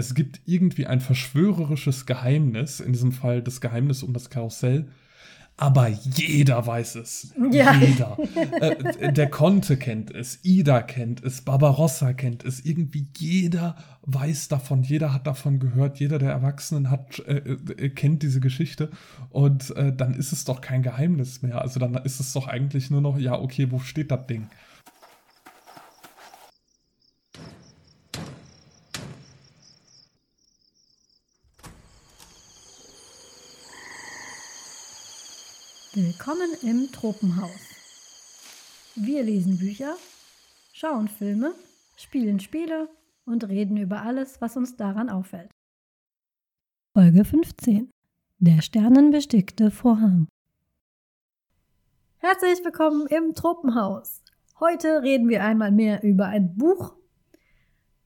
es gibt irgendwie ein verschwörerisches Geheimnis, in diesem Fall das Geheimnis um das Karussell, aber jeder weiß es. Ja. Jeder. äh, der Conte kennt es, Ida kennt es, Barbarossa kennt es. Irgendwie jeder weiß davon, jeder hat davon gehört, jeder der Erwachsenen hat, äh, äh, kennt diese Geschichte. Und äh, dann ist es doch kein Geheimnis mehr. Also dann ist es doch eigentlich nur noch, ja, okay, wo steht das Ding? Willkommen im Tropenhaus. Wir lesen Bücher, schauen Filme, spielen Spiele und reden über alles, was uns daran auffällt. Folge 15. Der sternenbestickte Vorhang. Herzlich willkommen im Tropenhaus. Heute reden wir einmal mehr über ein Buch.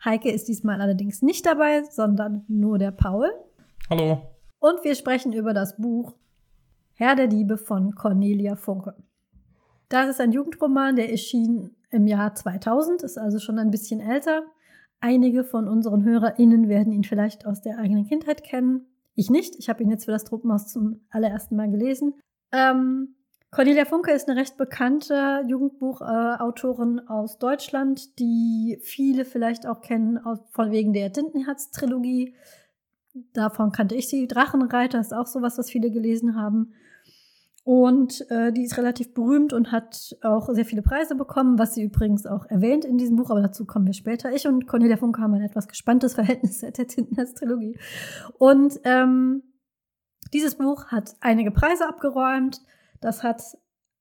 Heike ist diesmal allerdings nicht dabei, sondern nur der Paul. Hallo. Und wir sprechen über das Buch Herr der Diebe von Cornelia Funke. Das ist ein Jugendroman, der erschien im Jahr 2000, ist also schon ein bisschen älter. Einige von unseren HörerInnen werden ihn vielleicht aus der eigenen Kindheit kennen. Ich nicht. Ich habe ihn jetzt für das Tropenhaus zum allerersten Mal gelesen. Ähm, Cornelia Funke ist eine recht bekannte Jugendbuchautorin äh, aus Deutschland, die viele vielleicht auch kennen von wegen der Tintenherz-Trilogie. Davon kannte ich sie. Drachenreiter ist auch sowas, was viele gelesen haben. Und äh, die ist relativ berühmt und hat auch sehr viele Preise bekommen, was sie übrigens auch erwähnt in diesem Buch, aber dazu kommen wir später. Ich und Cornelia Funke haben ein etwas gespanntes Verhältnis seit der Tintenherz-Trilogie. Und ähm, dieses Buch hat einige Preise abgeräumt. Das hat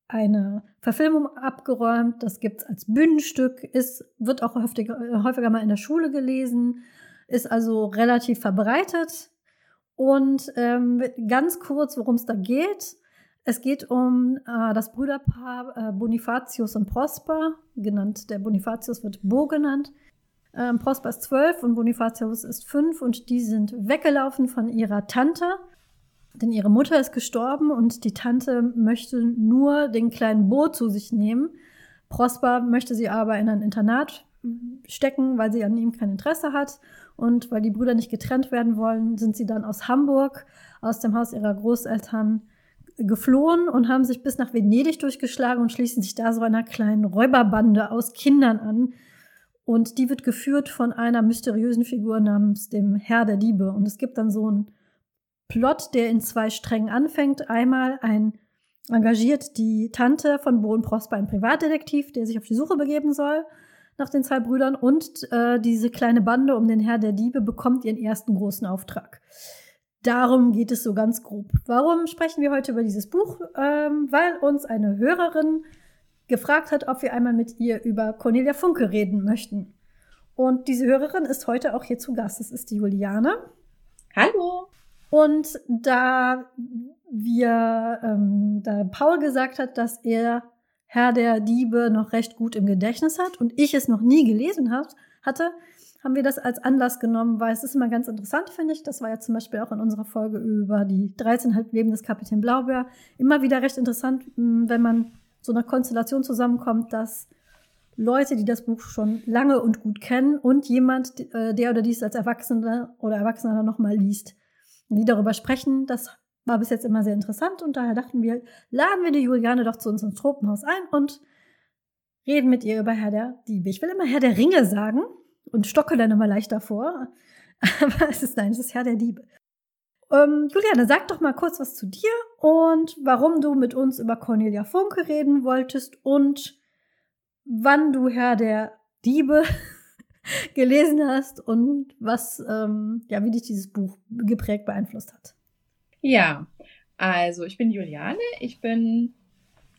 eine Verfilmung abgeräumt. Das gibt's als Bühnenstück. Ist, wird auch häufiger, häufiger mal in der Schule gelesen. Ist also relativ verbreitet. Und ähm, ganz kurz, worum es da geht. Es geht um äh, das Brüderpaar äh, Bonifatius und Prosper, genannt, der Bonifatius wird Bo genannt. Ähm, Prosper ist zwölf und Bonifatius ist fünf und die sind weggelaufen von ihrer Tante, denn ihre Mutter ist gestorben und die Tante möchte nur den kleinen Bo zu sich nehmen. Prosper möchte sie aber in ein Internat stecken, weil sie an ihm kein Interesse hat. Und weil die Brüder nicht getrennt werden wollen, sind sie dann aus Hamburg, aus dem Haus ihrer Großeltern, geflohen und haben sich bis nach Venedig durchgeschlagen und schließen sich da so einer kleinen Räuberbande aus Kindern an. Und die wird geführt von einer mysteriösen Figur namens dem Herr der Diebe. Und es gibt dann so einen Plot, der in zwei Strängen anfängt. Einmal ein engagiert die Tante von Bohn Prosper, ein Privatdetektiv, der sich auf die Suche begeben soll nach den zwei Brüdern. Und äh, diese kleine Bande um den Herr der Diebe bekommt ihren ersten großen Auftrag. Darum geht es so ganz grob. Warum sprechen wir heute über dieses Buch? Ähm, weil uns eine Hörerin gefragt hat, ob wir einmal mit ihr über Cornelia Funke reden möchten. Und diese Hörerin ist heute auch hier zu Gast. Das ist die Juliane. Hallo. Und da wir, ähm, da Paul gesagt hat, dass er Herr der Diebe noch recht gut im Gedächtnis hat und ich es noch nie gelesen hat, hatte, haben wir das als Anlass genommen, weil es ist immer ganz interessant, finde ich. Das war ja zum Beispiel auch in unserer Folge über die 13,5 Leben des Kapitän Blaubeer. Immer wieder recht interessant, hm, wenn man so einer Konstellation zusammenkommt, dass Leute, die das Buch schon lange und gut kennen und jemand, äh, der oder dies als Erwachsener oder Erwachsener nochmal liest, die darüber sprechen. Das war bis jetzt immer sehr interessant und daher dachten wir, laden wir die Juliane doch zu uns ins Tropenhaus ein und reden mit ihr über Herr der Diebe. Ich will immer Herr der Ringe sagen, und stocke dann immer leicht davor. Aber es ist nein, es ist Herr der Diebe. Ähm, Juliane, sag doch mal kurz was zu dir und warum du mit uns über Cornelia Funke reden wolltest und wann du Herr der Diebe gelesen hast und was, ähm, ja, wie dich dieses Buch geprägt beeinflusst hat. Ja, also ich bin Juliane, ich bin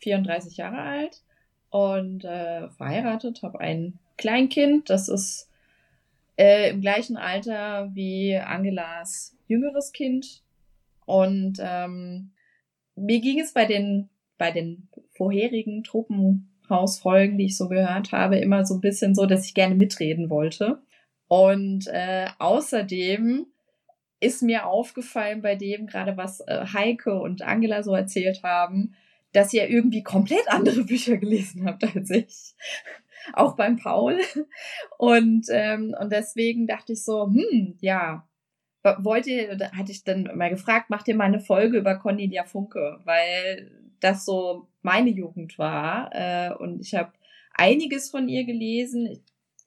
34 Jahre alt und äh, verheiratet, habe ein Kleinkind, das ist äh, im gleichen Alter wie Angelas jüngeres Kind. Und ähm, mir ging es bei den, bei den vorherigen Tropenhausfolgen, die ich so gehört habe, immer so ein bisschen so, dass ich gerne mitreden wollte. Und äh, außerdem ist mir aufgefallen bei dem, gerade was äh, Heike und Angela so erzählt haben, dass ihr irgendwie komplett andere Bücher gelesen habt als ich. Auch beim Paul. Und, ähm, und deswegen dachte ich so, hm, ja, wollt ihr, hatte ich dann mal gefragt, macht ihr mal eine Folge über Cornelia Funke, weil das so meine Jugend war. Äh, und ich habe einiges von ihr gelesen. Ich,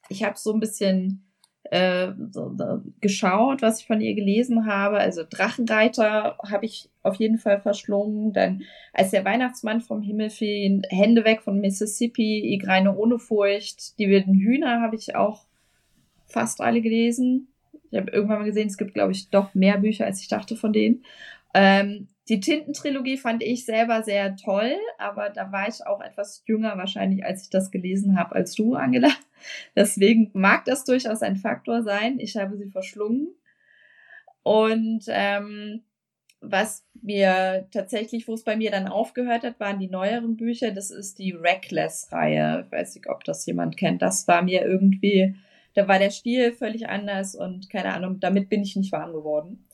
ich habe so ein bisschen äh, so, geschaut, was ich von ihr gelesen habe. Also Drachenreiter habe ich auf jeden Fall verschlungen. Dann als der Weihnachtsmann vom Himmel fiel, Hände weg von Mississippi, Igreine ohne Furcht, die wilden Hühner habe ich auch fast alle gelesen. Ich habe irgendwann mal gesehen, es gibt, glaube ich, doch mehr Bücher, als ich dachte von denen. Ähm, die Tintentrilogie fand ich selber sehr toll, aber da war ich auch etwas jünger wahrscheinlich, als ich das gelesen habe, als du, Angela. Deswegen mag das durchaus ein Faktor sein. Ich habe sie verschlungen. Und ähm, was mir tatsächlich, wo es bei mir dann aufgehört hat, waren die neueren Bücher. Das ist die Reckless-Reihe. Ich weiß nicht, ob das jemand kennt. Das war mir irgendwie, da war der Stil völlig anders und keine Ahnung, damit bin ich nicht warm geworden.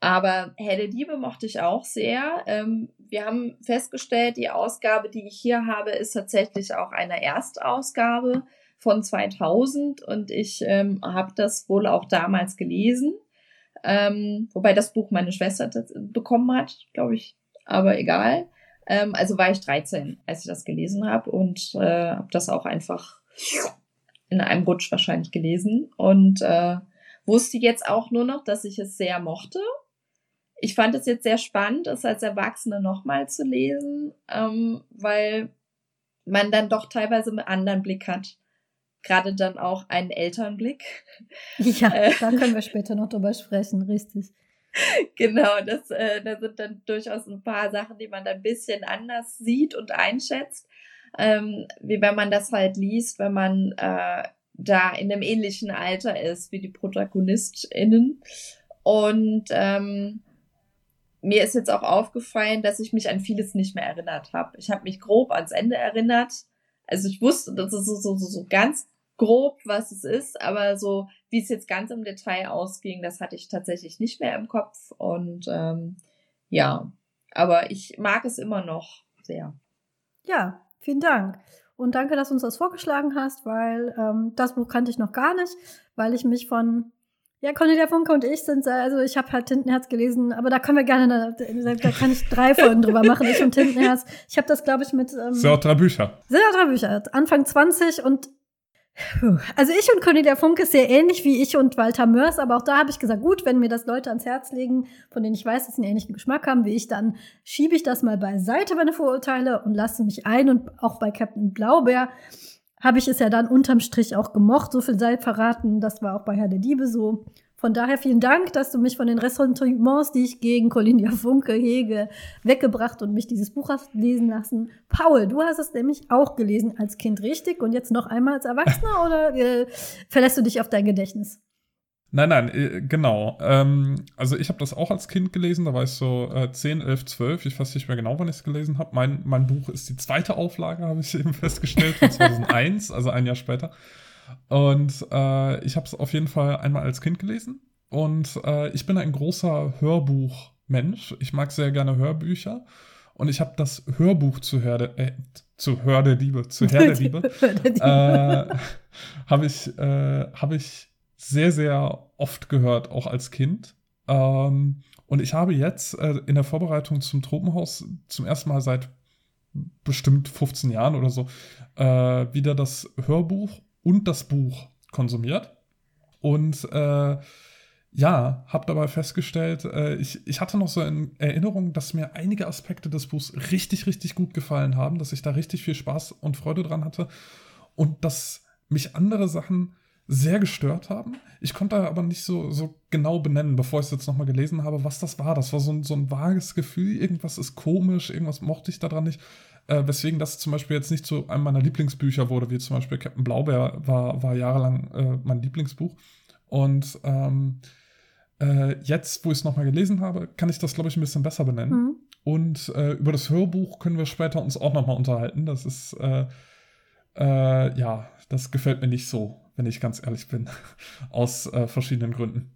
Aber Helle Liebe mochte ich auch sehr. Ähm, wir haben festgestellt, die Ausgabe, die ich hier habe, ist tatsächlich auch eine Erstausgabe von 2000 und ich ähm, habe das wohl auch damals gelesen. Ähm, wobei das Buch meine Schwester bekommen hat, glaube ich, aber egal. Ähm, also war ich 13, als ich das gelesen habe und äh, habe das auch einfach in einem Rutsch wahrscheinlich gelesen und äh, wusste jetzt auch nur noch, dass ich es sehr mochte ich fand es jetzt sehr spannend, es als Erwachsene nochmal zu lesen, ähm, weil man dann doch teilweise einen anderen Blick hat. Gerade dann auch einen Elternblick. Ja, äh, da können wir später noch drüber sprechen, richtig. Genau, das, äh, da sind dann durchaus ein paar Sachen, die man dann ein bisschen anders sieht und einschätzt, ähm, wie wenn man das halt liest, wenn man äh, da in einem ähnlichen Alter ist wie die ProtagonistInnen. Und ähm, mir ist jetzt auch aufgefallen, dass ich mich an vieles nicht mehr erinnert habe. Ich habe mich grob ans Ende erinnert. Also ich wusste, das ist so, so, so ganz grob, was es ist, aber so, wie es jetzt ganz im Detail ausging, das hatte ich tatsächlich nicht mehr im Kopf. Und ähm, ja, aber ich mag es immer noch sehr. Ja, vielen Dank. Und danke, dass du uns das vorgeschlagen hast, weil ähm, das Buch kannte ich noch gar nicht, weil ich mich von ja, Cornelia Funke und ich sind, also ich habe halt Tintenherz gelesen, aber da können wir gerne, da, da kann ich drei Folgen drüber machen, ich und Tintenherz. Ich habe das, glaube ich, mit... Ähm, sind auch drei Bücher. Sind auch drei Bücher, Anfang 20 und also ich und Cornelia Funke ist sehr ähnlich wie ich und Walter Mörs, aber auch da habe ich gesagt, gut, wenn mir das Leute ans Herz legen, von denen ich weiß, dass sie einen ähnlichen Geschmack haben wie ich, dann schiebe ich das mal beiseite, meine Vorurteile, und lasse mich ein. Und auch bei Captain Blaubeer habe ich es ja dann unterm Strich auch gemocht. So viel sei verraten, das war auch bei Herr der Diebe so. Von daher vielen Dank, dass du mich von den Ressentiments, die ich gegen Colinia Funke hege, weggebracht und mich dieses Buch hast lesen lassen. Paul, du hast es nämlich auch gelesen als Kind, richtig? Und jetzt noch einmal als Erwachsener oder äh, verlässt du dich auf dein Gedächtnis? Nein, nein, äh, genau. Ähm, also ich habe das auch als Kind gelesen, da war ich so äh, 10, 11, 12. Ich weiß nicht mehr genau, wann ich es gelesen habe. Mein, mein Buch ist die zweite Auflage, habe ich eben festgestellt, von 2001, also ein Jahr später. Und äh, ich habe es auf jeden Fall einmal als Kind gelesen. Und äh, ich bin ein großer Hörbuchmensch. Ich mag sehr gerne Hörbücher. Und ich habe das Hörbuch zu Hör äh, zu Hör der Liebe, zu Herr der Liebe, äh, habe ich, äh, hab ich sehr, sehr oft gehört, auch als Kind. Ähm, und ich habe jetzt äh, in der Vorbereitung zum Tropenhaus zum ersten Mal seit bestimmt 15 Jahren oder so äh, wieder das Hörbuch und das Buch konsumiert. Und äh, ja, habe dabei festgestellt, äh, ich, ich hatte noch so in Erinnerung, dass mir einige Aspekte des Buchs richtig, richtig gut gefallen haben, dass ich da richtig viel Spaß und Freude dran hatte und dass mich andere Sachen sehr gestört haben. Ich konnte aber nicht so, so genau benennen, bevor ich es jetzt nochmal gelesen habe, was das war. Das war so ein, so ein vages Gefühl, irgendwas ist komisch, irgendwas mochte ich daran nicht. Äh, weswegen das zum Beispiel jetzt nicht zu einem meiner Lieblingsbücher wurde, wie zum Beispiel Captain Blaubeer war, war jahrelang äh, mein Lieblingsbuch. Und ähm, äh, jetzt, wo ich es nochmal gelesen habe, kann ich das, glaube ich, ein bisschen besser benennen. Mhm. Und äh, über das Hörbuch können wir später uns auch nochmal unterhalten. Das ist, äh, äh, ja, das gefällt mir nicht so wenn ich ganz ehrlich bin, aus verschiedenen Gründen.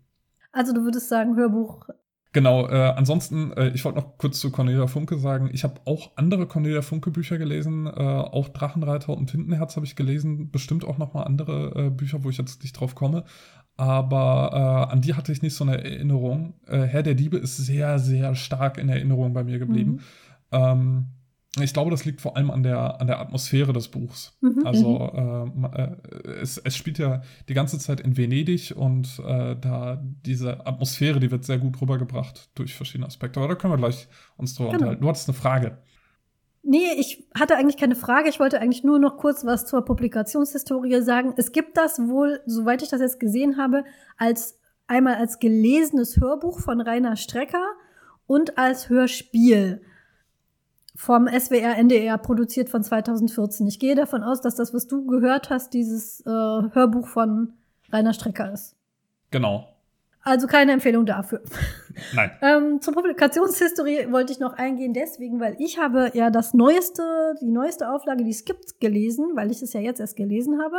Also du würdest sagen, Hörbuch Genau, äh, ansonsten, äh, ich wollte noch kurz zu Cornelia Funke sagen, ich habe auch andere Cornelia Funke Bücher gelesen, äh, auch Drachenreiter und Tintenherz habe ich gelesen, bestimmt auch noch mal andere äh, Bücher, wo ich jetzt nicht drauf komme, aber äh, an die hatte ich nicht so eine Erinnerung. Äh, Herr der Diebe ist sehr, sehr stark in Erinnerung bei mir geblieben. Mhm. Ähm, ich glaube, das liegt vor allem an der, an der Atmosphäre des Buchs. Mhm. Also mhm. äh, äh, es, es spielt ja die ganze Zeit in Venedig und äh, da diese Atmosphäre, die wird sehr gut rübergebracht durch verschiedene Aspekte. Aber da können wir gleich uns drüber genau. unterhalten. Du hattest eine Frage. Nee, ich hatte eigentlich keine Frage. Ich wollte eigentlich nur noch kurz was zur Publikationshistorie sagen. Es gibt das wohl, soweit ich das jetzt gesehen habe, als einmal als gelesenes Hörbuch von Rainer Strecker und als Hörspiel vom SWR NDR produziert von 2014. Ich gehe davon aus, dass das, was du gehört hast, dieses äh, Hörbuch von Rainer Strecker ist. Genau. Also keine Empfehlung dafür. Nein. ähm, zur Publikationshistorie wollte ich noch eingehen, deswegen, weil ich habe ja das neueste, die neueste Auflage, die es gibt, gelesen, weil ich es ja jetzt erst gelesen habe.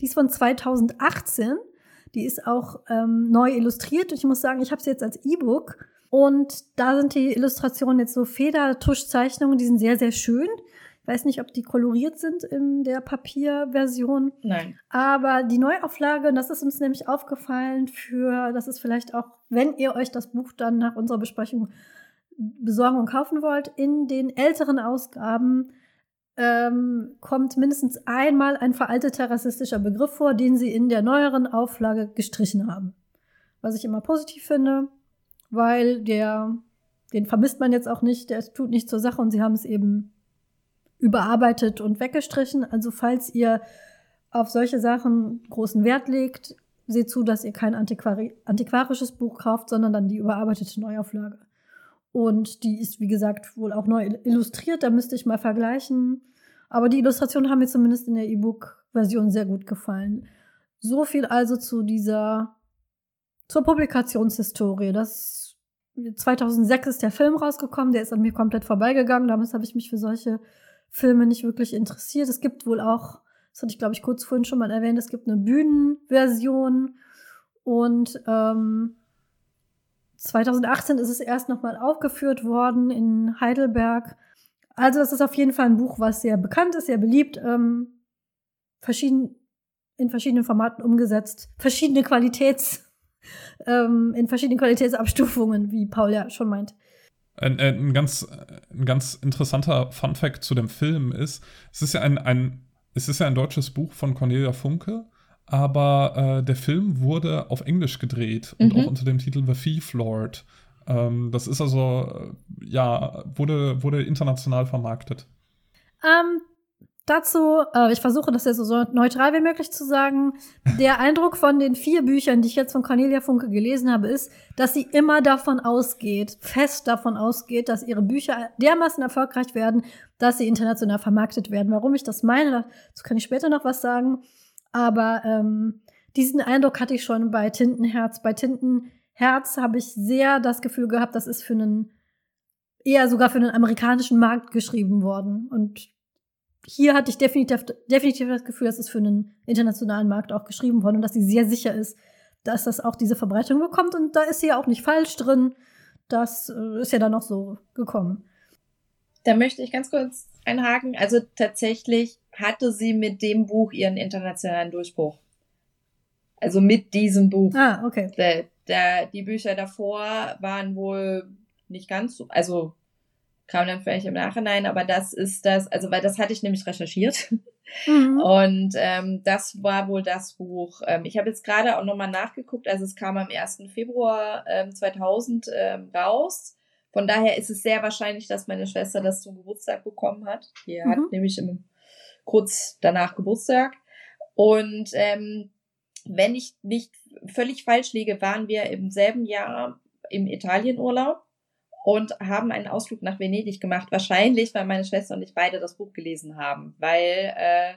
Die ist von 2018. Die ist auch ähm, neu illustriert. Ich muss sagen, ich habe sie jetzt als E-Book und da sind die Illustrationen jetzt so Federtuschzeichnungen, die sind sehr, sehr schön. Ich weiß nicht, ob die koloriert sind in der Papierversion. Nein. Aber die Neuauflage, und das ist uns nämlich aufgefallen für, das ist vielleicht auch, wenn ihr euch das Buch dann nach unserer Besprechung besorgen und kaufen wollt, in den älteren Ausgaben ähm, kommt mindestens einmal ein veralteter rassistischer Begriff vor, den sie in der neueren Auflage gestrichen haben. Was ich immer positiv finde weil der, den vermisst man jetzt auch nicht, der tut nicht zur Sache und sie haben es eben überarbeitet und weggestrichen. Also falls ihr auf solche Sachen großen Wert legt, seht zu, dass ihr kein Antiquari antiquarisches Buch kauft, sondern dann die überarbeitete Neuauflage. Und die ist, wie gesagt, wohl auch neu illustriert, da müsste ich mal vergleichen. Aber die Illustrationen haben mir zumindest in der E-Book-Version sehr gut gefallen. So viel also zu dieser, zur Publikationshistorie. Das 2006 ist der Film rausgekommen, der ist an mir komplett vorbeigegangen. Damals habe ich mich für solche Filme nicht wirklich interessiert. Es gibt wohl auch, das hatte ich glaube ich kurz vorhin schon mal erwähnt, es gibt eine Bühnenversion und ähm, 2018 ist es erst nochmal aufgeführt worden in Heidelberg. Also das ist auf jeden Fall ein Buch, was sehr bekannt ist, sehr beliebt, ähm, verschieden, in verschiedenen Formaten umgesetzt, verschiedene Qualitäts ähm, in verschiedenen Qualitätsabstufungen, wie Paul ja schon meint. Ein, ein, ganz, ein ganz interessanter Funfact zu dem Film ist, es ist ja ein, ein, es ist ja ein deutsches Buch von Cornelia Funke, aber äh, der Film wurde auf Englisch gedreht und mhm. auch unter dem Titel The Thief Lord. Ähm, das ist also, ja, wurde, wurde international vermarktet. Ähm, dazu, äh, ich versuche das jetzt so neutral wie möglich zu sagen, der Eindruck von den vier Büchern, die ich jetzt von Cornelia Funke gelesen habe, ist, dass sie immer davon ausgeht, fest davon ausgeht, dass ihre Bücher dermaßen erfolgreich werden, dass sie international vermarktet werden. Warum ich das meine, dazu kann ich später noch was sagen. Aber ähm, diesen Eindruck hatte ich schon bei Tintenherz. Bei Tintenherz habe ich sehr das Gefühl gehabt, das ist für einen eher sogar für den amerikanischen Markt geschrieben worden. Und hier hatte ich definitiv, definitiv das Gefühl, dass es für einen internationalen Markt auch geschrieben worden und dass sie sehr sicher ist, dass das auch diese Verbreitung bekommt. Und da ist sie ja auch nicht falsch drin. Das äh, ist ja dann auch so gekommen. Da möchte ich ganz kurz einhaken. Also tatsächlich hatte sie mit dem Buch ihren internationalen Durchbruch. Also mit diesem Buch. Ah, okay. Der, der, die Bücher davor waren wohl nicht ganz so, also kam dann vielleicht im Nachhinein, aber das ist das, also weil das hatte ich nämlich recherchiert. Mhm. Und ähm, das war wohl das Buch. Ähm, ich habe jetzt gerade auch nochmal nachgeguckt, also es kam am 1. Februar ähm, 2000 ähm, raus. Von daher ist es sehr wahrscheinlich, dass meine Schwester das zum Geburtstag bekommen hat. Die mhm. hat nämlich im, kurz danach Geburtstag. Und ähm, wenn ich nicht völlig falsch liege, waren wir im selben Jahr im Italienurlaub und haben einen Ausflug nach Venedig gemacht. Wahrscheinlich, weil meine Schwester und ich beide das Buch gelesen haben, weil äh,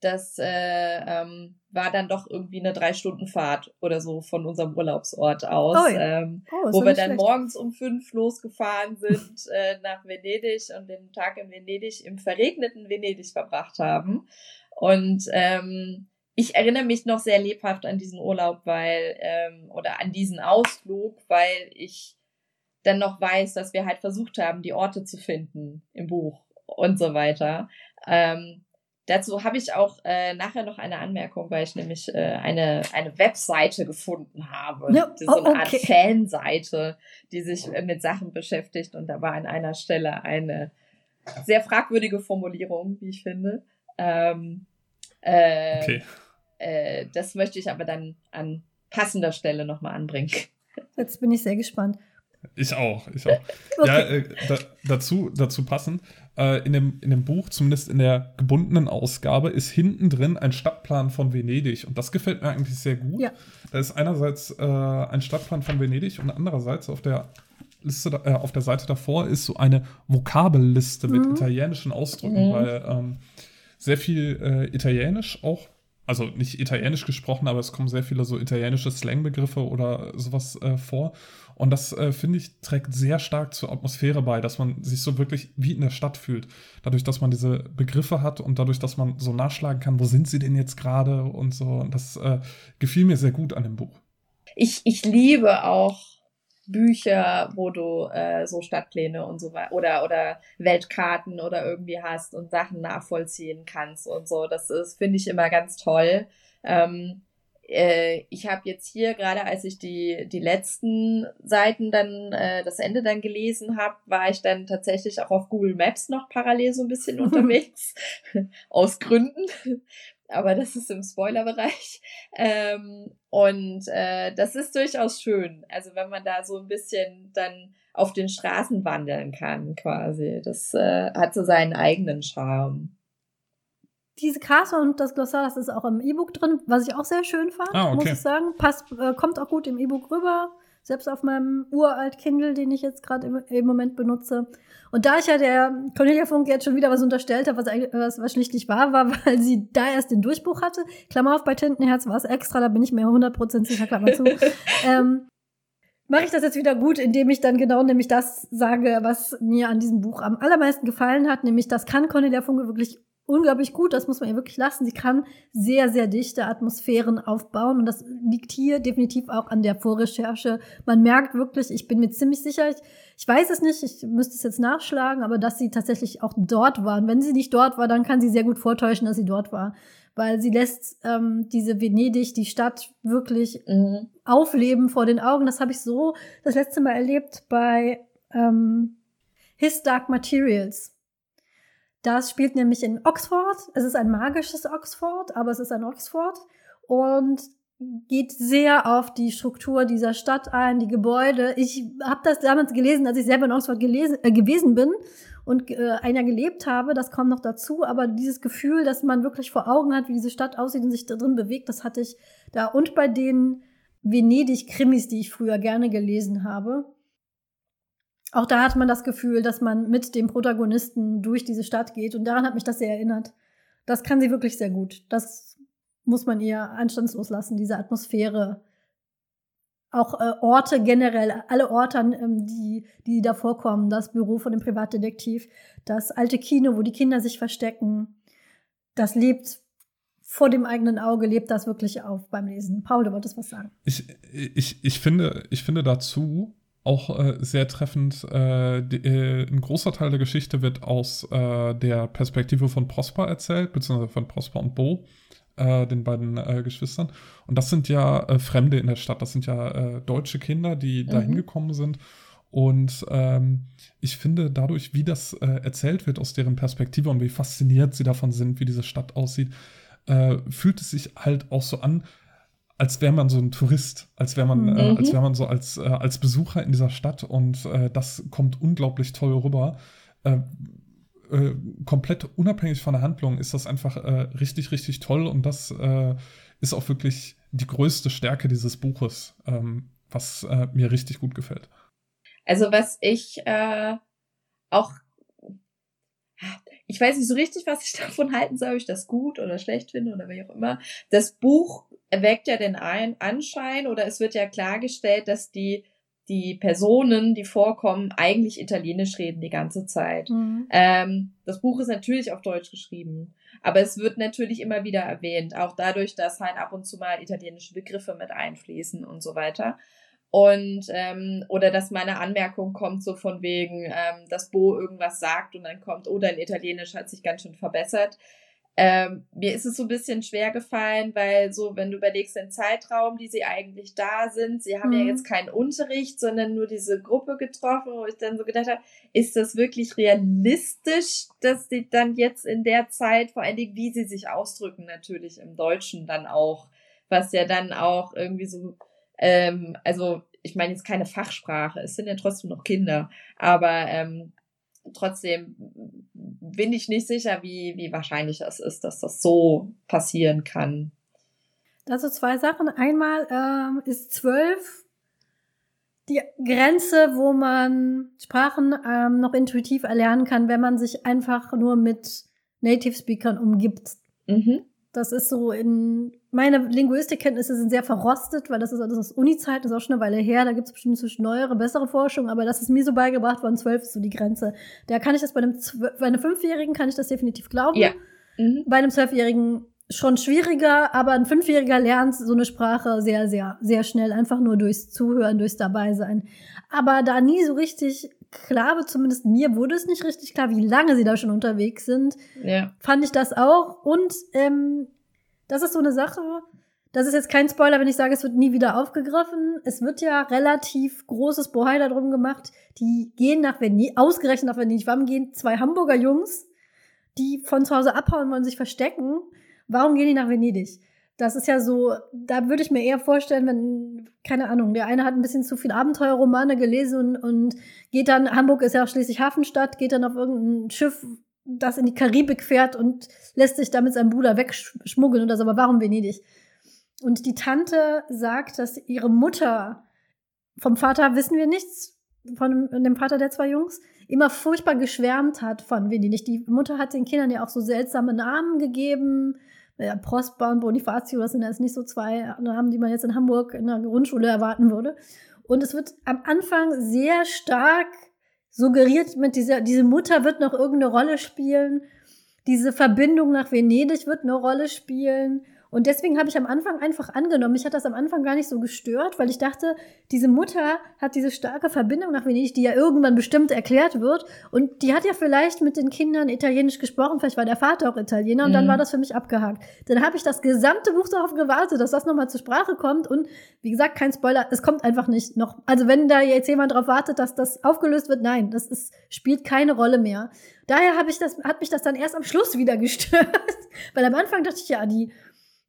das äh, ähm, war dann doch irgendwie eine drei Stunden Fahrt oder so von unserem Urlaubsort aus, oh ähm, oh, wo wir dann schlecht. morgens um fünf losgefahren sind äh, nach Venedig und den Tag in Venedig im verregneten Venedig verbracht haben und ähm, ich erinnere mich noch sehr lebhaft an diesen Urlaub, weil ähm, oder an diesen Ausflug, weil ich dann noch weiß, dass wir halt versucht haben, die Orte zu finden im Buch und so weiter. Ähm, dazu habe ich auch äh, nachher noch eine Anmerkung, weil ich nämlich äh, eine, eine Webseite gefunden habe. Ja, so eine oh, Art okay. Fanseite, die sich äh, mit Sachen beschäftigt. Und da war an einer Stelle eine sehr fragwürdige Formulierung, wie ich finde. Ähm, äh, Okay. äh, das möchte ich aber dann an passender Stelle nochmal anbringen. Jetzt bin ich sehr gespannt. Ich auch, ich auch. Okay. Ja, äh, da, dazu, dazu passend, äh, in, dem, in dem Buch, zumindest in der gebundenen Ausgabe, ist hinten drin ein Stadtplan von Venedig. Und das gefällt mir eigentlich sehr gut. Ja. Da ist einerseits äh, ein Stadtplan von Venedig und andererseits auf der Liste, äh, auf der Seite davor ist so eine Vokabelliste mit Mhm. italienischen Ausdrücken, Mhm. weil ähm, sehr viel äh, Italienisch auch, also nicht italienisch gesprochen, aber es kommen sehr viele so italienische Slangbegriffe oder sowas äh, vor. Und das, äh, finde ich, trägt sehr stark zur Atmosphäre bei, dass man sich so wirklich wie in der Stadt fühlt. Dadurch, dass man diese Begriffe hat und dadurch, dass man so nachschlagen kann, wo sind sie denn jetzt gerade und so. Und das äh, gefiel mir sehr gut an dem Buch. Ich, ich liebe auch Bücher, wo du äh, so Stadtpläne und so weiter oder oder Weltkarten oder irgendwie hast und Sachen nachvollziehen kannst und so. Das finde ich immer ganz toll. Ähm, äh, ich habe jetzt hier gerade, als ich die die letzten Seiten dann äh, das Ende dann gelesen habe, war ich dann tatsächlich auch auf Google Maps noch parallel so ein bisschen unterwegs aus Gründen. Aber das ist im Spoilerbereich. Ähm, und äh, das ist durchaus schön. Also wenn man da so ein bisschen dann auf den Straßen wandeln kann, quasi. Das äh, hat so seinen eigenen Charme. Diese Karte und das Glossar, das ist auch im E-Book drin, was ich auch sehr schön fand, Ah, okay. muss ich sagen. Passt, äh, kommt auch gut im E-Book rüber. Selbst auf meinem uralt Kindle, den ich jetzt gerade im, im Moment benutze. Und da ich ja der Cornelia Funk jetzt schon wieder was unterstellt habe, was, was, was schlicht nicht wahr war, weil sie da erst den Durchbruch hatte. Klammer auf, bei Tintenherz war es extra, da bin ich mir 100% sicher, Klammer zu. ähm, Mache ich das jetzt wieder gut, indem ich dann genau nämlich das sage, was mir an diesem Buch am allermeisten gefallen hat, nämlich das kann Cornelia Funke wirklich unglaublich gut, das muss man ihr wirklich lassen. Sie kann sehr, sehr dichte Atmosphären aufbauen und das liegt hier definitiv auch an der Vorrecherche. Man merkt wirklich, ich bin mir ziemlich sicher, ich, ich weiß es nicht, ich müsste es jetzt nachschlagen, aber dass sie tatsächlich auch dort war. Und wenn sie nicht dort war, dann kann sie sehr gut vortäuschen, dass sie dort war. Weil sie lässt ähm, diese Venedig, die Stadt, wirklich Mhm. aufleben vor den Augen. Das habe ich so das letzte Mal erlebt bei ähm, His Dark Materials. Das spielt nämlich in Oxford. Es ist ein magisches Oxford, aber es ist ein Oxford und geht sehr auf die Struktur dieser Stadt ein, die Gebäude. Ich habe das damals gelesen, als ich selber in Oxford gelesen, äh, gewesen bin und äh, ein Jahr gelebt habe. Das kommt noch dazu, aber dieses Gefühl, dass man wirklich vor Augen hat, wie diese Stadt aussieht und sich da drin bewegt, das hatte ich da. Und bei den Venedig-Krimis, die ich früher gerne gelesen habe. Auch da hat man das Gefühl, dass man mit dem Protagonisten durch diese Stadt geht. Und daran hat mich das sehr erinnert. Das kann sie wirklich sehr gut. Das muss man ihr anstandslos lassen, diese Atmosphäre. Auch äh, Orte generell, alle Orte, ähm, die, die da vorkommen. Das Büro von dem Privatdetektiv, das alte Kino, wo die Kinder sich verstecken. Das lebt vor dem eigenen Auge, lebt das wirklich auf beim Lesen. Paul, du wolltest was sagen. Ich, ich, ich, finde, ich finde dazu auch äh, sehr treffend, äh, die, äh, ein großer Teil der Geschichte wird aus äh, der Perspektive von Prosper erzählt, beziehungsweise von Prosper und Bo, äh, den beiden äh, Geschwistern. Und das sind ja Fremde in der Stadt, das sind ja deutsche Kinder, die da Mhm. hingekommen sind. Und ähm, ich finde dadurch, wie das äh, erzählt wird aus deren Perspektive und wie fasziniert sie davon sind, wie diese Stadt aussieht, fühlt es sich halt auch so an, als wäre man so ein Tourist, als wäre man, äh, Mhm. als wäre man so als, äh, als Besucher in dieser Stadt und äh, das kommt unglaublich toll rüber. Äh, äh, komplett unabhängig von der Handlung ist das einfach äh, richtig, richtig toll und das äh, ist auch wirklich die größte Stärke dieses Buches, ähm, was äh, mir richtig gut gefällt. Also was ich äh, auch, ich weiß nicht so richtig, was ich davon halten soll, ob ich das gut oder schlecht finde oder wie auch immer. Das Buch erweckt ja den Ein Anschein oder es wird ja klargestellt, dass die die Personen, die vorkommen, eigentlich Italienisch reden die ganze Zeit. Mhm. Ähm, das Buch ist natürlich auf Deutsch geschrieben, aber es wird natürlich immer wieder erwähnt, auch dadurch, dass halt ab und zu mal italienische Begriffe mit einfließen und so weiter. Und ähm, oder dass meine Anmerkung kommt, so von wegen, ähm, dass Bo irgendwas sagt und dann kommt, oh, dein Italienisch hat sich ganz schön verbessert. Ähm, mir ist es so ein bisschen schwer gefallen, weil so, wenn du überlegst, den Zeitraum, die sie eigentlich da sind, sie haben mhm. ja jetzt keinen Unterricht, sondern nur diese Gruppe getroffen, wo ich dann so gedacht habe, ist das wirklich realistisch, dass sie dann jetzt in der Zeit, vor allen Dingen, wie sie sich ausdrücken, natürlich im Deutschen dann auch, was ja dann auch irgendwie so, ähm, also ich meine jetzt keine Fachsprache, es sind ja trotzdem noch Kinder, aber ähm, trotzdem bin ich nicht sicher, wie, wie wahrscheinlich es ist, dass das so passieren kann. Also zwei Sachen. Einmal ähm, ist zwölf die Grenze, wo man Sprachen ähm, noch intuitiv erlernen kann, wenn man sich einfach nur mit Native Speakern umgibt. Mhm. Das ist so in, meine Linguistikkenntnisse sind sehr verrostet, weil das ist alles aus Uni-Zeit, das ist auch schon eine Weile her, da gibt es bestimmt zwischen neuere, bessere Forschung, aber das ist mir so beigebracht worden, zwölf ist so die Grenze. Da kann ich das bei einem, bei einem Fünfjährigen kann ich das definitiv glauben. Ja. Mhm. Bei einem Zwölfjährigen schon schwieriger, aber ein Fünfjähriger lernt so eine Sprache sehr, sehr, sehr schnell, einfach nur durchs Zuhören, durchs Dabeisein. Aber da nie so richtig klar wird, zumindest mir wurde es nicht richtig klar, wie lange sie da schon unterwegs sind. Ja. Fand ich das auch. Und ähm, das ist so eine Sache, das ist jetzt kein Spoiler, wenn ich sage, es wird nie wieder aufgegriffen. Es wird ja relativ großes Bohai darum gemacht. Die gehen nach Venedig, ausgerechnet nach Venedig. Warum gehen zwei Hamburger Jungs, die von zu Hause abhauen wollen, sich verstecken? Warum gehen die nach Venedig? Das ist ja so, da würde ich mir eher vorstellen, wenn, keine Ahnung, der eine hat ein bisschen zu viel Abenteuerromane gelesen und, und geht dann, Hamburg ist ja auch schließlich Hafenstadt, geht dann auf irgendein Schiff, das in die Karibik fährt und lässt sich da mit seinem Bruder wegschmuggeln oder so, aber warum Venedig? Und die Tante sagt, dass ihre Mutter, vom Vater wissen wir nichts, von dem Vater der zwei Jungs, immer furchtbar geschwärmt hat von Venedig. Die Mutter hat den Kindern ja auch so seltsame Namen gegeben, ja, Prosper und Bonifacio, das sind jetzt nicht so zwei Namen, die man jetzt in Hamburg in der Grundschule erwarten würde. Und es wird am Anfang sehr stark suggeriert mit dieser, diese Mutter wird noch irgendeine Rolle spielen. Diese Verbindung nach Venedig wird eine Rolle spielen. Und deswegen habe ich am Anfang einfach angenommen. Mich hat das am Anfang gar nicht so gestört, weil ich dachte, diese Mutter hat diese starke Verbindung nach Venedig, die ja irgendwann bestimmt erklärt wird. Und die hat ja vielleicht mit den Kindern Italienisch gesprochen. Vielleicht war der Vater auch Italiener und mhm. dann war das für mich abgehakt. Dann habe ich das gesamte Buch darauf gewartet, dass das nochmal zur Sprache kommt. Und wie gesagt, kein Spoiler, es kommt einfach nicht noch. Also wenn da jetzt jemand darauf wartet, dass das aufgelöst wird, nein, das ist, spielt keine Rolle mehr. Daher habe ich das, hat mich das dann erst am Schluss wieder gestört. Weil am Anfang dachte ich, ja, die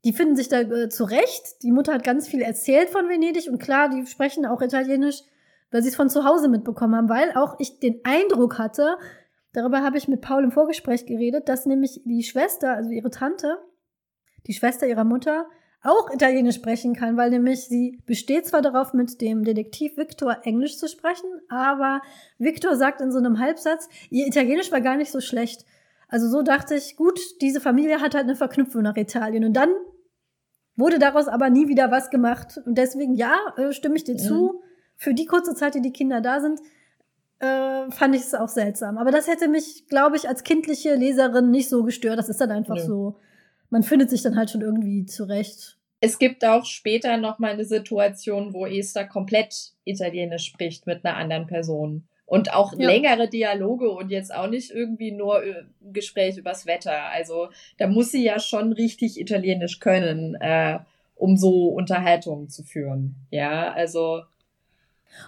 die finden sich da äh, zurecht. Die Mutter hat ganz viel erzählt von Venedig und klar, die sprechen auch Italienisch, weil sie es von zu Hause mitbekommen haben, weil auch ich den Eindruck hatte, darüber habe ich mit Paul im Vorgespräch geredet, dass nämlich die Schwester, also ihre Tante, die Schwester ihrer Mutter, auch Italienisch sprechen kann, weil nämlich sie besteht zwar darauf, mit dem Detektiv Victor Englisch zu sprechen, aber Victor sagt in so einem Halbsatz, ihr Italienisch war gar nicht so schlecht. Also so dachte ich, gut, diese Familie hat halt eine Verknüpfung nach Italien. Und dann Wurde daraus aber nie wieder was gemacht. Und deswegen, ja, äh, stimme ich dir ja. zu. Für die kurze Zeit, die die Kinder da sind, äh, fand ich es auch seltsam. Aber das hätte mich, glaube ich, als kindliche Leserin nicht so gestört. Das ist dann einfach ja. so. Man findet sich dann halt schon irgendwie zurecht. Es gibt auch später noch mal eine Situation, wo Esther komplett Italienisch spricht mit einer anderen Person. Und auch ja. längere Dialoge und jetzt auch nicht irgendwie nur ein äh, Gespräch übers Wetter. Also da muss sie ja schon richtig Italienisch können, äh, um so Unterhaltungen zu führen. Ja, also.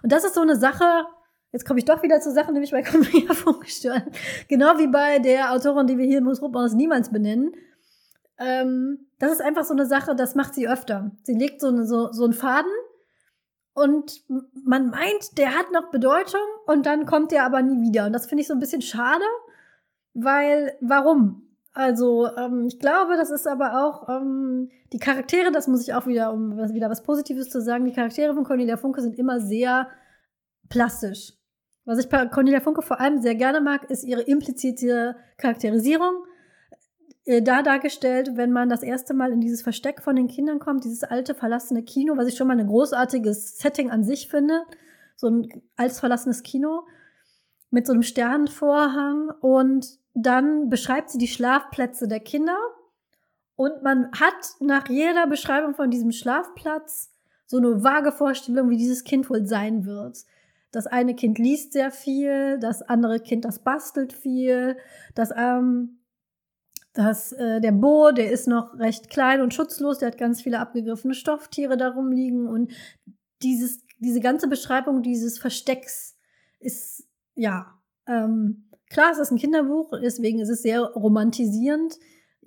Und das ist so eine Sache, Jetzt komme ich doch wieder zu Sachen, die mich bei Cornelia vorgestellt Genau wie bei der Autorin, die wir hier im Musrup niemals benennen. Ähm, das ist einfach so eine Sache, das macht sie öfter. Sie legt so, eine, so, so einen Faden und man meint, der hat noch Bedeutung und dann kommt der aber nie wieder. Und das finde ich so ein bisschen schade, weil warum? Also, ähm, ich glaube, das ist aber auch ähm, die Charaktere, das muss ich auch wieder, um wieder was Positives zu sagen, die Charaktere von Cornelia Funke sind immer sehr plastisch. Was ich bei Cornelia Funke vor allem sehr gerne mag, ist ihre implizite Charakterisierung. Äh, da dargestellt, wenn man das erste Mal in dieses Versteck von den Kindern kommt, dieses alte verlassene Kino, was ich schon mal ein großartiges Setting an sich finde, so ein altes verlassenes Kino mit so einem Sternenvorhang. Und dann beschreibt sie die Schlafplätze der Kinder. Und man hat nach jeder Beschreibung von diesem Schlafplatz so eine vage Vorstellung, wie dieses Kind wohl sein wird. Das eine Kind liest sehr viel, das andere Kind, das bastelt viel, das, ähm, das, äh, der Bo, der ist noch recht klein und schutzlos, der hat ganz viele abgegriffene Stofftiere darum liegen und dieses, diese ganze Beschreibung dieses Verstecks ist, ja, ähm, klar, es ist ein Kinderbuch, deswegen ist es sehr romantisierend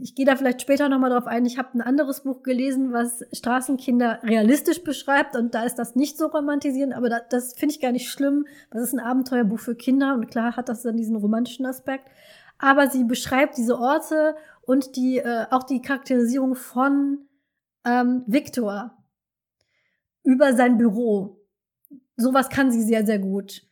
ich gehe da vielleicht später nochmal drauf ein. Ich habe ein anderes Buch gelesen, was Straßenkinder realistisch beschreibt und da ist das nicht so romantisierend, aber da, das finde ich gar nicht schlimm. Das ist ein Abenteuerbuch für Kinder und klar hat das dann diesen romantischen Aspekt. Aber sie beschreibt diese Orte und die, äh, auch die Charakterisierung von ähm, Victor über sein Büro. Sowas kann sie sehr, sehr gut.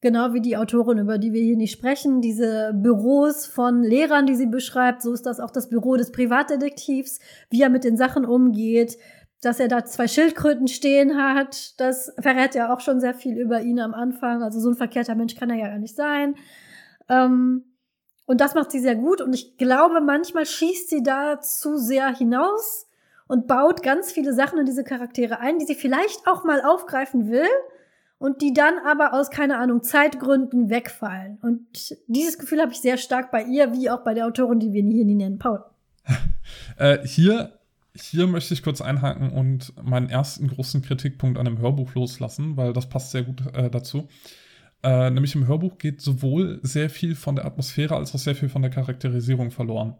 Genau wie die Autorin, über die wir hier nicht sprechen, diese Büros von Lehrern, die sie beschreibt, so ist das auch das Büro des Privatdetektivs, wie er mit den Sachen umgeht, dass er da zwei Schildkröten stehen hat, das verrät ja auch schon sehr viel über ihn am Anfang. Also so ein verkehrter Mensch kann er ja gar nicht sein. Ähm, und das macht sie sehr gut und ich glaube, manchmal schießt sie da zu sehr hinaus und baut ganz viele Sachen in diese Charaktere ein, die sie vielleicht auch mal aufgreifen will und die dann aber aus, keine Ahnung, Zeitgründen wegfallen. Und dieses Gefühl habe ich sehr stark bei ihr, wie auch bei der Autorin, die wir hier nie nennen, Paul. äh, hier, hier möchte ich kurz einhaken und meinen ersten großen Kritikpunkt an dem Hörbuch loslassen, weil das passt sehr gut äh, dazu. Äh, nämlich im Hörbuch geht sowohl sehr viel von der Atmosphäre als auch sehr viel von der Charakterisierung verloren.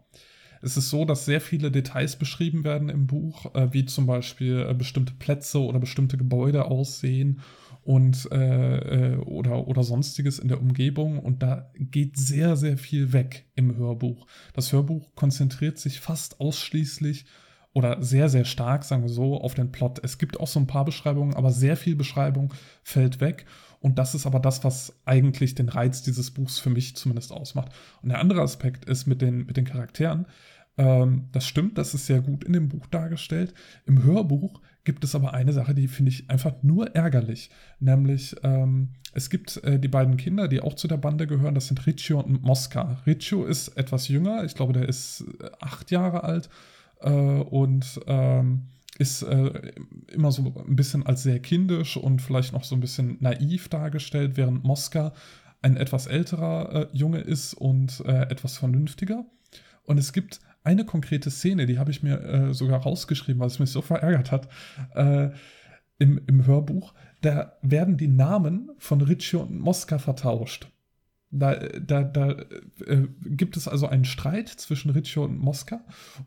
Es ist so, dass sehr viele Details beschrieben werden im Buch, äh, wie zum Beispiel äh, bestimmte Plätze oder bestimmte Gebäude aussehen und äh, äh, oder, oder sonstiges in der Umgebung. Und da geht sehr, sehr viel weg im Hörbuch. Das Hörbuch konzentriert sich fast ausschließlich oder sehr, sehr stark, sagen wir so, auf den Plot. Es gibt auch so ein paar Beschreibungen, aber sehr viel Beschreibung fällt weg. Und das ist aber das, was eigentlich den Reiz dieses Buchs für mich zumindest ausmacht. Und der andere Aspekt ist mit den, mit den Charakteren. Ähm, das stimmt, das ist sehr gut in dem Buch dargestellt. Im Hörbuch gibt es aber eine Sache, die finde ich einfach nur ärgerlich. Nämlich, ähm, es gibt äh, die beiden Kinder, die auch zu der Bande gehören, das sind Riccio und Mosca. Riccio ist etwas jünger, ich glaube, der ist äh, acht Jahre alt äh, und ähm, ist äh, immer so ein bisschen als sehr kindisch und vielleicht noch so ein bisschen naiv dargestellt, während Mosca ein etwas älterer äh, Junge ist und äh, etwas vernünftiger. Und es gibt eine konkrete Szene, die habe ich mir äh, sogar rausgeschrieben, weil es mich so verärgert hat, äh, im, im Hörbuch. Da werden die Namen von Riccio und Mosca vertauscht. Da, da, da äh, gibt es also einen Streit zwischen Riccio und Mosca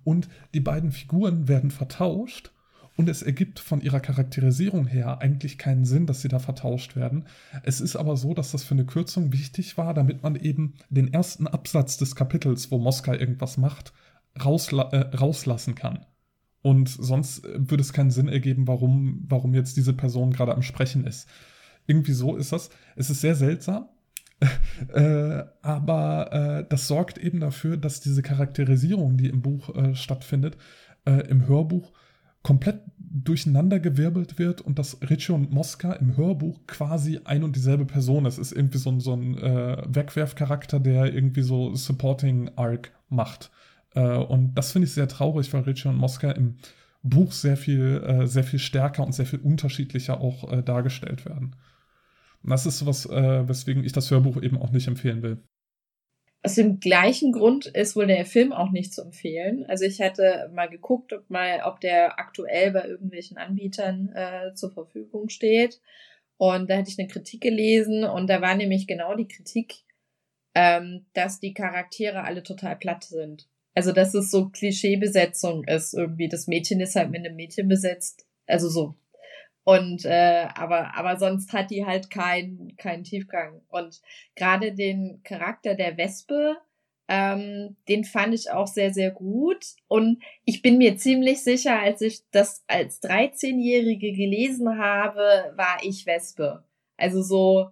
und die beiden Figuren werden vertauscht und es ergibt von ihrer Charakterisierung her eigentlich keinen Sinn, dass sie da vertauscht werden. Es ist aber so, dass das für eine Kürzung wichtig war, damit man eben den ersten Absatz des Kapitels, wo Mosca irgendwas macht, rausla äh, rauslassen kann. Und sonst würde es keinen Sinn ergeben, warum, warum jetzt diese Person gerade am Sprechen ist. Irgendwie so ist das. Es ist sehr seltsam. äh, aber äh, das sorgt eben dafür, dass diese Charakterisierung, die im Buch äh, stattfindet, äh, im Hörbuch komplett durcheinandergewirbelt wird und dass Riccio und Mosca im Hörbuch quasi ein und dieselbe Person ist. Es ist irgendwie so ein, so ein äh, Wegwerfcharakter, der irgendwie so Supporting Arc macht. Äh, und das finde ich sehr traurig, weil Ricci und Mosca im Buch sehr viel, äh, sehr viel stärker und sehr viel unterschiedlicher auch äh, dargestellt werden. Und das ist sowas, äh, weswegen ich das Hörbuch eben auch nicht empfehlen will. Aus dem gleichen Grund ist wohl der Film auch nicht zu empfehlen. Also ich hatte mal geguckt, ob mal, ob der aktuell bei irgendwelchen Anbietern äh, zur Verfügung steht. Und da hatte ich eine Kritik gelesen und da war nämlich genau die Kritik, ähm, dass die Charaktere alle total platt sind. Also, dass es so Klischeebesetzung ist, irgendwie. Das Mädchen ist halt mit einem Mädchen besetzt. Also so. Und äh, aber, aber sonst hat die halt keinen keinen Tiefgang. Und gerade den Charakter der Wespe, ähm, den fand ich auch sehr, sehr gut. Und ich bin mir ziemlich sicher, als ich das als 13-Jährige gelesen habe, war ich Wespe. Also so,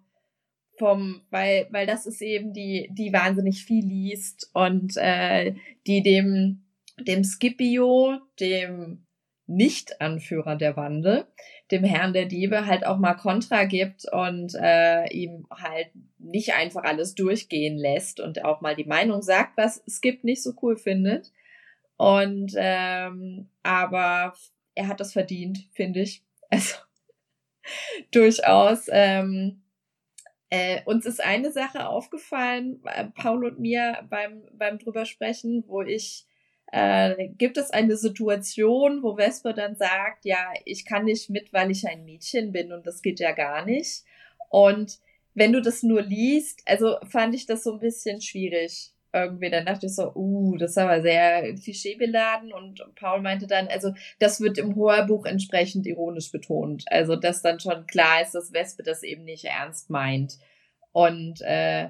vom, weil, weil das ist eben die, die wahnsinnig viel liest und äh, die dem, dem Scipio, dem Nicht-Anführer der Bande, dem Herrn der Diebe halt auch mal Kontra gibt und äh, ihm halt nicht einfach alles durchgehen lässt und auch mal die Meinung sagt, was Skip nicht so cool findet. Und ähm, aber er hat das verdient, finde ich. Also durchaus. Ähm, äh, uns ist eine Sache aufgefallen, äh, Paul und mir beim, beim drüber sprechen, wo ich äh, gibt es eine Situation, wo Vesper dann sagt, ja, ich kann nicht mit, weil ich ein Mädchen bin und das geht ja gar nicht. Und wenn du das nur liest, also fand ich das so ein bisschen schwierig irgendwie. Dann dachte ich so, uh, das ist aber sehr klischeebeladen. Und Paul meinte dann, also das wird im Hörbuch entsprechend ironisch betont. Also dass dann schon klar ist, dass Wespe das eben nicht ernst meint. Und äh,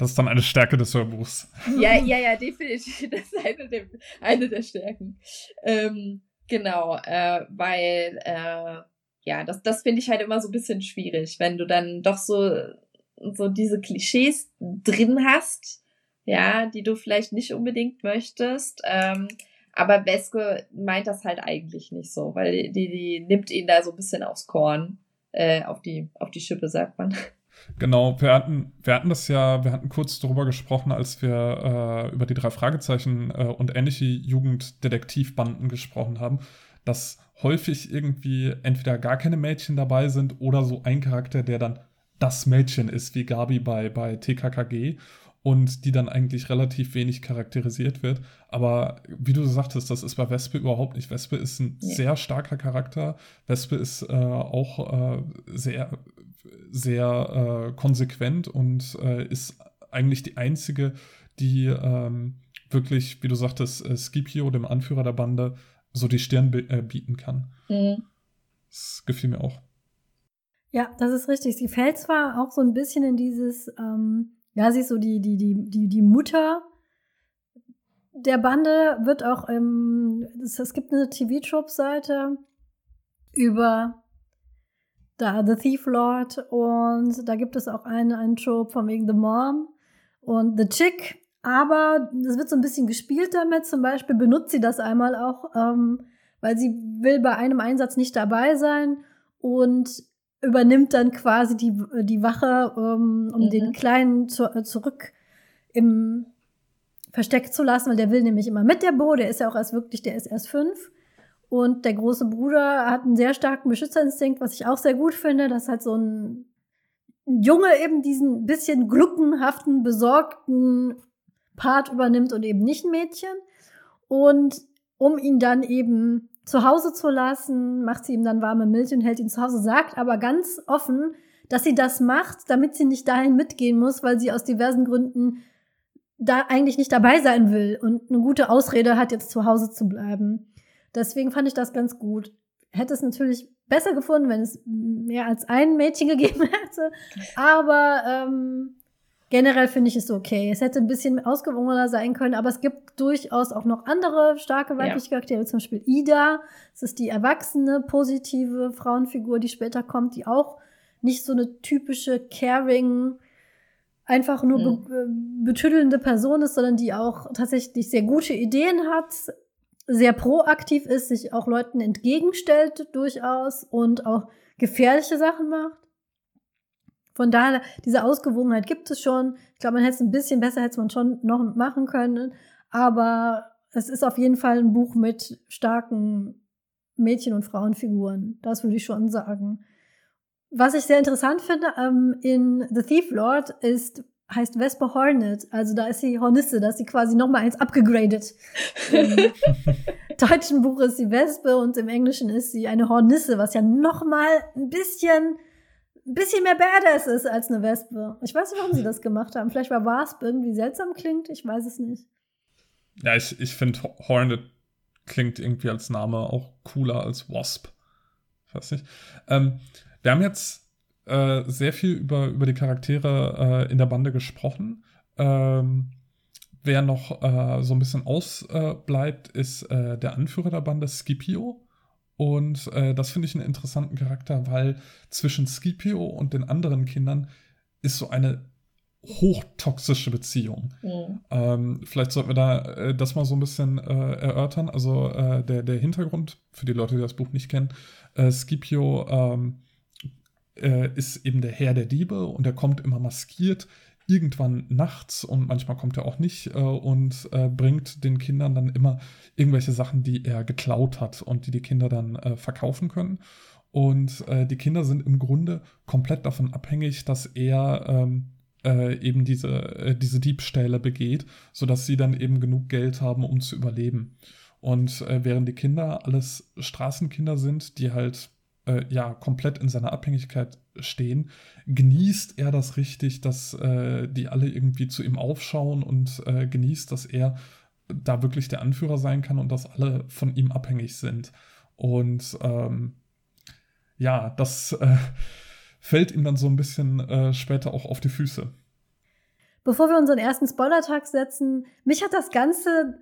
das ist dann eine Stärke des Hörbuchs. Ja, ja, ja, definitiv. Das ist eine der, eine der Stärken. Ähm, genau, äh, weil, äh, ja, das, das finde ich halt immer so ein bisschen schwierig, wenn du dann doch so, so diese Klischees drin hast, ja, die du vielleicht nicht unbedingt möchtest. Ähm, aber Weske meint das halt eigentlich nicht so, weil die, die nimmt ihn da so ein bisschen aufs Korn, äh, auf die, auf die Schippe, sagt man. Genau, wir hatten, wir hatten das ja, wir hatten kurz darüber gesprochen, als wir äh, über die drei Fragezeichen äh, und ähnliche Jugenddetektivbanden gesprochen haben, dass häufig irgendwie entweder gar keine Mädchen dabei sind oder so ein Charakter, der dann das Mädchen ist, wie Gabi bei, bei TKKG und die dann eigentlich relativ wenig charakterisiert wird. Aber wie du sagtest, das ist bei Wespe überhaupt nicht. Wespe ist ein ja. sehr starker Charakter. Wespe ist äh, auch äh, sehr sehr äh, konsequent und äh, ist eigentlich die einzige, die ähm, wirklich, wie du sagtest, äh, Scipio, dem Anführer der Bande, so die Stirn äh, bieten kann. Mhm. Das gefiel mir auch. Ja, das ist richtig. Sie fällt zwar auch so ein bisschen in dieses, ähm, ja, sie ist so die, die, die, die, die Mutter der Bande, wird auch im, es, es gibt eine TV-Trope-Seite über da The Thief Lord und da gibt es auch einen, einen Trope von wegen The Mom und The Chick. Aber es wird so ein bisschen gespielt damit. Zum Beispiel benutzt sie das einmal auch, ähm, weil sie will bei einem Einsatz nicht dabei sein und übernimmt dann quasi die, die Wache, ähm, um mhm. den Kleinen zu, äh, zurück im Versteck zu lassen, weil der will nämlich immer mit der Bo, der ist ja auch erst wirklich, der ist erst fünf. Und der große Bruder hat einen sehr starken Beschützerinstinkt, was ich auch sehr gut finde, dass halt so ein Junge eben diesen bisschen gluckenhaften, besorgten Part übernimmt und eben nicht ein Mädchen. Und um ihn dann eben zu Hause zu lassen, macht sie ihm dann warme Milch und hält ihn zu Hause, sagt aber ganz offen, dass sie das macht, damit sie nicht dahin mitgehen muss, weil sie aus diversen Gründen da eigentlich nicht dabei sein will und eine gute Ausrede hat, jetzt zu Hause zu bleiben. Deswegen fand ich das ganz gut. Hätte es natürlich besser gefunden, wenn es mehr als ein Mädchen gegeben hätte. Aber ähm, generell finde ich es okay. Es hätte ein bisschen ausgewogener sein können, aber es gibt durchaus auch noch andere starke weibliche ja. Charaktere, zum Beispiel Ida. Es ist die erwachsene, positive Frauenfigur, die später kommt, die auch nicht so eine typische caring, einfach nur mhm. be betüdelnde Person ist, sondern die auch tatsächlich sehr gute Ideen hat, sehr proaktiv ist, sich auch Leuten entgegenstellt durchaus und auch gefährliche Sachen macht. Von daher, diese Ausgewogenheit gibt es schon. Ich glaube, man hätte es ein bisschen besser, hätte man schon noch machen können. Aber es ist auf jeden Fall ein Buch mit starken Mädchen- und Frauenfiguren. Das würde ich schon sagen. Was ich sehr interessant finde, ähm, in The Thief Lord ist heißt Vesper Hornet. Also da ist sie Hornisse, da ist sie quasi noch mal eins abgegradet. Im deutschen Buch ist sie Wespe und im Englischen ist sie eine Hornisse, was ja noch mal ein bisschen ein bisschen mehr Badass ist als eine Wespe. Ich weiß nicht, warum sie das gemacht haben. Vielleicht weil Wasp irgendwie seltsam klingt. Ich weiß es nicht. Ja, ich, ich finde Hornet klingt irgendwie als Name auch cooler als Wasp. Ich weiß nicht. Ähm, wir haben jetzt äh, sehr viel über, über die Charaktere äh, in der Bande gesprochen. Ähm, wer noch äh, so ein bisschen ausbleibt, ist äh, der Anführer der Bande, Scipio. Und äh, das finde ich einen interessanten Charakter, weil zwischen Scipio und den anderen Kindern ist so eine hochtoxische Beziehung. Mhm. Ähm, vielleicht sollten wir da äh, das mal so ein bisschen äh, erörtern. Also äh, der, der Hintergrund, für die Leute, die das Buch nicht kennen, äh, Scipio ähm, äh, ist eben der Herr der Diebe und er kommt immer maskiert irgendwann nachts und manchmal kommt er auch nicht äh, und äh, bringt den Kindern dann immer irgendwelche Sachen, die er geklaut hat und die die Kinder dann äh, verkaufen können. Und äh, die Kinder sind im Grunde komplett davon abhängig, dass er ähm, äh, eben diese, diese Diebstähle begeht, sodass sie dann eben genug Geld haben, um zu überleben. Und äh, während die Kinder alles Straßenkinder sind, die halt äh, ja komplett in seiner Abhängigkeit stehen, genießt er das richtig, dass äh, die alle irgendwie zu ihm aufschauen und äh, genießt, dass er da wirklich der Anführer sein kann und dass alle von ihm abhängig sind. Und ähm, ja, das äh, fällt ihm dann so ein bisschen äh, später auch auf die Füße. Bevor wir unseren ersten Spoiler-Tag setzen, mich hat das Ganze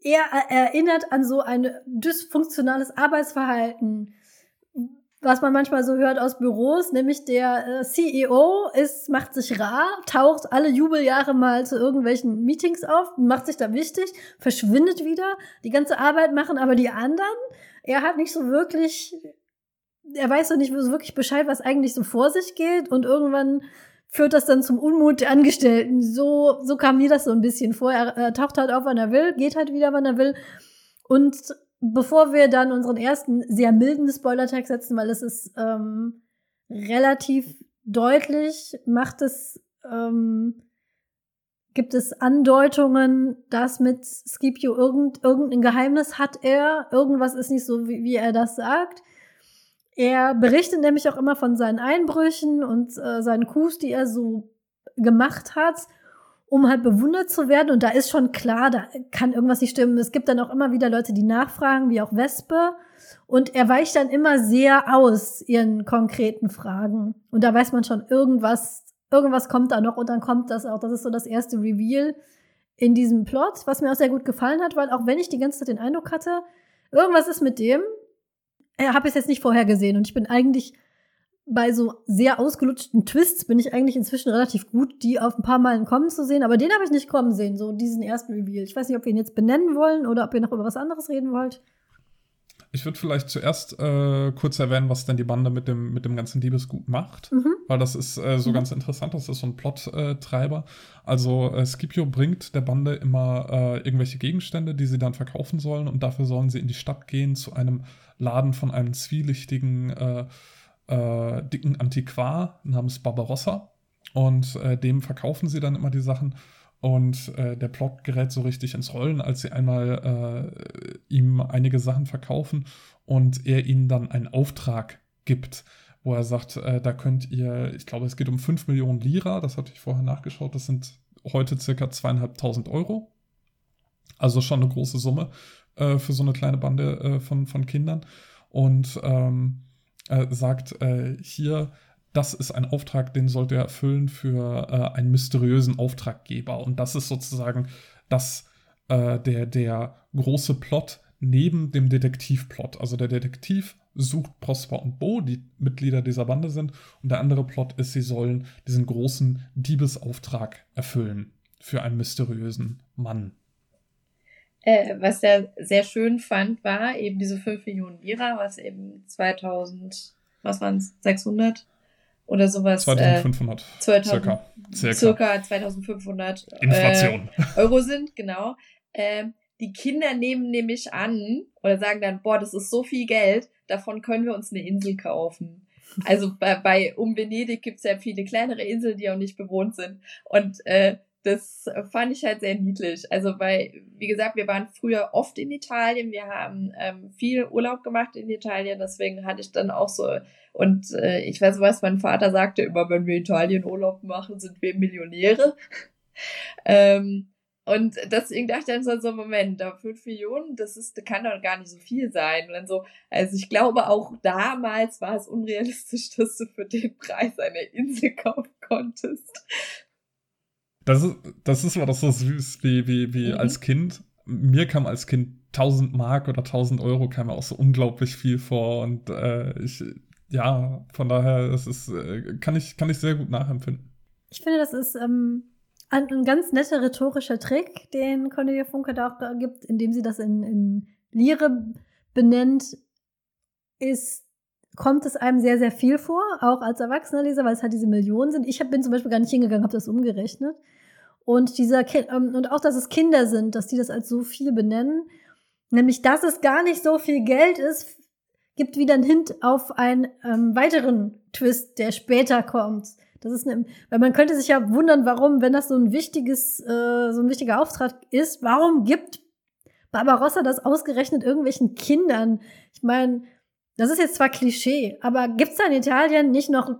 eher erinnert an so ein dysfunktionales Arbeitsverhalten was man manchmal so hört aus Büros, nämlich der äh, CEO ist, macht sich rar, taucht alle Jubeljahre mal zu irgendwelchen Meetings auf, macht sich da wichtig, verschwindet wieder, die ganze Arbeit machen aber die anderen. Er hat nicht so wirklich, er weiß so nicht so wirklich Bescheid, was eigentlich so vor sich geht und irgendwann führt das dann zum Unmut der Angestellten. So, so kam mir das so ein bisschen vor. Er, er taucht halt auf, wann er will, geht halt wieder, wann er will. Und bevor wir dann unseren ersten sehr milden Spoiler-Tag setzen, weil es ist ähm, relativ deutlich, macht es, ähm, gibt es Andeutungen, dass mit Scipio irgend, irgendein Geheimnis hat er, irgendwas ist nicht so, wie, wie er das sagt. Er berichtet nämlich auch immer von seinen Einbrüchen und äh, seinen Coups, die er so gemacht hat um halt bewundert zu werden. Und da ist schon klar, da kann irgendwas nicht stimmen. Es gibt dann auch immer wieder Leute, die nachfragen, wie auch Wespe. Und er weicht dann immer sehr aus ihren konkreten Fragen. Und da weiß man schon, irgendwas, irgendwas kommt da noch. Und dann kommt das auch. Das ist so das erste Reveal in diesem Plot, was mir auch sehr gut gefallen hat, weil auch wenn ich die ganze Zeit den Eindruck hatte, irgendwas ist mit dem, habe es jetzt nicht vorher gesehen. Und ich bin eigentlich bei so sehr ausgelutschten Twists bin ich eigentlich inzwischen relativ gut, die auf ein paar Mal kommen zu sehen, aber den habe ich nicht kommen sehen, so diesen ersten Reveal. Ich weiß nicht, ob wir ihn jetzt benennen wollen oder ob ihr noch über was anderes reden wollt. Ich würde vielleicht zuerst äh, kurz erwähnen, was denn die Bande mit dem, mit dem ganzen Diebesgut macht, mhm. weil das ist äh, so mhm. ganz interessant, das ist so ein Plot-Treiber. also äh, Scipio bringt der Bande immer äh, irgendwelche Gegenstände, die sie dann verkaufen sollen und dafür sollen sie in die Stadt gehen zu einem Laden von einem zwielichtigen äh, dicken Antiquar namens Barbarossa. Und äh, dem verkaufen sie dann immer die Sachen. Und äh, der Plot gerät so richtig ins Rollen, als sie einmal äh, ihm einige Sachen verkaufen und er ihnen dann einen Auftrag gibt, wo er sagt, äh, da könnt ihr, ich glaube, es geht um 5 Millionen Lira, das hatte ich vorher nachgeschaut, das sind heute circa zweieinhalbtausend Euro. Also schon eine große Summe äh, für so eine kleine Bande von, von Kindern. Und ähm, äh, sagt, äh, hier, das ist ein Auftrag, den sollt ihr erfüllen für äh, einen mysteriösen Auftraggeber. Und das ist sozusagen das, äh, der, der große Plot neben dem Detektivplot. Also der Detektiv sucht Prosper und Bo, die Mitglieder dieser Bande sind. Und der andere Plot ist, sie sollen diesen großen Diebesauftrag erfüllen für einen mysteriösen Mann. Äh, was er sehr schön fand, war eben diese 5 Millionen Lira, was eben 2000, was waren es, 600 oder sowas. 2500. Äh, 2000, circa. circa. Circa 2500 Inflation. Äh, Euro sind, genau. Äh, die Kinder nehmen nämlich an oder sagen dann, boah, das ist so viel Geld, davon können wir uns eine Insel kaufen. Also bei, bei um Venedig gibt's ja viele kleinere Inseln, die auch nicht bewohnt sind. Und äh, das fand ich halt sehr niedlich. Also, weil, wie gesagt, wir waren früher oft in Italien, wir haben ähm, viel Urlaub gemacht in Italien, deswegen hatte ich dann auch so, und äh, ich weiß was, mein Vater sagte immer, wenn wir Italien Urlaub machen, sind wir Millionäre. ähm, und deswegen dachte ich dann so, Moment, da fünf Millionen, das ist, kann doch gar nicht so viel sein. Und dann so, also ich glaube auch damals war es unrealistisch, dass du für den Preis eine Insel kaufen konntest. Das ist, das ist war das so süß, wie, wie, wie mhm. als Kind. Mir kam als Kind 1000 Mark oder 1000 Euro kam mir auch so unglaublich viel vor und äh, ich, ja, von daher, das ist, äh, kann ich, kann ich sehr gut nachempfinden. Ich finde, das ist ähm, ein, ein, ganz netter rhetorischer Trick, den Cornelia Funke da auch gibt, indem sie das in, in Lire benennt, ist kommt es einem sehr, sehr viel vor, auch als erwachsener Leser, weil es halt diese Millionen sind. Ich hab, bin zum Beispiel gar nicht hingegangen, habe das umgerechnet. Und dieser ähm, und auch, dass es Kinder sind, dass die das als so viel benennen, nämlich dass es gar nicht so viel Geld ist, gibt wieder einen Hint auf einen ähm, weiteren Twist, der später kommt. Das ist eine, weil man könnte sich ja wundern, warum, wenn das so ein wichtiges, äh, so ein wichtiger Auftrag ist, warum gibt Barbarossa das ausgerechnet irgendwelchen Kindern? Ich meine, das ist jetzt zwar Klischee, aber gibt's da in Italien nicht noch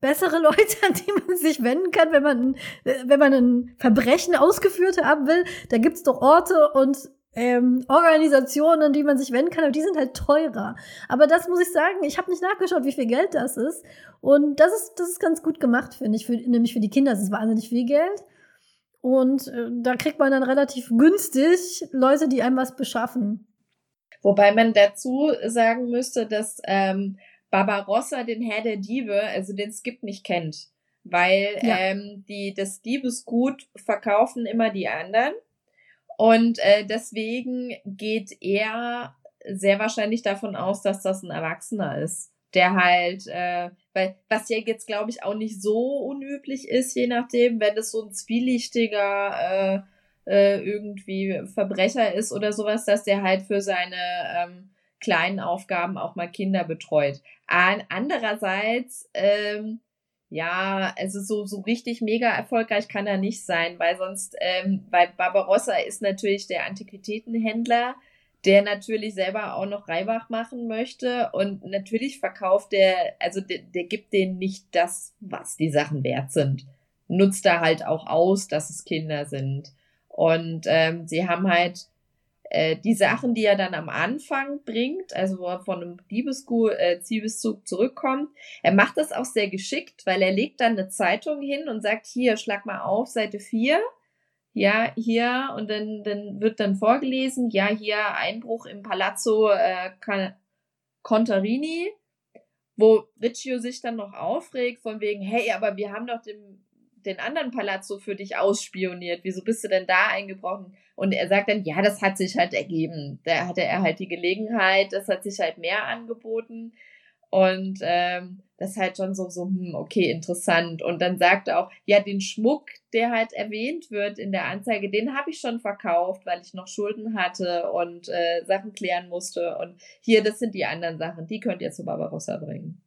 bessere Leute, an die man sich wenden kann, wenn man, wenn man ein Verbrechen ausgeführt haben will? Da gibt's doch Orte und ähm, Organisationen, an die man sich wenden kann, aber die sind halt teurer. Aber das muss ich sagen, ich habe nicht nachgeschaut, wie viel Geld das ist. Und das ist, das ist ganz gut gemacht, finde ich. Für, nämlich für die Kinder ist es wahnsinnig viel Geld. Und äh, da kriegt man dann relativ günstig Leute, die einem was beschaffen. Wobei man dazu sagen müsste, dass ähm, Barbarossa den Herr der Diebe, also den Skip nicht kennt. Weil ja. ähm, die das Diebesgut verkaufen immer die anderen. Und äh, deswegen geht er sehr wahrscheinlich davon aus, dass das ein Erwachsener ist, der halt, äh, weil was ja jetzt glaube ich auch nicht so unüblich ist, je nachdem, wenn es so ein zwielichtiger äh, irgendwie Verbrecher ist oder sowas, dass der halt für seine ähm, kleinen Aufgaben auch mal Kinder betreut. Andererseits ähm, ja, also so, so richtig mega erfolgreich kann er nicht sein, weil sonst, ähm, weil Barbarossa ist natürlich der Antiquitätenhändler, der natürlich selber auch noch Reibach machen möchte und natürlich verkauft der, also der, der gibt denen nicht das, was die Sachen wert sind. Nutzt er halt auch aus, dass es Kinder sind. Und ähm, sie haben halt äh, die Sachen, die er dann am Anfang bringt, also wo er von einem Diebesgu äh, Diebeszug zurückkommt, er macht das auch sehr geschickt, weil er legt dann eine Zeitung hin und sagt, hier, schlag mal auf, Seite 4, ja, hier, und dann, dann wird dann vorgelesen, ja, hier Einbruch im Palazzo äh, Contarini, wo Riccio sich dann noch aufregt, von wegen, hey, aber wir haben doch den, den anderen Palazzo für dich ausspioniert, wieso bist du denn da eingebrochen? Und er sagt dann, ja, das hat sich halt ergeben. Da hatte er halt die Gelegenheit, das hat sich halt mehr angeboten. Und ähm, das ist halt schon so, so, hm, okay, interessant. Und dann sagt er auch, ja, den Schmuck, der halt erwähnt wird in der Anzeige, den habe ich schon verkauft, weil ich noch Schulden hatte und äh, Sachen klären musste. Und hier, das sind die anderen Sachen, die könnt ihr zu Barbarossa bringen.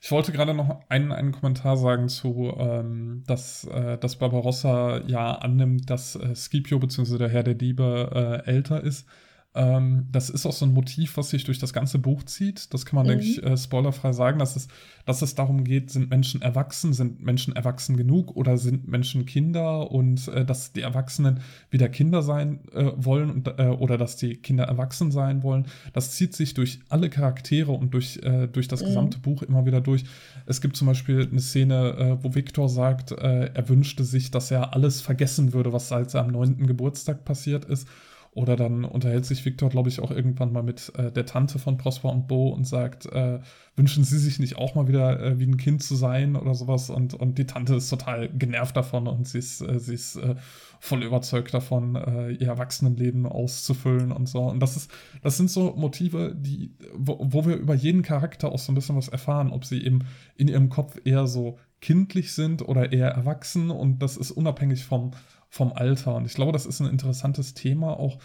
Ich wollte gerade noch einen, einen Kommentar sagen zu, ähm, dass, äh, dass Barbarossa ja annimmt, dass äh, Scipio bzw. der Herr der Diebe äh, älter ist. Ähm, das ist auch so ein Motiv, was sich durch das ganze Buch zieht. Das kann man, mhm. denke ich, äh, spoilerfrei sagen, dass es, dass es darum geht, sind Menschen erwachsen, sind Menschen erwachsen genug oder sind Menschen Kinder und äh, dass die Erwachsenen wieder Kinder sein äh, wollen und, äh, oder dass die Kinder erwachsen sein wollen. Das zieht sich durch alle Charaktere und durch, äh, durch das mhm. gesamte Buch immer wieder durch. Es gibt zum Beispiel eine Szene, äh, wo Viktor sagt, er wünschte sich, dass er alles vergessen würde, was seit seinem neunten Geburtstag passiert ist. Oder dann unterhält sich Victor, glaube ich, auch irgendwann mal mit äh, der Tante von Prosper und Bo und sagt, äh, wünschen Sie sich nicht auch mal wieder äh, wie ein Kind zu sein oder sowas? Und, und die Tante ist total genervt davon und sie ist, äh, sie ist äh, voll überzeugt davon, äh, ihr Erwachsenenleben auszufüllen und so. Und das ist, das sind so Motive, die, wo, wo wir über jeden Charakter auch so ein bisschen was erfahren, ob sie eben in ihrem Kopf eher so kindlich sind oder eher erwachsen und das ist unabhängig vom, vom Alter. Und ich glaube, das ist ein interessantes Thema, auch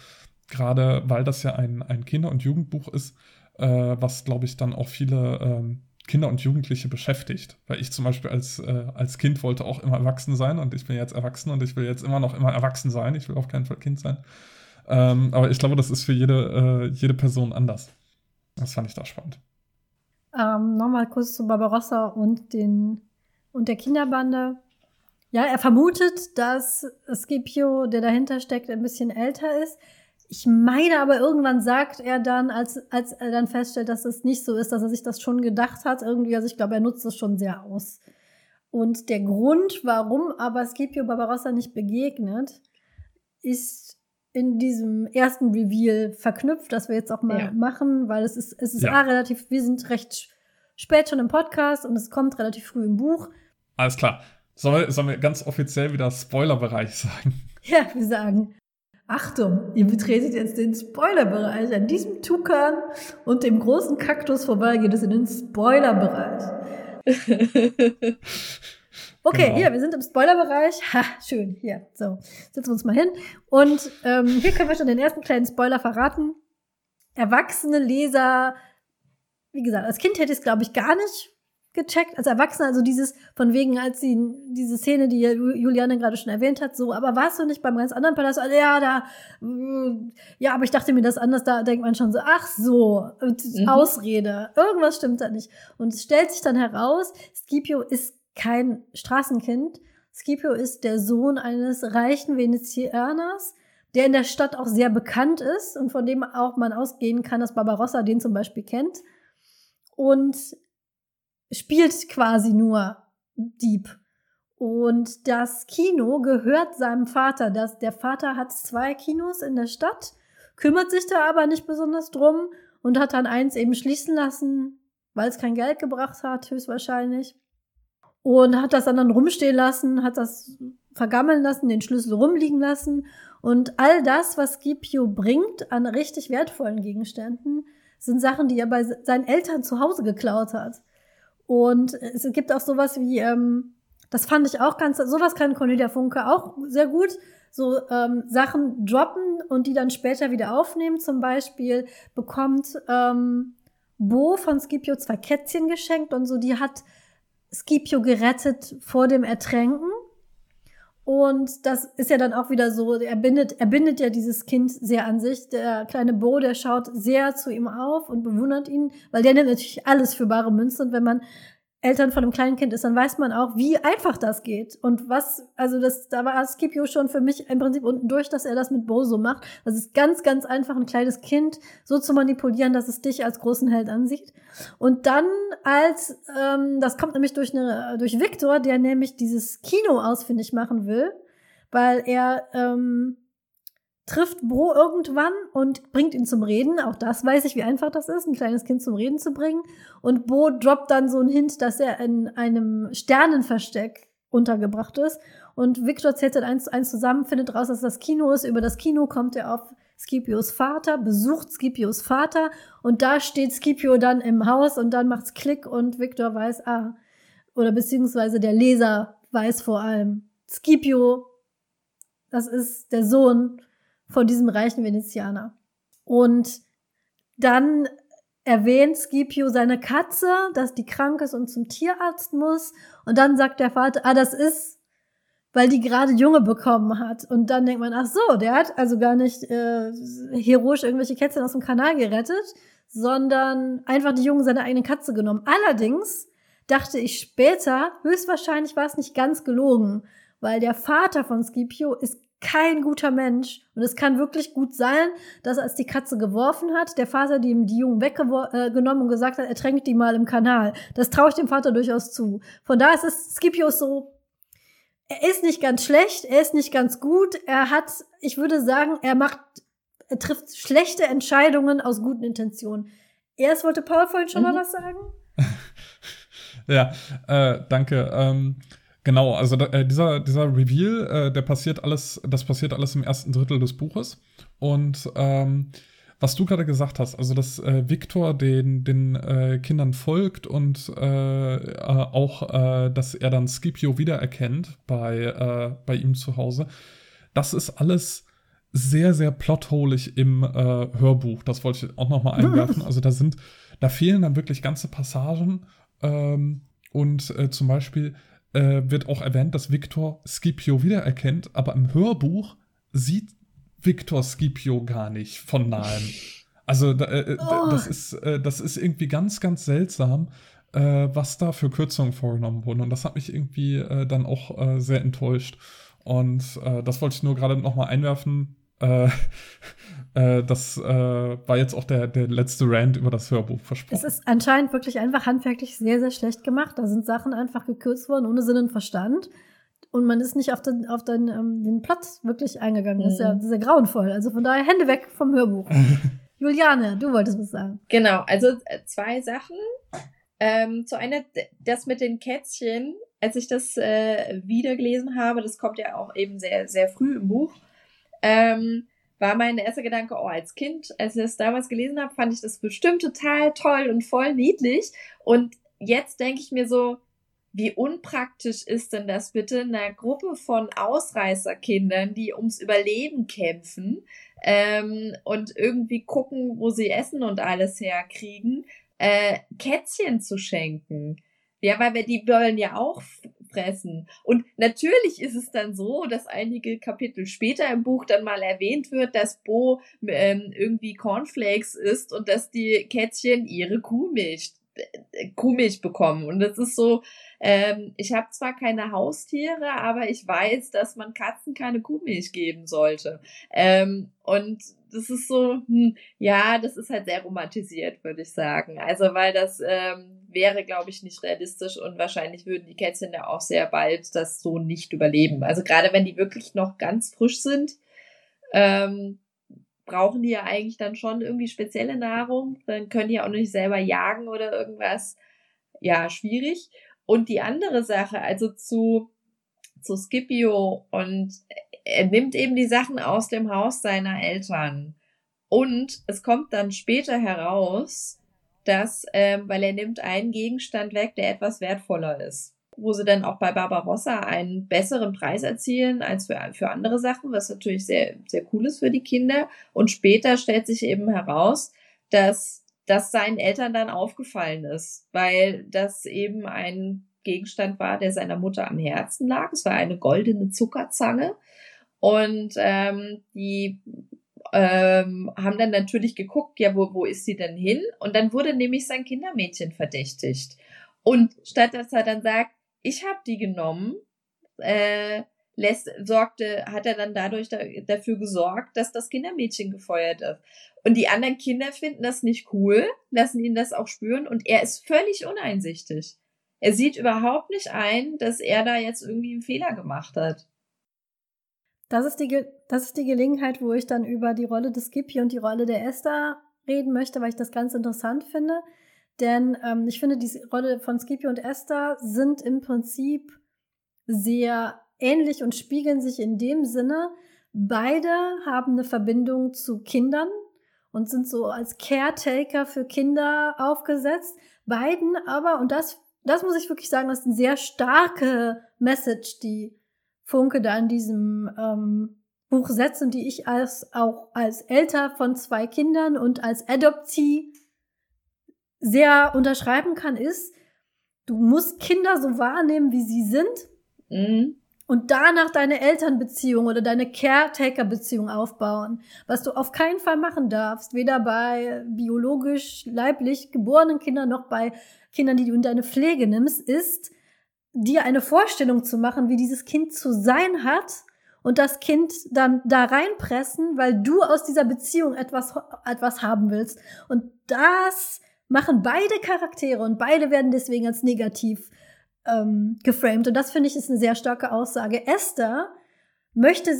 gerade weil das ja ein, ein Kinder- und Jugendbuch ist, äh, was, glaube ich, dann auch viele ähm, Kinder und Jugendliche beschäftigt. Weil ich zum Beispiel als, äh, als Kind wollte auch immer erwachsen sein und ich bin jetzt erwachsen und ich will jetzt immer noch immer erwachsen sein. Ich will auf keinen Fall Kind sein. Ähm, aber ich glaube, das ist für jede, äh, jede Person anders. Das fand ich da spannend. Ähm, Nochmal kurz zu Barbarossa und, den, und der Kinderbande. Ja, er vermutet, dass Scipio, der dahinter steckt, ein bisschen älter ist. Ich meine aber irgendwann sagt er dann, als, als er dann feststellt, dass es nicht so ist, dass er sich das schon gedacht hat, irgendwie, also ich glaube, er nutzt das schon sehr aus. Und der Grund, warum aber Scipio Barbarossa nicht begegnet, ist in diesem ersten Reveal verknüpft, das wir jetzt auch mal ja. machen, weil es ist, es ist ja. relativ, wir sind recht spät schon im Podcast und es kommt relativ früh im Buch. Alles klar. Sollen wir, sollen wir ganz offiziell wieder Spoilerbereich sagen? Ja, wir sagen. Achtung, ihr betretet jetzt den Spoilerbereich. An diesem Tukan und dem großen Kaktus vorbei geht es in den Spoilerbereich. Okay, genau. hier, wir sind im Spoilerbereich. Ha, schön. Hier, so, setzen wir uns mal hin. Und ähm, hier können wir schon den ersten kleinen Spoiler verraten. Erwachsene Leser wie gesagt, als Kind hätte ich es, glaube ich, gar nicht gecheckt, als Erwachsener, also dieses, von wegen, als sie, diese Szene, die Juliane gerade schon erwähnt hat, so, aber warst du nicht beim ganz anderen Palast? Also, ja, da, mm, ja, aber ich dachte mir das anders, da denkt man schon so, ach so, mhm. Ausrede, irgendwas stimmt da nicht. Und es stellt sich dann heraus, Scipio ist kein Straßenkind, Scipio ist der Sohn eines reichen Venezianers, der in der Stadt auch sehr bekannt ist und von dem auch man ausgehen kann, dass Barbarossa den zum Beispiel kennt. Und spielt quasi nur Dieb. Und das Kino gehört seinem Vater. Das, der Vater hat zwei Kinos in der Stadt, kümmert sich da aber nicht besonders drum und hat dann eins eben schließen lassen, weil es kein Geld gebracht hat, höchstwahrscheinlich. Und hat das dann rumstehen lassen, hat das vergammeln lassen, den Schlüssel rumliegen lassen. Und all das, was Scipio bringt an richtig wertvollen Gegenständen, sind Sachen, die er bei seinen Eltern zu Hause geklaut hat. Und es gibt auch sowas wie, ähm, das fand ich auch ganz, sowas kann Cornelia Funke auch sehr gut, so ähm, Sachen droppen und die dann später wieder aufnehmen. Zum Beispiel bekommt ähm, Bo von Scipio zwei Kätzchen geschenkt und so, die hat Scipio gerettet vor dem Ertränken. Und das ist ja dann auch wieder so, er bindet, er bindet ja dieses Kind sehr an sich. Der kleine Bo, der schaut sehr zu ihm auf und bewundert ihn, weil der nimmt natürlich alles für bare Münze. Und wenn man Eltern von einem kleinen Kind ist, dann weiß man auch, wie einfach das geht. Und was, also das, da war Scipio schon für mich im Prinzip unten durch, dass er das mit Boso macht. Das ist ganz, ganz einfach, ein kleines Kind so zu manipulieren, dass es dich als großen Held ansieht. Und dann als, ähm, das kommt nämlich durch eine, durch Victor, der nämlich dieses Kino ausfindig machen will, weil er, ähm, trifft Bo irgendwann und bringt ihn zum Reden. Auch das weiß ich, wie einfach das ist, ein kleines Kind zum Reden zu bringen. Und Bo droppt dann so einen Hint, dass er in einem Sternenversteck untergebracht ist. Und Victor zählt dann eins, eins zusammen, findet raus, dass das Kino ist. Über das Kino kommt er auf Scipios Vater, besucht Scipios Vater und da steht Scipio dann im Haus und dann macht's Klick und Victor weiß, ah, oder beziehungsweise der Leser weiß vor allem, Scipio, das ist der Sohn von diesem reichen Venezianer. Und dann erwähnt Scipio seine Katze, dass die krank ist und zum Tierarzt muss. Und dann sagt der Vater, ah, das ist, weil die gerade Junge bekommen hat. Und dann denkt man, ach so, der hat also gar nicht äh, heroisch irgendwelche Kätzchen aus dem Kanal gerettet, sondern einfach die Jungen seiner eigenen Katze genommen. Allerdings dachte ich später, höchstwahrscheinlich war es nicht ganz gelogen, weil der Vater von Scipio ist kein guter Mensch. Und es kann wirklich gut sein, dass als die Katze geworfen hat, der Vater die ihm die Jungen weggenommen und gesagt hat, er tränkt die mal im Kanal. Das traue ich dem Vater durchaus zu. Von da ist es Scipio so, er ist nicht ganz schlecht, er ist nicht ganz gut. Er hat, ich würde sagen, er macht, er trifft schlechte Entscheidungen aus guten Intentionen. Erst wollte Paul vorhin schon mhm. mal was sagen. ja, äh, danke. Ähm Genau, also äh, dieser, dieser Reveal, äh, der passiert alles, das passiert alles im ersten Drittel des Buches. Und ähm, was du gerade gesagt hast, also dass äh, Victor den, den äh, Kindern folgt und äh, äh, auch, äh, dass er dann Scipio wiedererkennt bei, äh, bei ihm zu Hause, das ist alles sehr, sehr plotholig im Hörbuch. Das wollte ich auch noch mal einwerfen. Also da sind, da fehlen dann wirklich ganze Passagen ähm, und zum Beispiel äh, wird auch erwähnt, dass Victor Scipio wiedererkennt, aber im Hörbuch sieht Victor Scipio gar nicht von nahem. Also äh, äh oh. das, ist, äh, das ist irgendwie ganz, ganz seltsam, äh, was da für Kürzungen vorgenommen wurden. Und das hat mich irgendwie dann auch sehr enttäuscht. Und das wollte ich nur gerade noch mal einwerfen. Äh, das äh, war jetzt auch der, der letzte Rant über das Hörbuch versprochen. Es ist anscheinend wirklich einfach handwerklich sehr, sehr schlecht gemacht. Da sind Sachen einfach gekürzt worden, ohne Sinn und Verstand. Und man ist nicht auf den, auf den, ähm, den Platz wirklich eingegangen. Das ist ja, das ist ja grauenvoll. Also von daher Hände weg vom Hörbuch. Juliane, du wolltest was sagen. Genau, also äh, zwei Sachen. Ähm, zu einer, das mit den Kätzchen, als ich das äh, wiedergelesen habe, das kommt ja auch eben sehr, sehr früh im Buch. Ähm, war mein erster Gedanke, oh, als Kind, als ich das damals gelesen habe, fand ich das bestimmt total toll und voll niedlich. Und jetzt denke ich mir so, wie unpraktisch ist denn das bitte, einer Gruppe von Ausreißerkindern, die ums Überleben kämpfen ähm, und irgendwie gucken, wo sie Essen und alles herkriegen, äh, Kätzchen zu schenken. Ja, weil wir die wollen ja auch fressen. Und natürlich ist es dann so, dass einige Kapitel später im Buch dann mal erwähnt wird, dass Bo ähm, irgendwie Cornflakes isst und dass die Kätzchen ihre Kuhmilch äh, Kuhmilch bekommen. Und das ist so, ähm, ich habe zwar keine Haustiere, aber ich weiß, dass man Katzen keine Kuhmilch geben sollte. Ähm, und das ist so, hm, ja, das ist halt sehr romantisiert, würde ich sagen. Also, weil das ähm, wäre, glaube ich, nicht realistisch und wahrscheinlich würden die Kätzchen ja auch sehr bald das so nicht überleben. Also gerade wenn die wirklich noch ganz frisch sind, ähm, brauchen die ja eigentlich dann schon irgendwie spezielle Nahrung. Dann können die auch nicht selber jagen oder irgendwas. Ja, schwierig. Und die andere Sache, also zu, zu Scipio und er nimmt eben die Sachen aus dem Haus seiner Eltern. Und es kommt dann später heraus, dass, ähm, weil er nimmt einen Gegenstand weg, der etwas wertvoller ist. Wo sie dann auch bei Barbarossa einen besseren Preis erzielen als für, für andere Sachen, was natürlich sehr, sehr cool ist für die Kinder. Und später stellt sich eben heraus, dass das seinen Eltern dann aufgefallen ist, weil das eben ein Gegenstand war, der seiner Mutter am Herzen lag. Es war eine goldene Zuckerzange. Und ähm, die ähm, haben dann natürlich geguckt, ja, wo, wo ist sie denn hin? Und dann wurde nämlich sein Kindermädchen verdächtigt. Und statt dass er dann sagt, ich habe die genommen, äh, lässt, sorgte, hat er dann dadurch da, dafür gesorgt, dass das Kindermädchen gefeuert ist. Und die anderen Kinder finden das nicht cool, lassen ihn das auch spüren und er ist völlig uneinsichtig. Er sieht überhaupt nicht ein, dass er da jetzt irgendwie einen Fehler gemacht hat. Das ist, die, das ist die Gelegenheit, wo ich dann über die Rolle des Skippy und die Rolle der Esther reden möchte, weil ich das ganz interessant finde. Denn ähm, ich finde, die Rolle von Skippy und Esther sind im Prinzip sehr ähnlich und spiegeln sich in dem Sinne, beide haben eine Verbindung zu Kindern und sind so als Caretaker für Kinder aufgesetzt. Beiden aber, und das, das muss ich wirklich sagen, das ist eine sehr starke Message, die Funke da in diesem ähm, Buch setzt und die ich als auch als Elter von zwei Kindern und als Adoptee sehr unterschreiben kann, ist, du musst Kinder so wahrnehmen, wie sie sind. Mhm. Und danach deine Elternbeziehung oder deine Caretaker-Beziehung aufbauen. Was du auf keinen Fall machen darfst, weder bei biologisch, leiblich geborenen Kindern noch bei Kindern, die du in deine Pflege nimmst, ist, dir eine Vorstellung zu machen, wie dieses Kind zu sein hat und das Kind dann da reinpressen, weil du aus dieser Beziehung etwas, etwas haben willst. Und das machen beide Charaktere und beide werden deswegen als negativ ähm, geframed. Und das finde ich ist eine sehr starke Aussage. Esther möchte,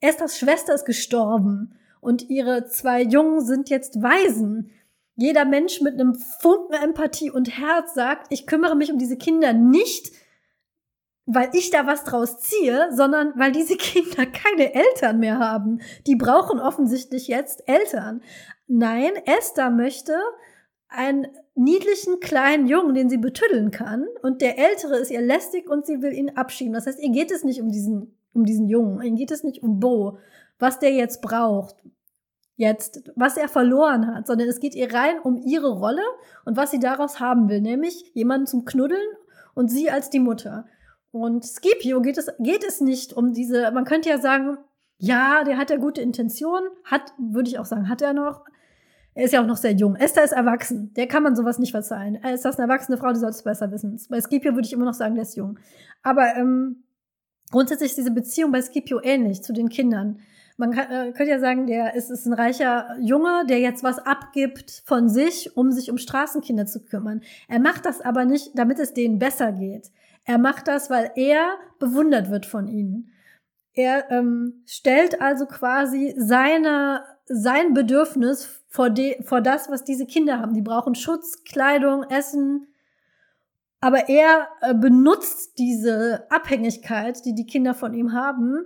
Esthers Schwester ist gestorben und ihre zwei Jungen sind jetzt Waisen. Jeder Mensch mit einem Funken Empathie und Herz sagt, ich kümmere mich um diese Kinder nicht, weil ich da was draus ziehe, sondern weil diese Kinder keine Eltern mehr haben. Die brauchen offensichtlich jetzt Eltern. Nein, Esther möchte einen niedlichen kleinen Jungen, den sie betüddeln kann, und der Ältere ist ihr lästig und sie will ihn abschieben. Das heißt, ihr geht es nicht um diesen, um diesen Jungen, ihr geht es nicht um Bo, was der jetzt braucht, jetzt, was er verloren hat, sondern es geht ihr rein um ihre Rolle und was sie daraus haben will, nämlich jemanden zum Knuddeln und sie als die Mutter. Und Scipio geht es, geht es nicht um diese, man könnte ja sagen, ja, der hat ja gute Intentionen, hat, würde ich auch sagen, hat er noch. Er ist ja auch noch sehr jung. Esther ist erwachsen. Der kann man sowas nicht verzeihen. Ist das eine erwachsene Frau, die sollte es besser wissen. Bei Scipio würde ich immer noch sagen, der ist jung. Aber ähm, grundsätzlich ist diese Beziehung bei Scipio ähnlich zu den Kindern. Man kann, äh, könnte ja sagen, der ist, ist ein reicher Junge, der jetzt was abgibt von sich, um sich um Straßenkinder zu kümmern. Er macht das aber nicht, damit es denen besser geht. Er macht das, weil er bewundert wird von ihnen. Er ähm, stellt also quasi seine, sein Bedürfnis vor, de, vor das, was diese Kinder haben. Die brauchen Schutz, Kleidung, Essen. Aber er äh, benutzt diese Abhängigkeit, die die Kinder von ihm haben,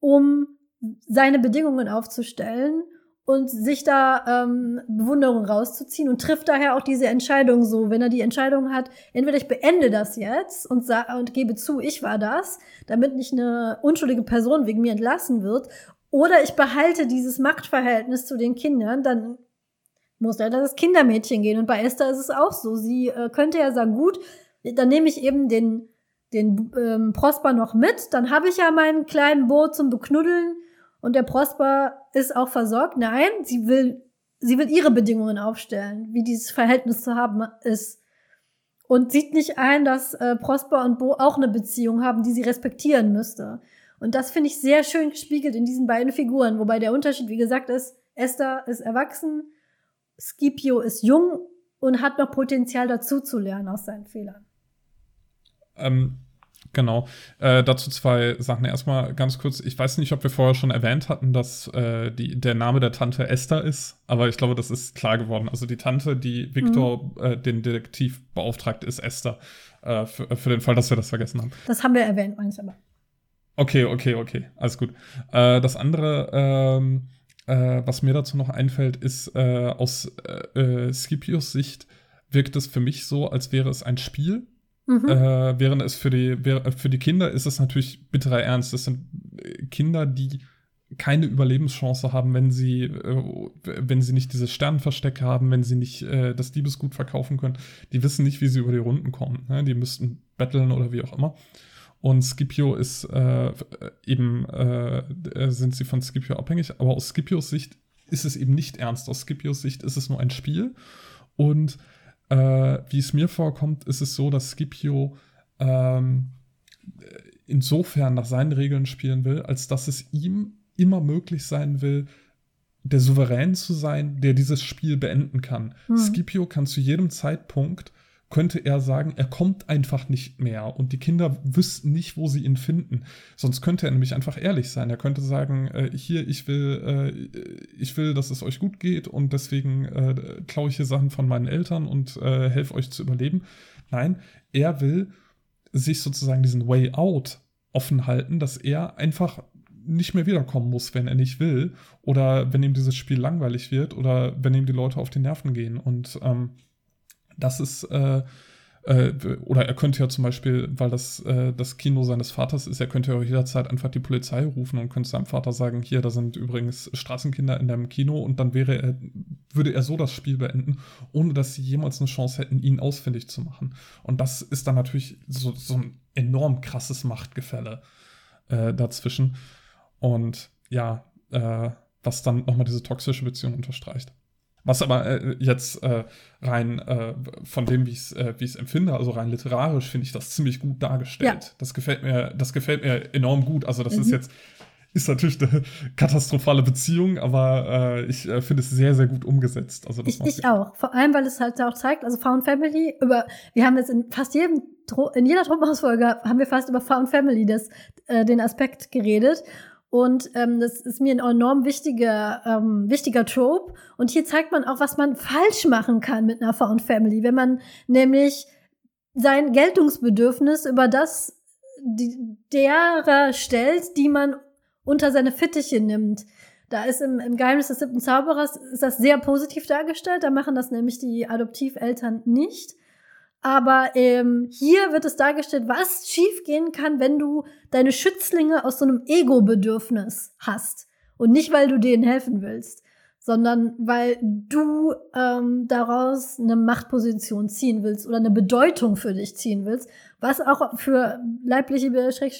um seine Bedingungen aufzustellen und sich da ähm, Bewunderung rauszuziehen und trifft daher auch diese Entscheidung so, wenn er die Entscheidung hat, entweder ich beende das jetzt und, und gebe zu, ich war das, damit nicht eine unschuldige Person wegen mir entlassen wird, oder ich behalte dieses Machtverhältnis zu den Kindern, dann muss leider das Kindermädchen gehen. Und bei Esther ist es auch so. Sie äh, könnte ja sagen, gut, dann nehme ich eben den, den ähm, Prosper noch mit, dann habe ich ja meinen kleinen Boot zum Beknuddeln und der Prosper ist auch versorgt. Nein, sie will, sie will ihre Bedingungen aufstellen, wie dieses Verhältnis zu haben ist. Und sieht nicht ein, dass äh, Prosper und Bo auch eine Beziehung haben, die sie respektieren müsste. Und das finde ich sehr schön gespiegelt in diesen beiden Figuren, wobei der Unterschied, wie gesagt, ist, Esther ist erwachsen, Scipio ist jung und hat noch Potenzial dazu zu lernen aus seinen Fehlern. Ähm, genau. Äh, dazu zwei Sachen. Erstmal ganz kurz, ich weiß nicht, ob wir vorher schon erwähnt hatten, dass äh, die, der Name der Tante Esther ist, aber ich glaube, das ist klar geworden. Also die Tante, die Victor, mhm. äh, den Detektiv beauftragt, ist Esther. Äh, für, für, den Fall, dass wir das vergessen haben. Das haben wir erwähnt, meine ich aber. Okay, okay, okay. Alles gut. Äh, das andere, ähm, äh, was mir dazu noch einfällt, ist aus Scipios Sicht wirkt es für mich so, als wäre es ein Spiel Mhm. Äh, während es für die, für die Kinder ist es natürlich bitterer Ernst. Das sind äh, Kinder, die keine Überlebenschance haben, wenn sie, äh, wenn sie nicht dieses Sternenversteck haben, wenn sie nicht äh, das Diebesgut verkaufen können. Die wissen nicht, wie sie über die Runden kommen. Ne? Die müssten betteln oder wie auch immer. Und Scipio ist äh, eben, äh, sind sie von Scipio abhängig, aber aus Scipios Sicht ist es eben nicht ernst. Aus Scipios Sicht ist es nur ein Spiel. Und äh, wie es mir vorkommt, ist es so, dass Scipio ähm, insofern nach seinen Regeln spielen will, als dass es ihm immer möglich sein will, der Souverän zu sein, der dieses Spiel beenden kann. Mhm. Scipio kann zu jedem Zeitpunkt könnte er sagen, er kommt einfach nicht mehr und die Kinder wüssten nicht, wo sie ihn finden. Sonst könnte er nämlich einfach ehrlich sein. Er könnte sagen, äh, hier, ich will, äh, ich will, dass es euch gut geht und deswegen äh, klaue ich hier Sachen von meinen Eltern und äh, helfe euch zu überleben. Nein, er will sich sozusagen diesen Way out offen halten, dass er einfach nicht mehr wiederkommen muss, wenn er nicht will oder wenn ihm dieses Spiel langweilig wird oder wenn ihm die Leute auf die Nerven gehen und ähm, das ist, äh, äh, oder er könnte ja zum Beispiel, weil das äh, das Kino seines Vaters ist, er könnte ja jederzeit einfach die Polizei rufen und könnte seinem Vater sagen, hier, da sind übrigens Straßenkinder in deinem Kino und dann wäre er, würde er so das Spiel beenden, ohne dass sie jemals eine Chance hätten, ihn ausfindig zu machen. Und das ist dann natürlich so, so ein enorm krasses Machtgefälle äh, dazwischen. Und ja, äh, was dann nochmal diese toxische Beziehung unterstreicht. Was aber äh, jetzt äh, rein äh, von dem, wie ich es äh, wie empfinde, also rein literarisch, finde ich das ziemlich gut dargestellt. Ja. Das gefällt mir, das gefällt mir enorm gut. Also das mhm. ist jetzt ist natürlich eine katastrophale Beziehung, aber äh, ich äh, finde es sehr, sehr gut umgesetzt. Also das ich, ich auch. Vor allem, weil es halt auch zeigt, also Found Family, über, wir haben jetzt in fast jedem, in jeder Truppenhausfolge haben wir fast über Found Family das, äh, den Aspekt geredet. Und ähm, das ist mir ein enorm wichtiger, ähm, wichtiger Trope. Und hier zeigt man auch, was man falsch machen kann mit einer Found Family, wenn man nämlich sein Geltungsbedürfnis über das die, derer stellt, die man unter seine Fittiche nimmt. Da ist im, im Geheimnis des siebten Zauberers ist das sehr positiv dargestellt. Da machen das nämlich die Adoptiveltern nicht. Aber ähm, hier wird es dargestellt, was schiefgehen kann, wenn du deine Schützlinge aus so einem Ego-Bedürfnis hast. Und nicht, weil du denen helfen willst, sondern weil du ähm, daraus eine Machtposition ziehen willst oder eine Bedeutung für dich ziehen willst, was auch für leibliche,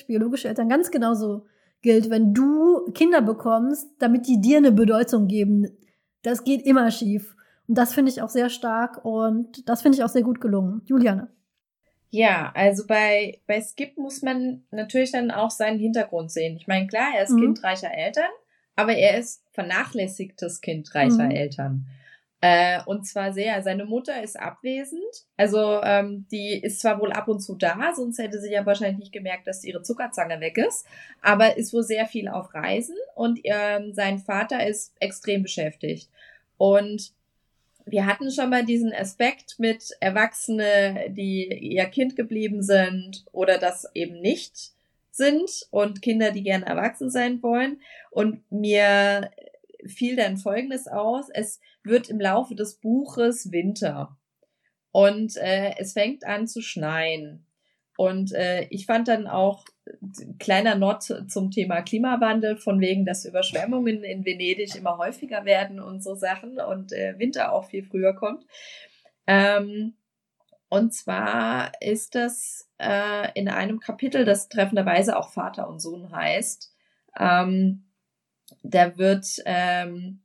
biologische Eltern ganz genauso gilt. Wenn du Kinder bekommst, damit die dir eine Bedeutung geben, das geht immer schief. Und das finde ich auch sehr stark und das finde ich auch sehr gut gelungen. Juliane. Ja, also bei, bei Skip muss man natürlich dann auch seinen Hintergrund sehen. Ich meine, klar, er ist mhm. Kind reicher Eltern, aber er ist vernachlässigtes Kind reicher mhm. Eltern. Äh, und zwar sehr, seine Mutter ist abwesend. Also ähm, die ist zwar wohl ab und zu da, sonst hätte sie ja wahrscheinlich nicht gemerkt, dass ihre Zuckerzange weg ist, aber ist wohl sehr viel auf Reisen und ähm, sein Vater ist extrem beschäftigt. Und wir hatten schon mal diesen Aspekt mit Erwachsene, die ihr Kind geblieben sind oder das eben nicht sind und Kinder, die gerne erwachsen sein wollen. Und mir fiel dann Folgendes aus. Es wird im Laufe des Buches Winter und äh, es fängt an zu schneien. Und äh, ich fand dann auch kleiner Not zum Thema Klimawandel, von wegen, dass Überschwemmungen in Venedig immer häufiger werden und so Sachen und äh, Winter auch viel früher kommt. Ähm, und zwar ist das äh, in einem Kapitel, das treffenderweise auch Vater und Sohn heißt. Ähm, da wird, ähm,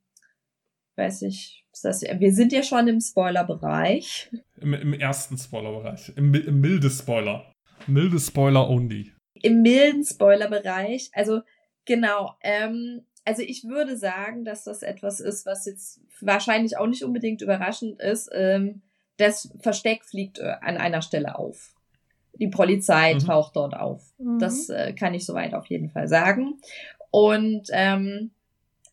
weiß ich, das, wir sind ja schon im Spoiler-Bereich. Im, Im, ersten Spoiler-Bereich. Im, Im milde Spoiler. Milde Spoiler only. Im milden Spoiler-Bereich. Also, genau. Ähm, also ich würde sagen, dass das etwas ist, was jetzt wahrscheinlich auch nicht unbedingt überraschend ist. Ähm, das Versteck fliegt äh, an einer Stelle auf. Die Polizei mhm. taucht dort auf. Mhm. Das äh, kann ich soweit auf jeden Fall sagen. Und, ähm,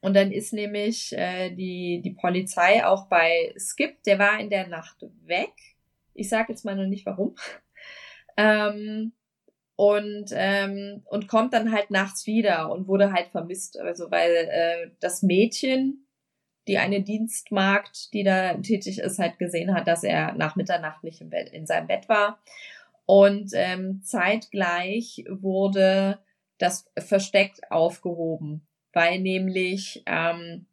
und dann ist nämlich äh, die, die Polizei auch bei Skip, der war in der Nacht weg. Ich sage jetzt mal noch nicht warum. Ähm, und, ähm, und kommt dann halt nachts wieder und wurde halt vermisst. Also weil äh, das Mädchen, die eine Dienstmagd, die da tätig ist, halt gesehen hat, dass er nach Mitternacht nicht im Bett, in seinem Bett war. Und ähm, zeitgleich wurde das versteckt aufgehoben, weil nämlich ähm,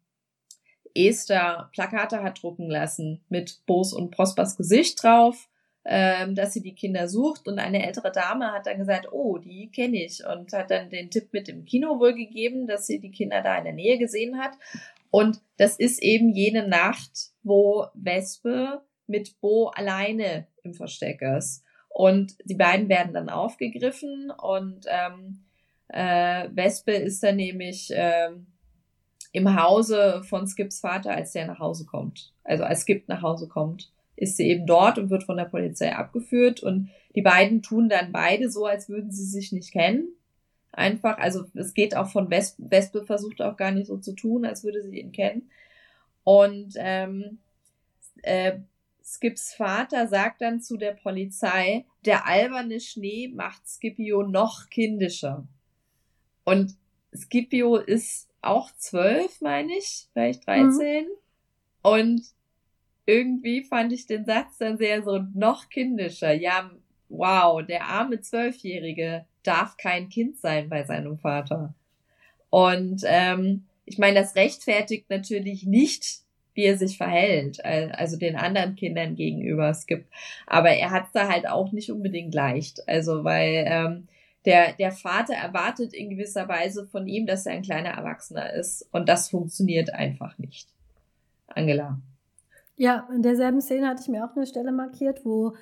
Esther Plakate hat drucken lassen mit Bos und Prospers Gesicht drauf, ähm, dass sie die Kinder sucht. Und eine ältere Dame hat dann gesagt, oh, die kenne ich. Und hat dann den Tipp mit dem Kino wohl gegeben, dass sie die Kinder da in der Nähe gesehen hat. Und das ist eben jene Nacht, wo Wespe mit Bo alleine im Versteck ist. Und die beiden werden dann aufgegriffen und ähm, äh, Wespe ist dann nämlich äh, im Hause von Skips Vater, als der nach Hause kommt. Also als Skip nach Hause kommt, ist sie eben dort und wird von der Polizei abgeführt. Und die beiden tun dann beide so, als würden sie sich nicht kennen. Einfach, also es geht auch von Wespe, Wespe versucht auch gar nicht so zu tun, als würde sie ihn kennen. Und ähm, äh, Skips Vater sagt dann zu der Polizei, der alberne Schnee macht Scipio noch kindischer. Und Scipio ist auch zwölf, meine ich, vielleicht dreizehn. Mhm. Und irgendwie fand ich den Satz dann sehr so noch kindischer. Ja, wow, der arme Zwölfjährige darf kein Kind sein bei seinem Vater. Und ähm, ich meine, das rechtfertigt natürlich nicht, wie er sich verhält, also den anderen Kindern gegenüber. Es gibt, aber er hat es da halt auch nicht unbedingt leicht. Also weil ähm, der, der Vater erwartet in gewisser Weise von ihm, dass er ein kleiner Erwachsener ist. Und das funktioniert einfach nicht. Angela. Ja, in derselben Szene hatte ich mir auch eine Stelle markiert, wo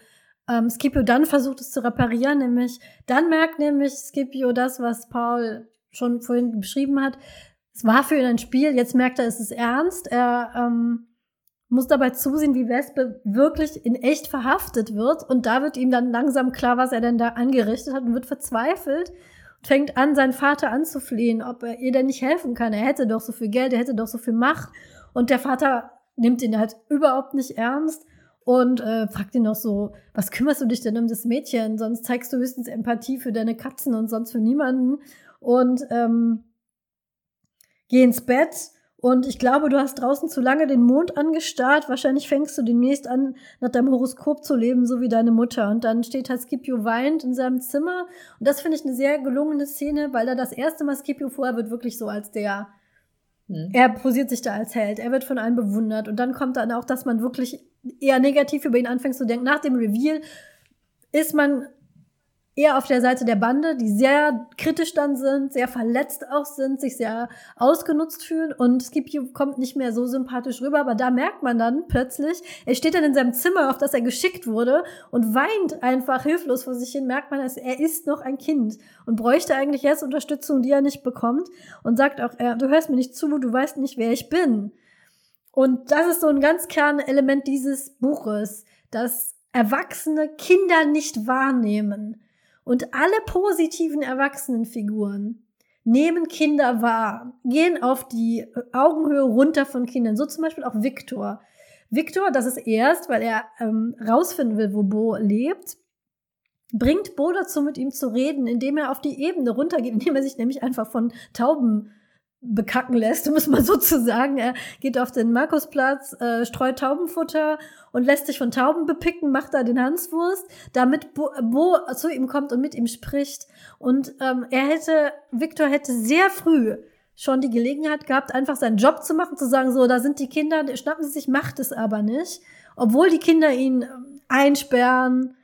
ähm, Scipio dann versucht es zu reparieren, nämlich dann merkt nämlich Scipio das, was Paul schon vorhin beschrieben hat. Es war für ihn ein Spiel, jetzt merkt er, es ist ernst. Er ähm, muss dabei zusehen, wie Wespe wirklich in echt verhaftet wird. Und da wird ihm dann langsam klar, was er denn da angerichtet hat und wird verzweifelt und fängt an, seinen Vater anzuflehen, ob er ihr denn nicht helfen kann. Er hätte doch so viel Geld, er hätte doch so viel Macht. Und der Vater nimmt ihn halt überhaupt nicht ernst und äh, fragt ihn noch so, was kümmerst du dich denn um das Mädchen? Sonst zeigst du höchstens Empathie für deine Katzen und sonst für niemanden. Und ähm, geh ins Bett und ich glaube, du hast draußen zu lange den Mond angestarrt. Wahrscheinlich fängst du demnächst an, nach deinem Horoskop zu leben, so wie deine Mutter. Und dann steht halt Scipio weint in seinem Zimmer. Und das finde ich eine sehr gelungene Szene, weil da das erste Mal Scipio vorher wird wirklich so als der hm. Er posiert sich da als Held, er wird von allen bewundert und dann kommt dann auch, dass man wirklich eher negativ über ihn anfängt zu denken. Nach dem Reveal ist man eher auf der Seite der Bande, die sehr kritisch dann sind, sehr verletzt auch sind, sich sehr ausgenutzt fühlen. Und Scipio kommt nicht mehr so sympathisch rüber, aber da merkt man dann plötzlich, er steht dann in seinem Zimmer, auf das er geschickt wurde und weint einfach hilflos vor sich hin, merkt man, dass er ist noch ein Kind und bräuchte eigentlich jetzt Unterstützung, die er nicht bekommt. Und sagt auch, er, du hörst mir nicht zu, du weißt nicht, wer ich bin. Und das ist so ein ganz Kernelement dieses Buches, dass Erwachsene Kinder nicht wahrnehmen und alle positiven Erwachsenenfiguren nehmen Kinder wahr, gehen auf die Augenhöhe runter von Kindern. So zum Beispiel auch Viktor. Viktor, das ist erst, weil er ähm, rausfinden will, wo Bo lebt, bringt Bo dazu, mit ihm zu reden, indem er auf die Ebene runtergeht, indem er sich nämlich einfach von Tauben bekacken lässt, um es mal so zu sagen. Er geht auf den Markusplatz, äh, streut Taubenfutter und lässt sich von Tauben bepicken, macht da den Hanswurst, damit Bo, Bo zu ihm kommt und mit ihm spricht. Und ähm, er hätte, Victor hätte sehr früh schon die Gelegenheit gehabt, einfach seinen Job zu machen, zu sagen, so, da sind die Kinder, schnappen sie sich, macht es aber nicht. Obwohl die Kinder ihn ähm, einsperren,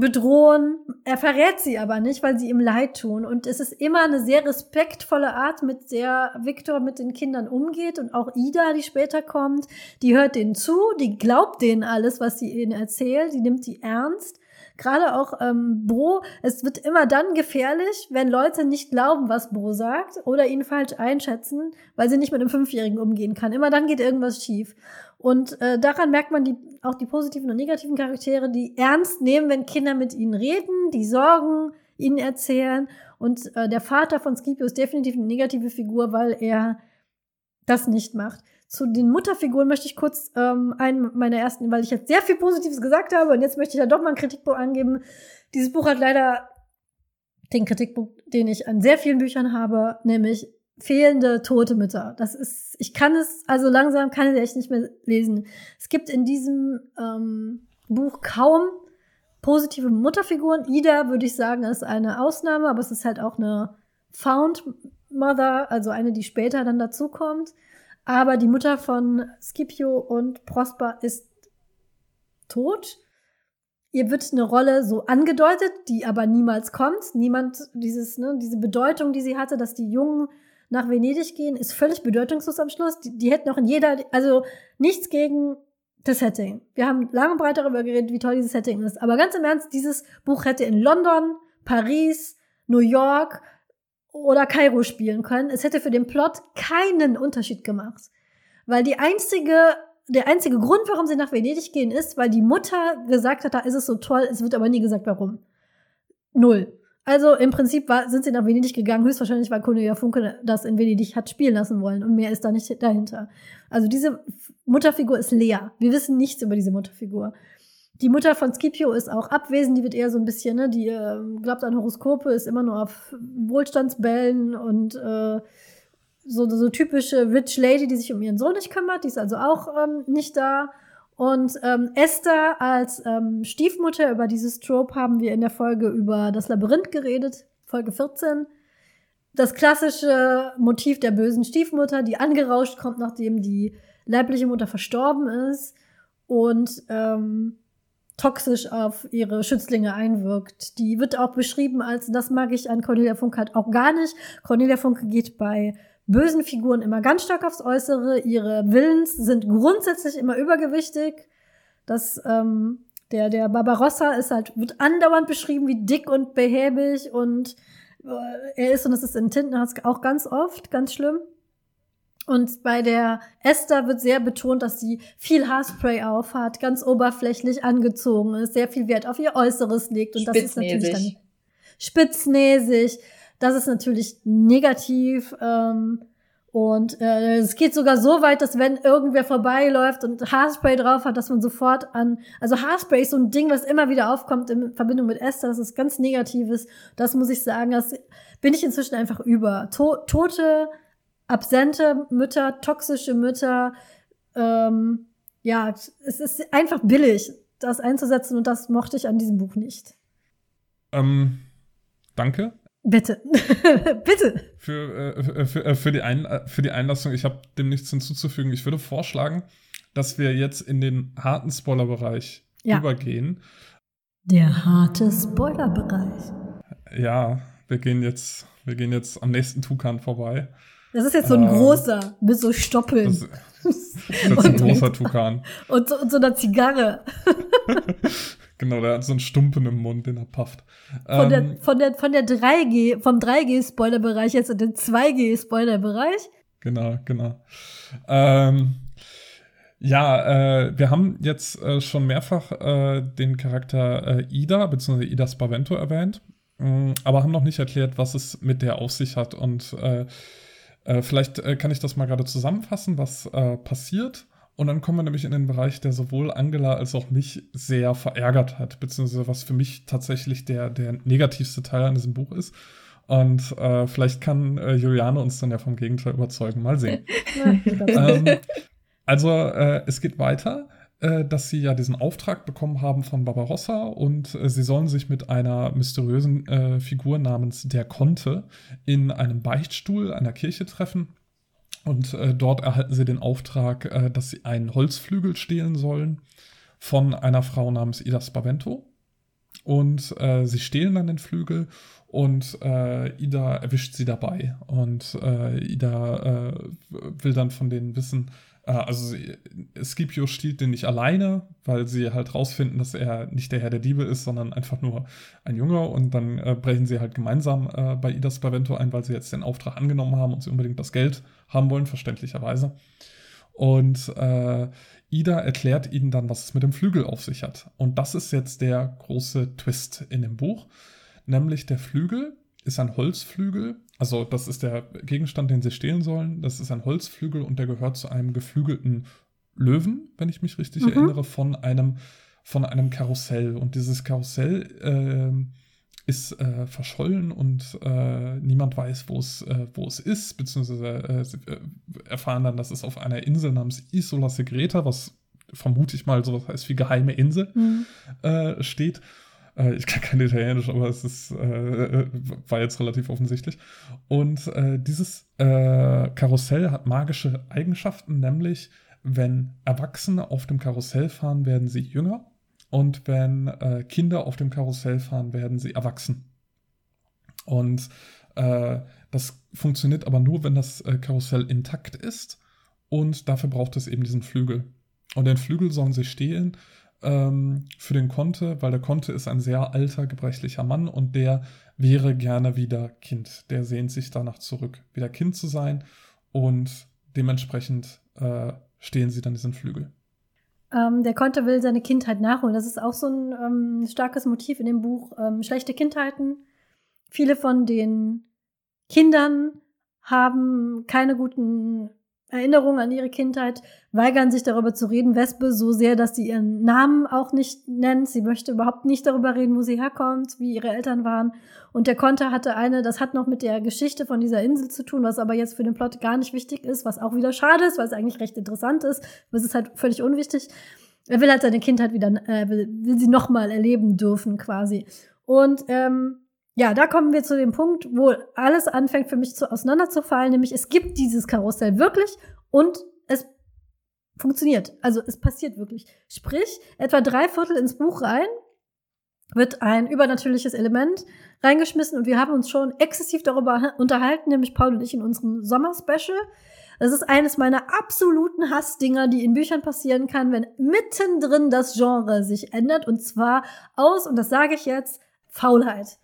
bedrohen. Er verrät sie aber nicht, weil sie ihm leid tun. Und es ist immer eine sehr respektvolle Art, mit der Victor mit den Kindern umgeht. Und auch Ida, die später kommt, die hört denen zu, die glaubt denen alles, was sie ihnen erzählt, die nimmt die ernst. Gerade auch ähm, Bo, es wird immer dann gefährlich, wenn Leute nicht glauben, was Bo sagt oder ihn falsch einschätzen, weil sie nicht mit einem Fünfjährigen umgehen kann. Immer dann geht irgendwas schief. Und äh, daran merkt man die, auch die positiven und negativen Charaktere, die ernst nehmen, wenn Kinder mit ihnen reden, die Sorgen ihnen erzählen. Und äh, der Vater von Scipio ist definitiv eine negative Figur, weil er das nicht macht. Zu den Mutterfiguren möchte ich kurz ähm, einen meiner ersten, weil ich jetzt sehr viel Positives gesagt habe und jetzt möchte ich da doch mal einen Kritikpunkt angeben. Dieses Buch hat leider den Kritikpunkt, den ich an sehr vielen Büchern habe, nämlich fehlende tote Mütter. Das ist, ich kann es, also langsam kann ich echt nicht mehr lesen. Es gibt in diesem ähm, Buch kaum positive Mutterfiguren. Ida, würde ich sagen, ist eine Ausnahme, aber es ist halt auch eine Found Mother, also eine, die später dann dazukommt. Aber die Mutter von Scipio und Prosper ist tot. Ihr wird eine Rolle so angedeutet, die aber niemals kommt. Niemand, dieses, ne, diese Bedeutung, die sie hatte, dass die Jungen nach Venedig gehen, ist völlig bedeutungslos am Schluss. Die, die hätten auch in jeder, also nichts gegen das Setting. Wir haben lange und breit darüber geredet, wie toll dieses Setting ist. Aber ganz im Ernst, dieses Buch hätte in London, Paris, New York oder Kairo spielen können. Es hätte für den Plot keinen Unterschied gemacht. Weil die einzige, der einzige Grund, warum sie nach Venedig gehen, ist, weil die Mutter gesagt hat, da ist es so toll, es wird aber nie gesagt, warum. Null. Also im Prinzip war, sind sie nach Venedig gegangen, höchstwahrscheinlich, weil Cornelia Funke das in Venedig hat spielen lassen wollen und mehr ist da nicht dahinter. Also diese Mutterfigur ist leer. Wir wissen nichts über diese Mutterfigur. Die Mutter von Scipio ist auch abwesend, die wird eher so ein bisschen, ne, die äh, glaubt an Horoskope, ist immer nur auf Wohlstandsbällen und äh, so, so typische Rich Lady, die sich um ihren Sohn nicht kümmert, die ist also auch ähm, nicht da. Und ähm, Esther als ähm, Stiefmutter, über dieses Trope haben wir in der Folge über das Labyrinth geredet, Folge 14. Das klassische Motiv der bösen Stiefmutter, die angerauscht kommt, nachdem die leibliche Mutter verstorben ist und ähm, toxisch auf ihre Schützlinge einwirkt. Die wird auch beschrieben als, das mag ich an Cornelia Funke halt auch gar nicht. Cornelia Funke geht bei bösen Figuren immer ganz stark aufs Äußere. Ihre Willens sind grundsätzlich immer übergewichtig. Das, ähm, der, der Barbarossa ist halt, wird andauernd beschrieben wie dick und behäbig und äh, er ist, und das ist in Tintenherz auch ganz oft, ganz schlimm. Und bei der Esther wird sehr betont, dass sie viel Haarspray aufhat, ganz oberflächlich angezogen ist, sehr viel Wert auf ihr Äußeres legt. Und das ist natürlich dann spitznäsig. Das ist natürlich negativ. Ähm, und äh, es geht sogar so weit, dass wenn irgendwer vorbeiläuft und Haarspray drauf hat, dass man sofort an. Also Haarspray ist so ein Ding, was immer wieder aufkommt in Verbindung mit Esther. Das ist ganz Negatives. Das muss ich sagen. Das bin ich inzwischen einfach über. To tote, absente Mütter, toxische Mütter. Ähm, ja, es ist einfach billig, das einzusetzen und das mochte ich an diesem Buch nicht. Ähm, danke. Bitte. Bitte. Für, äh, für, äh, für, die Ein für die Einlassung, ich habe dem nichts hinzuzufügen. Ich würde vorschlagen, dass wir jetzt in den harten Spoilerbereich ja. übergehen. Der harte Spoilerbereich. Ja, wir gehen jetzt, wir gehen jetzt am nächsten Tukan vorbei. Das ist jetzt so ein ähm, großer, mit so Stoppeln. Das, das ist jetzt ein großer Tukan. Und so, und so einer Zigarre. Genau, der hat so einen Stumpen im Mund, den er pafft. Von, ähm, der, von, der, von der 3G, vom 3G-Spoiler-Bereich jetzt in den 2G-Spoiler-Bereich. Genau, genau. Ähm, ja, äh, wir haben jetzt äh, schon mehrfach äh, den Charakter äh, Ida bzw. Ida Spavento erwähnt, mh, aber haben noch nicht erklärt, was es mit der auf sich hat. Und äh, äh, vielleicht kann ich das mal gerade zusammenfassen, was passiert. Und dann kommen wir nämlich in den Bereich, der sowohl Angela als auch mich sehr verärgert hat, beziehungsweise was für mich tatsächlich der, der negativste Teil an diesem Buch ist. Und äh, vielleicht kann äh, Juliane uns dann ja vom Gegenteil überzeugen. Mal sehen. ähm, also äh, es geht weiter, äh, dass sie ja diesen Auftrag bekommen haben von Barbarossa und äh, sie sollen sich mit einer mysteriösen äh, Figur namens der Conte in einem Beichtstuhl einer Kirche treffen. Und äh, dort erhalten sie den Auftrag, äh, dass sie einen Holzflügel stehlen sollen von einer Frau namens Ida Spavento. Und äh, sie stehlen dann den Flügel und äh, Ida erwischt sie dabei. Und äh, Ida äh, will dann von denen wissen, äh, also sie, Scipio stiehlt den nicht alleine, weil sie halt rausfinden, dass er nicht der Herr der Diebe ist, sondern einfach nur ein Junge. Und dann äh, brechen sie halt gemeinsam äh, bei Ida Spavento ein, weil sie jetzt den Auftrag angenommen haben und sie unbedingt das Geld haben wollen, verständlicherweise. Und äh, Ida erklärt ihnen dann, was es mit dem Flügel auf sich hat. Und das ist jetzt der große Twist in dem Buch. Nämlich der Flügel ist ein Holzflügel. Also das ist der Gegenstand, den sie stehlen sollen. Das ist ein Holzflügel und der gehört zu einem geflügelten Löwen, wenn ich mich richtig mhm. erinnere, von einem, von einem Karussell. Und dieses Karussell äh, ist äh, verschollen und äh, niemand weiß, wo es, äh, wo es ist, beziehungsweise äh, sie äh, erfahren dann, dass es auf einer Insel namens Isola Segreta, was vermute ich mal sowas heißt wie geheime Insel, mhm. Äh, ich kann kein Italienisch, aber es ist, war jetzt relativ offensichtlich. Und dieses Karussell hat magische Eigenschaften, nämlich wenn Erwachsene auf dem Karussell fahren, werden sie jünger und wenn äh, Kinder auf dem Karussell fahren, werden sie erwachsen. Und äh, das funktioniert aber nur, wenn das äh, Karussell intakt ist. Und dafür braucht es eben diesen Flügel. Und den Flügel sollen sie stehlen ähm, für den Conte, weil der Conte ist ein sehr alter, gebrechlicher Mann und der wäre gerne wieder Kind. Der sehnt sich danach zurück, wieder Kind zu sein. Und dementsprechend äh, stehlen sie dann diesen Flügel. Ähm, der Konter will seine Kindheit nachholen. Das ist auch so ein ähm, starkes Motiv in dem Buch. Ähm, schlechte Kindheiten. Viele von den Kindern haben keine guten Erinnerungen an ihre Kindheit, weigern sich darüber zu reden. Wespe so sehr, dass sie ihren Namen auch nicht nennt. Sie möchte überhaupt nicht darüber reden, wo sie herkommt, wie ihre Eltern waren. Und der Konter hatte eine, das hat noch mit der Geschichte von dieser Insel zu tun, was aber jetzt für den Plot gar nicht wichtig ist, was auch wieder schade ist, weil es eigentlich recht interessant ist. Aber es ist halt völlig unwichtig. Er will halt seine Kindheit wieder, äh, will, will sie nochmal erleben dürfen, quasi. Und ähm, ja, da kommen wir zu dem Punkt, wo alles anfängt für mich zu auseinanderzufallen, nämlich es gibt dieses Karussell wirklich und es funktioniert. Also es passiert wirklich. Sprich, etwa drei Viertel ins Buch rein wird ein übernatürliches Element reingeschmissen und wir haben uns schon exzessiv darüber unterhalten, nämlich Paul und ich in unserem Sommer-Special. Das ist eines meiner absoluten Hassdinger, die in Büchern passieren kann, wenn mittendrin das Genre sich ändert und zwar aus, und das sage ich jetzt, Faulheit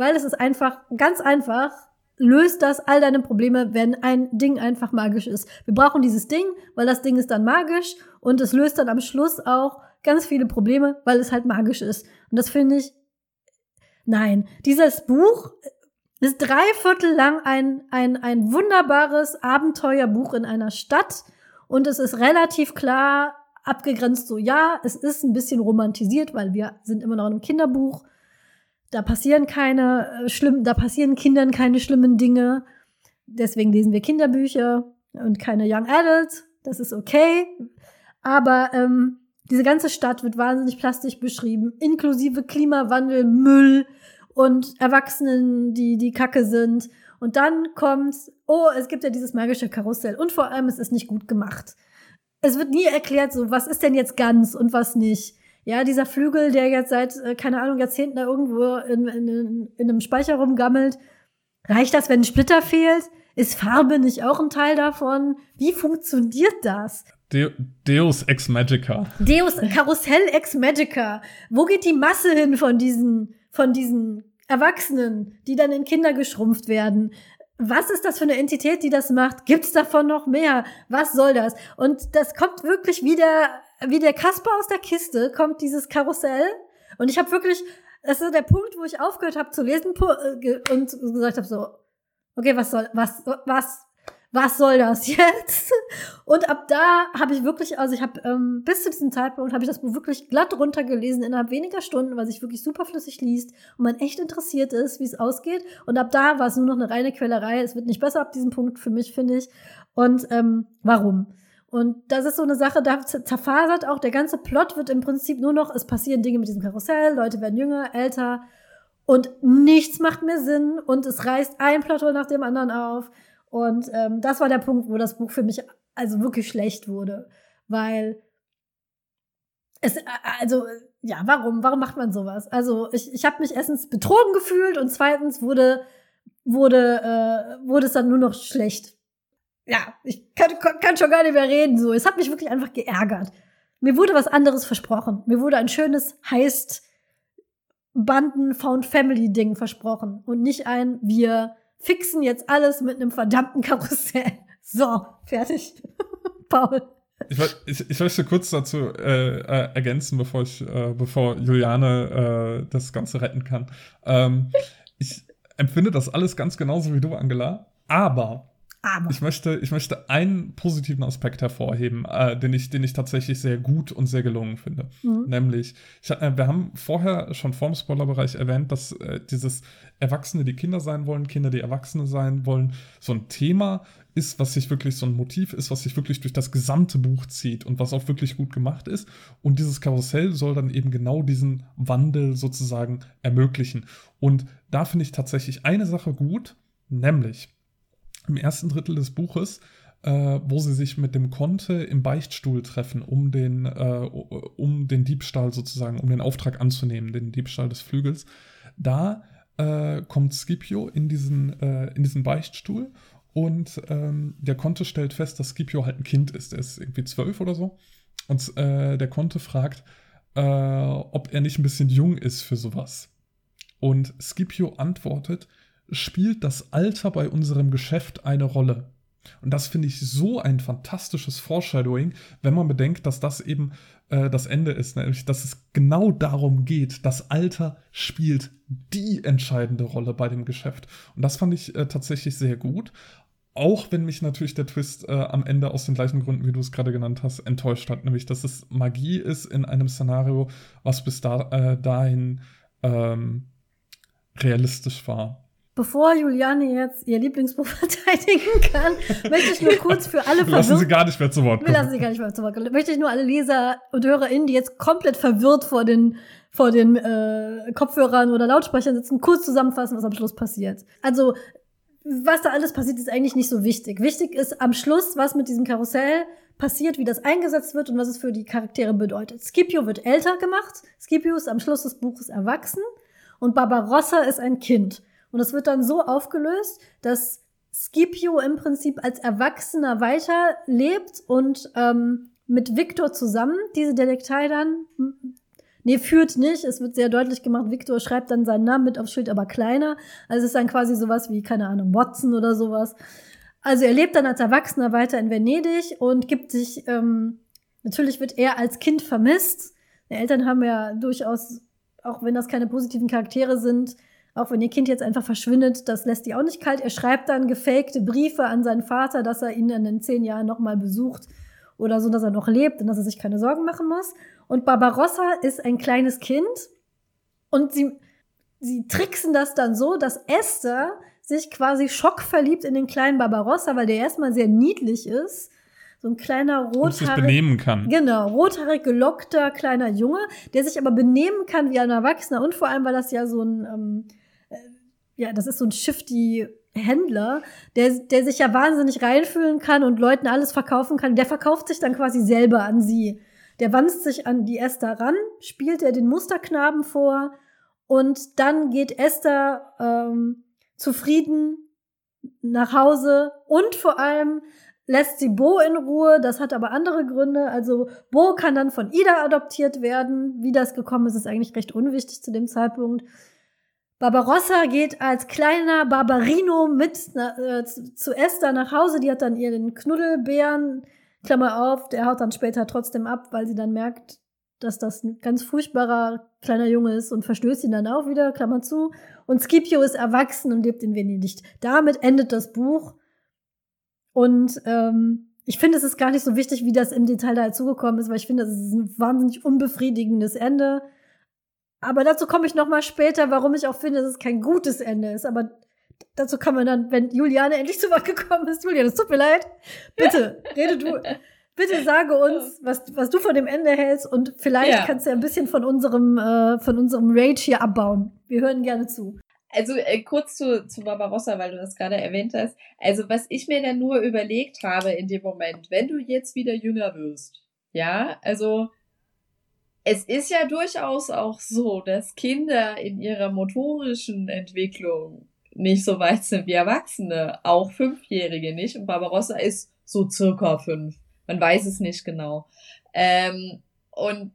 weil es ist einfach, ganz einfach, löst das all deine Probleme, wenn ein Ding einfach magisch ist. Wir brauchen dieses Ding, weil das Ding ist dann magisch und es löst dann am Schluss auch ganz viele Probleme, weil es halt magisch ist. Und das finde ich, nein, dieses Buch ist drei Viertel lang ein, ein, ein wunderbares Abenteuerbuch in einer Stadt und es ist relativ klar abgegrenzt so, ja, es ist ein bisschen romantisiert, weil wir sind immer noch in einem Kinderbuch da passieren keine äh, schlimmen, da passieren Kindern keine schlimmen Dinge. Deswegen lesen wir Kinderbücher und keine Young Adults. Das ist okay. Aber ähm, diese ganze Stadt wird wahnsinnig plastisch beschrieben, inklusive Klimawandel, Müll und Erwachsenen, die die Kacke sind. Und dann kommt, oh, es gibt ja dieses magische Karussell. Und vor allem, es ist nicht gut gemacht. Es wird nie erklärt, so, was ist denn jetzt ganz und was nicht. Ja, dieser Flügel, der jetzt seit, äh, keine Ahnung, Jahrzehnten da irgendwo in, in, in einem Speicher rumgammelt. Reicht das, wenn ein Splitter fehlt? Ist Farbe nicht auch ein Teil davon? Wie funktioniert das? De Deus ex Magica. Deus Karussell ex Magica. Wo geht die Masse hin von diesen, von diesen Erwachsenen, die dann in Kinder geschrumpft werden? Was ist das für eine Entität, die das macht? Gibt's davon noch mehr? Was soll das? Und das kommt wirklich wieder wie der Kasper aus der Kiste kommt dieses Karussell. Und ich habe wirklich, das ist der Punkt, wo ich aufgehört habe zu lesen äh, und gesagt habe so, okay, was soll, was, was, was soll das jetzt? Und ab da habe ich wirklich, also ich habe ähm, bis zu diesem Zeitpunkt habe ich das Buch wirklich glatt runtergelesen innerhalb weniger Stunden, weil sich wirklich super flüssig liest und man echt interessiert ist, wie es ausgeht. Und ab da war es nur noch eine reine Quellerei. Es wird nicht besser ab diesem Punkt für mich, finde ich. Und ähm, warum? Und das ist so eine Sache, da zerfasert auch der ganze Plot wird im Prinzip nur noch, es passieren Dinge mit diesem Karussell, Leute werden jünger, älter und nichts macht mehr Sinn und es reißt ein Plothole nach dem anderen auf. Und ähm, das war der Punkt, wo das Buch für mich also wirklich schlecht wurde, weil es, also, ja, warum? Warum macht man sowas? Also, ich, ich habe mich erstens betrogen gefühlt und zweitens wurde, wurde, äh, wurde es dann nur noch schlecht ja, ich kann, kann schon gar nicht mehr reden. So, es hat mich wirklich einfach geärgert. Mir wurde was anderes versprochen. Mir wurde ein schönes heißt Banden Found Family Ding versprochen und nicht ein wir fixen jetzt alles mit einem verdammten Karussell. So, fertig. Paul. Ich, ich, ich möchte kurz dazu äh, äh, ergänzen, bevor ich, äh, bevor Juliane äh, das Ganze retten kann. Ähm, ich empfinde das alles ganz genauso wie du, Angela. Aber aber. Ich möchte, ich möchte einen positiven Aspekt hervorheben, äh, den, ich, den ich tatsächlich sehr gut und sehr gelungen finde. Mhm. Nämlich, ich, äh, wir haben vorher schon vorm Spoilerbereich erwähnt, dass äh, dieses Erwachsene, die Kinder sein wollen, Kinder, die Erwachsene sein wollen, so ein Thema ist, was sich wirklich so ein Motiv ist, was sich wirklich durch das gesamte Buch zieht und was auch wirklich gut gemacht ist. Und dieses Karussell soll dann eben genau diesen Wandel sozusagen ermöglichen. Und da finde ich tatsächlich eine Sache gut, nämlich, im ersten Drittel des Buches, äh, wo sie sich mit dem Conte im Beichtstuhl treffen, um den, äh, um den Diebstahl sozusagen, um den Auftrag anzunehmen, den Diebstahl des Flügels. Da äh, kommt Scipio in diesen, äh, in diesen Beichtstuhl und ähm, der Conte stellt fest, dass Scipio halt ein Kind ist. Er ist irgendwie zwölf oder so. Und äh, der Conte fragt, äh, ob er nicht ein bisschen jung ist für sowas. Und Scipio antwortet, spielt das Alter bei unserem Geschäft eine Rolle. Und das finde ich so ein fantastisches Foreshadowing, wenn man bedenkt, dass das eben äh, das Ende ist, nämlich dass es genau darum geht, das Alter spielt die entscheidende Rolle bei dem Geschäft. Und das fand ich äh, tatsächlich sehr gut. Auch wenn mich natürlich der Twist äh, am Ende aus den gleichen Gründen, wie du es gerade genannt hast, enttäuscht hat, nämlich dass es Magie ist in einem Szenario, was bis da, äh, dahin ähm, realistisch war. Bevor Juliane jetzt ihr Lieblingsbuch verteidigen kann, möchte ich nur kurz für alle verwirrt. Lassen Sie gar nicht mehr zu Wort kommen. Wir lassen Sie gar nicht mehr zu Wort kommen. Möchte ich nur alle Leser und HörerInnen, die jetzt komplett verwirrt vor den, vor den äh, Kopfhörern oder Lautsprechern sitzen, kurz zusammenfassen, was am Schluss passiert. Also, was da alles passiert, ist eigentlich nicht so wichtig. Wichtig ist am Schluss, was mit diesem Karussell passiert, wie das eingesetzt wird und was es für die Charaktere bedeutet. Scipio wird älter gemacht. Scipio ist am Schluss des Buches erwachsen. Und Barbarossa ist ein Kind. Und es wird dann so aufgelöst, dass Scipio im Prinzip als Erwachsener weiterlebt und ähm, mit Victor zusammen diese Detektei dann, nee, führt nicht, es wird sehr deutlich gemacht, Victor schreibt dann seinen Namen mit aufs Schild, aber kleiner. Also es ist dann quasi sowas wie, keine Ahnung, Watson oder sowas. Also er lebt dann als Erwachsener weiter in Venedig und gibt sich, ähm, natürlich wird er als Kind vermisst. Die Eltern haben ja durchaus, auch wenn das keine positiven Charaktere sind, auch wenn ihr Kind jetzt einfach verschwindet, das lässt die auch nicht kalt. Er schreibt dann gefakte Briefe an seinen Vater, dass er ihn in den zehn Jahren nochmal besucht oder so, dass er noch lebt und dass er sich keine Sorgen machen muss. Und Barbarossa ist ein kleines Kind und sie, sie tricksen das dann so, dass Esther sich quasi schockverliebt in den kleinen Barbarossa, weil der erstmal sehr niedlich ist. So ein kleiner rothaarig. benehmen kann. Genau, rothaarig gelockter kleiner Junge, der sich aber benehmen kann wie ein Erwachsener und vor allem, weil das ja so ein ähm, ja, das ist so ein shifty Händler, der, der sich ja wahnsinnig reinfühlen kann und Leuten alles verkaufen kann. Der verkauft sich dann quasi selber an sie. Der wanzt sich an die Esther ran, spielt er den Musterknaben vor und dann geht Esther ähm, zufrieden nach Hause und vor allem lässt sie Bo in Ruhe. Das hat aber andere Gründe. Also Bo kann dann von Ida adoptiert werden. Wie das gekommen ist, ist eigentlich recht unwichtig zu dem Zeitpunkt. Barbarossa geht als kleiner Barbarino mit äh, zu Esther nach Hause. Die hat dann ihren Knuddelbären, Klammer auf, der haut dann später trotzdem ab, weil sie dann merkt, dass das ein ganz furchtbarer kleiner Junge ist und verstößt ihn dann auch wieder, Klammer zu. Und Scipio ist erwachsen und lebt in Venedig. Damit endet das Buch. Und ähm, ich finde, es ist gar nicht so wichtig, wie das im Detail da dazugekommen ist, weil ich finde, es ist ein wahnsinnig unbefriedigendes Ende. Aber dazu komme ich noch mal später, warum ich auch finde, dass es kein gutes Ende ist. Aber dazu kann man dann, wenn Juliane endlich zu Wort gekommen ist. Juliane, es tut mir leid. Bitte, rede du. Bitte sage uns, was, was du von dem Ende hältst und vielleicht ja. kannst du ja ein bisschen von unserem, äh, von unserem Rage hier abbauen. Wir hören gerne zu. Also äh, kurz zu, zu Barbarossa, weil du das gerade erwähnt hast. Also was ich mir dann nur überlegt habe in dem Moment, wenn du jetzt wieder jünger wirst, ja, also es ist ja durchaus auch so, dass Kinder in ihrer motorischen Entwicklung nicht so weit sind wie Erwachsene, auch Fünfjährige nicht. Und Barbarossa ist so circa fünf. Man weiß es nicht genau. Ähm, und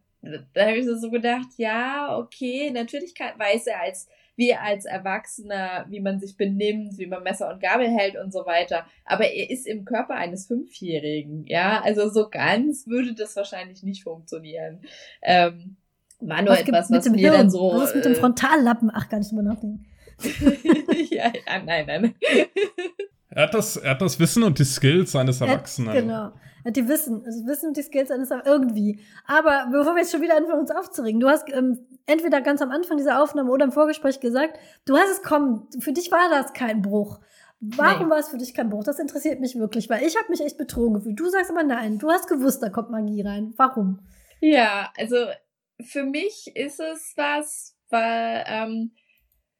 da habe ich so gedacht, ja, okay, natürlich kann, weiß er als wir als Erwachsener, wie man sich benimmt, wie man Messer und Gabel hält und so weiter. Aber er ist im Körper eines Fünfjährigen, ja. Also so ganz würde das wahrscheinlich nicht funktionieren. Ähm, war nur was etwas, was mir Hirn? dann so. Was ist mit dem äh, Frontallappen? Ach, gar nicht drüber nachdenken. ja, ja, nein, nein. Er hat, das, er hat das Wissen und die Skills seines Erwachsenen. Genau. Er hat die Wissen, also Wissen und die Skills eines irgendwie. Aber bevor wir jetzt schon wieder anfangen, uns aufzuregen, du hast ähm, entweder ganz am Anfang dieser Aufnahme oder im Vorgespräch gesagt, du hast es kommen, für dich war das kein Bruch. Warum nee. war es für dich kein Bruch? Das interessiert mich wirklich, weil ich habe mich echt betrogen gefühlt. Du sagst aber nein, du hast gewusst, da kommt Magie rein. Warum? Ja, also für mich ist es was, weil ähm,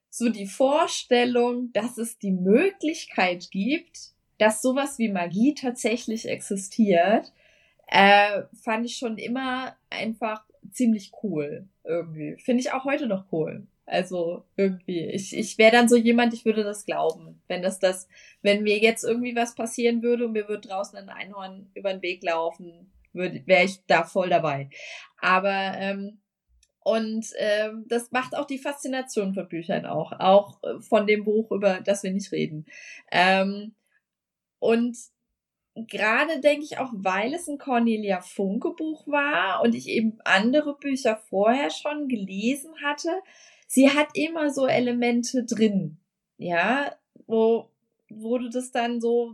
so die Vorstellung, dass es die Möglichkeit gibt, dass sowas wie Magie tatsächlich existiert, äh, fand ich schon immer einfach ziemlich cool irgendwie. Finde ich auch heute noch cool. Also irgendwie, ich, ich wäre dann so jemand, ich würde das glauben. Wenn das das, wenn mir jetzt irgendwie was passieren würde und mir würde draußen ein Einhorn über den Weg laufen, wäre ich da voll dabei. Aber ähm, und ähm, das macht auch die Faszination von Büchern auch, auch äh, von dem Buch, über das wir nicht reden. Ähm, und gerade denke ich auch, weil es ein Cornelia Funke Buch war und ich eben andere Bücher vorher schon gelesen hatte, sie hat immer so Elemente drin, ja, wo, wo du das dann so,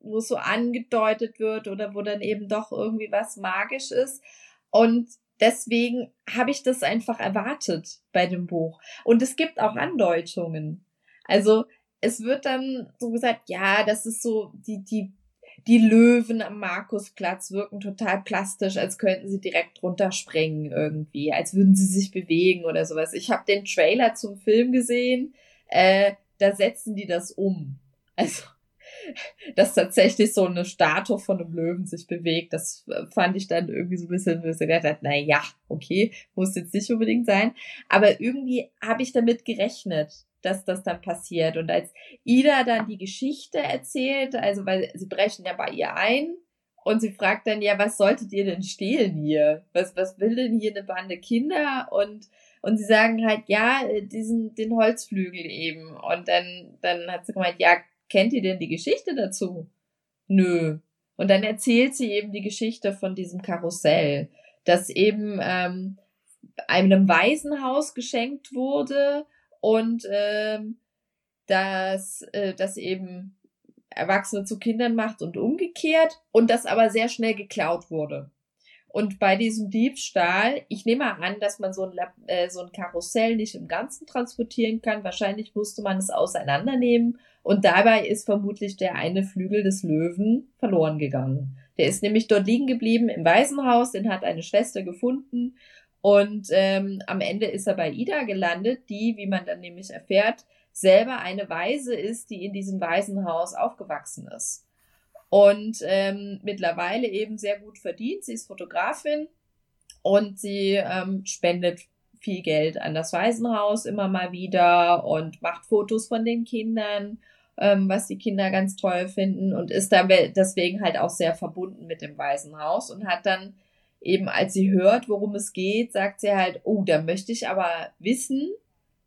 wo es so angedeutet wird oder wo dann eben doch irgendwie was magisch ist. Und deswegen habe ich das einfach erwartet bei dem Buch. Und es gibt auch Andeutungen. Also es wird dann so gesagt, ja, das ist so, die, die, die Löwen am Markusplatz wirken total plastisch, als könnten sie direkt runterspringen irgendwie, als würden sie sich bewegen oder sowas. Ich habe den Trailer zum Film gesehen, äh, da setzen die das um. Also dass tatsächlich so eine Statue von einem Löwen sich bewegt. Das fand ich dann irgendwie so ein bisschen, wo ich gedacht habe, na ja, okay, muss jetzt nicht unbedingt sein. Aber irgendwie habe ich damit gerechnet, dass das dann passiert. Und als Ida dann die Geschichte erzählt, also weil sie brechen ja bei ihr ein und sie fragt dann, ja, was solltet ihr denn stehlen hier? Was, was will denn hier eine Bande Kinder? Und, und sie sagen halt, ja, diesen, den Holzflügel eben. Und dann, dann hat sie gemeint, ja, kennt ihr denn die Geschichte dazu? Nö. Und dann erzählt sie eben die Geschichte von diesem Karussell, das eben ähm, einem Waisenhaus geschenkt wurde und ähm, dass äh, das eben Erwachsene zu Kindern macht und umgekehrt und das aber sehr schnell geklaut wurde. Und bei diesem Diebstahl, ich nehme an, dass man so ein, äh, so ein Karussell nicht im Ganzen transportieren kann. Wahrscheinlich musste man es auseinandernehmen. Und dabei ist vermutlich der eine Flügel des Löwen verloren gegangen. Der ist nämlich dort liegen geblieben im Waisenhaus, den hat eine Schwester gefunden. Und ähm, am Ende ist er bei Ida gelandet, die, wie man dann nämlich erfährt, selber eine Waise ist, die in diesem Waisenhaus aufgewachsen ist und ähm, mittlerweile eben sehr gut verdient. Sie ist Fotografin und sie ähm, spendet viel Geld an das Waisenhaus immer mal wieder und macht Fotos von den Kindern, ähm, was die Kinder ganz toll finden und ist dann deswegen halt auch sehr verbunden mit dem Waisenhaus und hat dann eben, als sie hört, worum es geht, sagt sie halt, oh, da möchte ich aber wissen,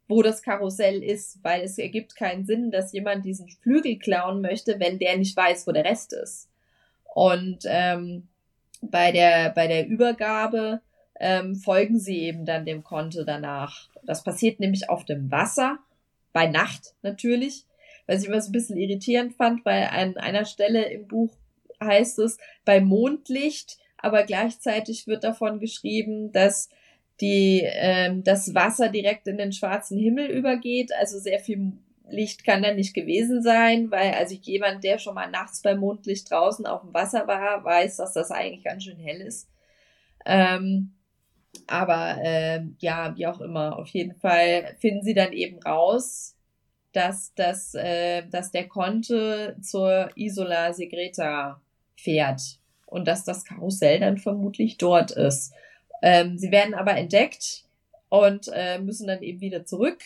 wo das Karussell ist, weil es ergibt keinen Sinn, dass jemand diesen Flügel klauen möchte, wenn der nicht weiß, wo der Rest ist. Und ähm, bei der bei der Übergabe ähm, folgen sie eben dann dem Konto danach. Das passiert nämlich auf dem Wasser, bei Nacht natürlich, was ich immer so ein bisschen irritierend fand, weil an einer Stelle im Buch heißt es, bei Mondlicht, aber gleichzeitig wird davon geschrieben, dass die, ähm, das Wasser direkt in den schwarzen Himmel übergeht. Also sehr viel Licht kann da nicht gewesen sein, weil also jemand, der schon mal nachts bei Mondlicht draußen auf dem Wasser war, weiß, dass das eigentlich ganz schön hell ist. Ähm, aber äh, ja, wie auch immer, auf jeden Fall finden sie dann eben raus, dass, dass, äh, dass der Conte zur Isola Segreta fährt und dass das Karussell dann vermutlich dort ist. Ähm, sie werden aber entdeckt und äh, müssen dann eben wieder zurück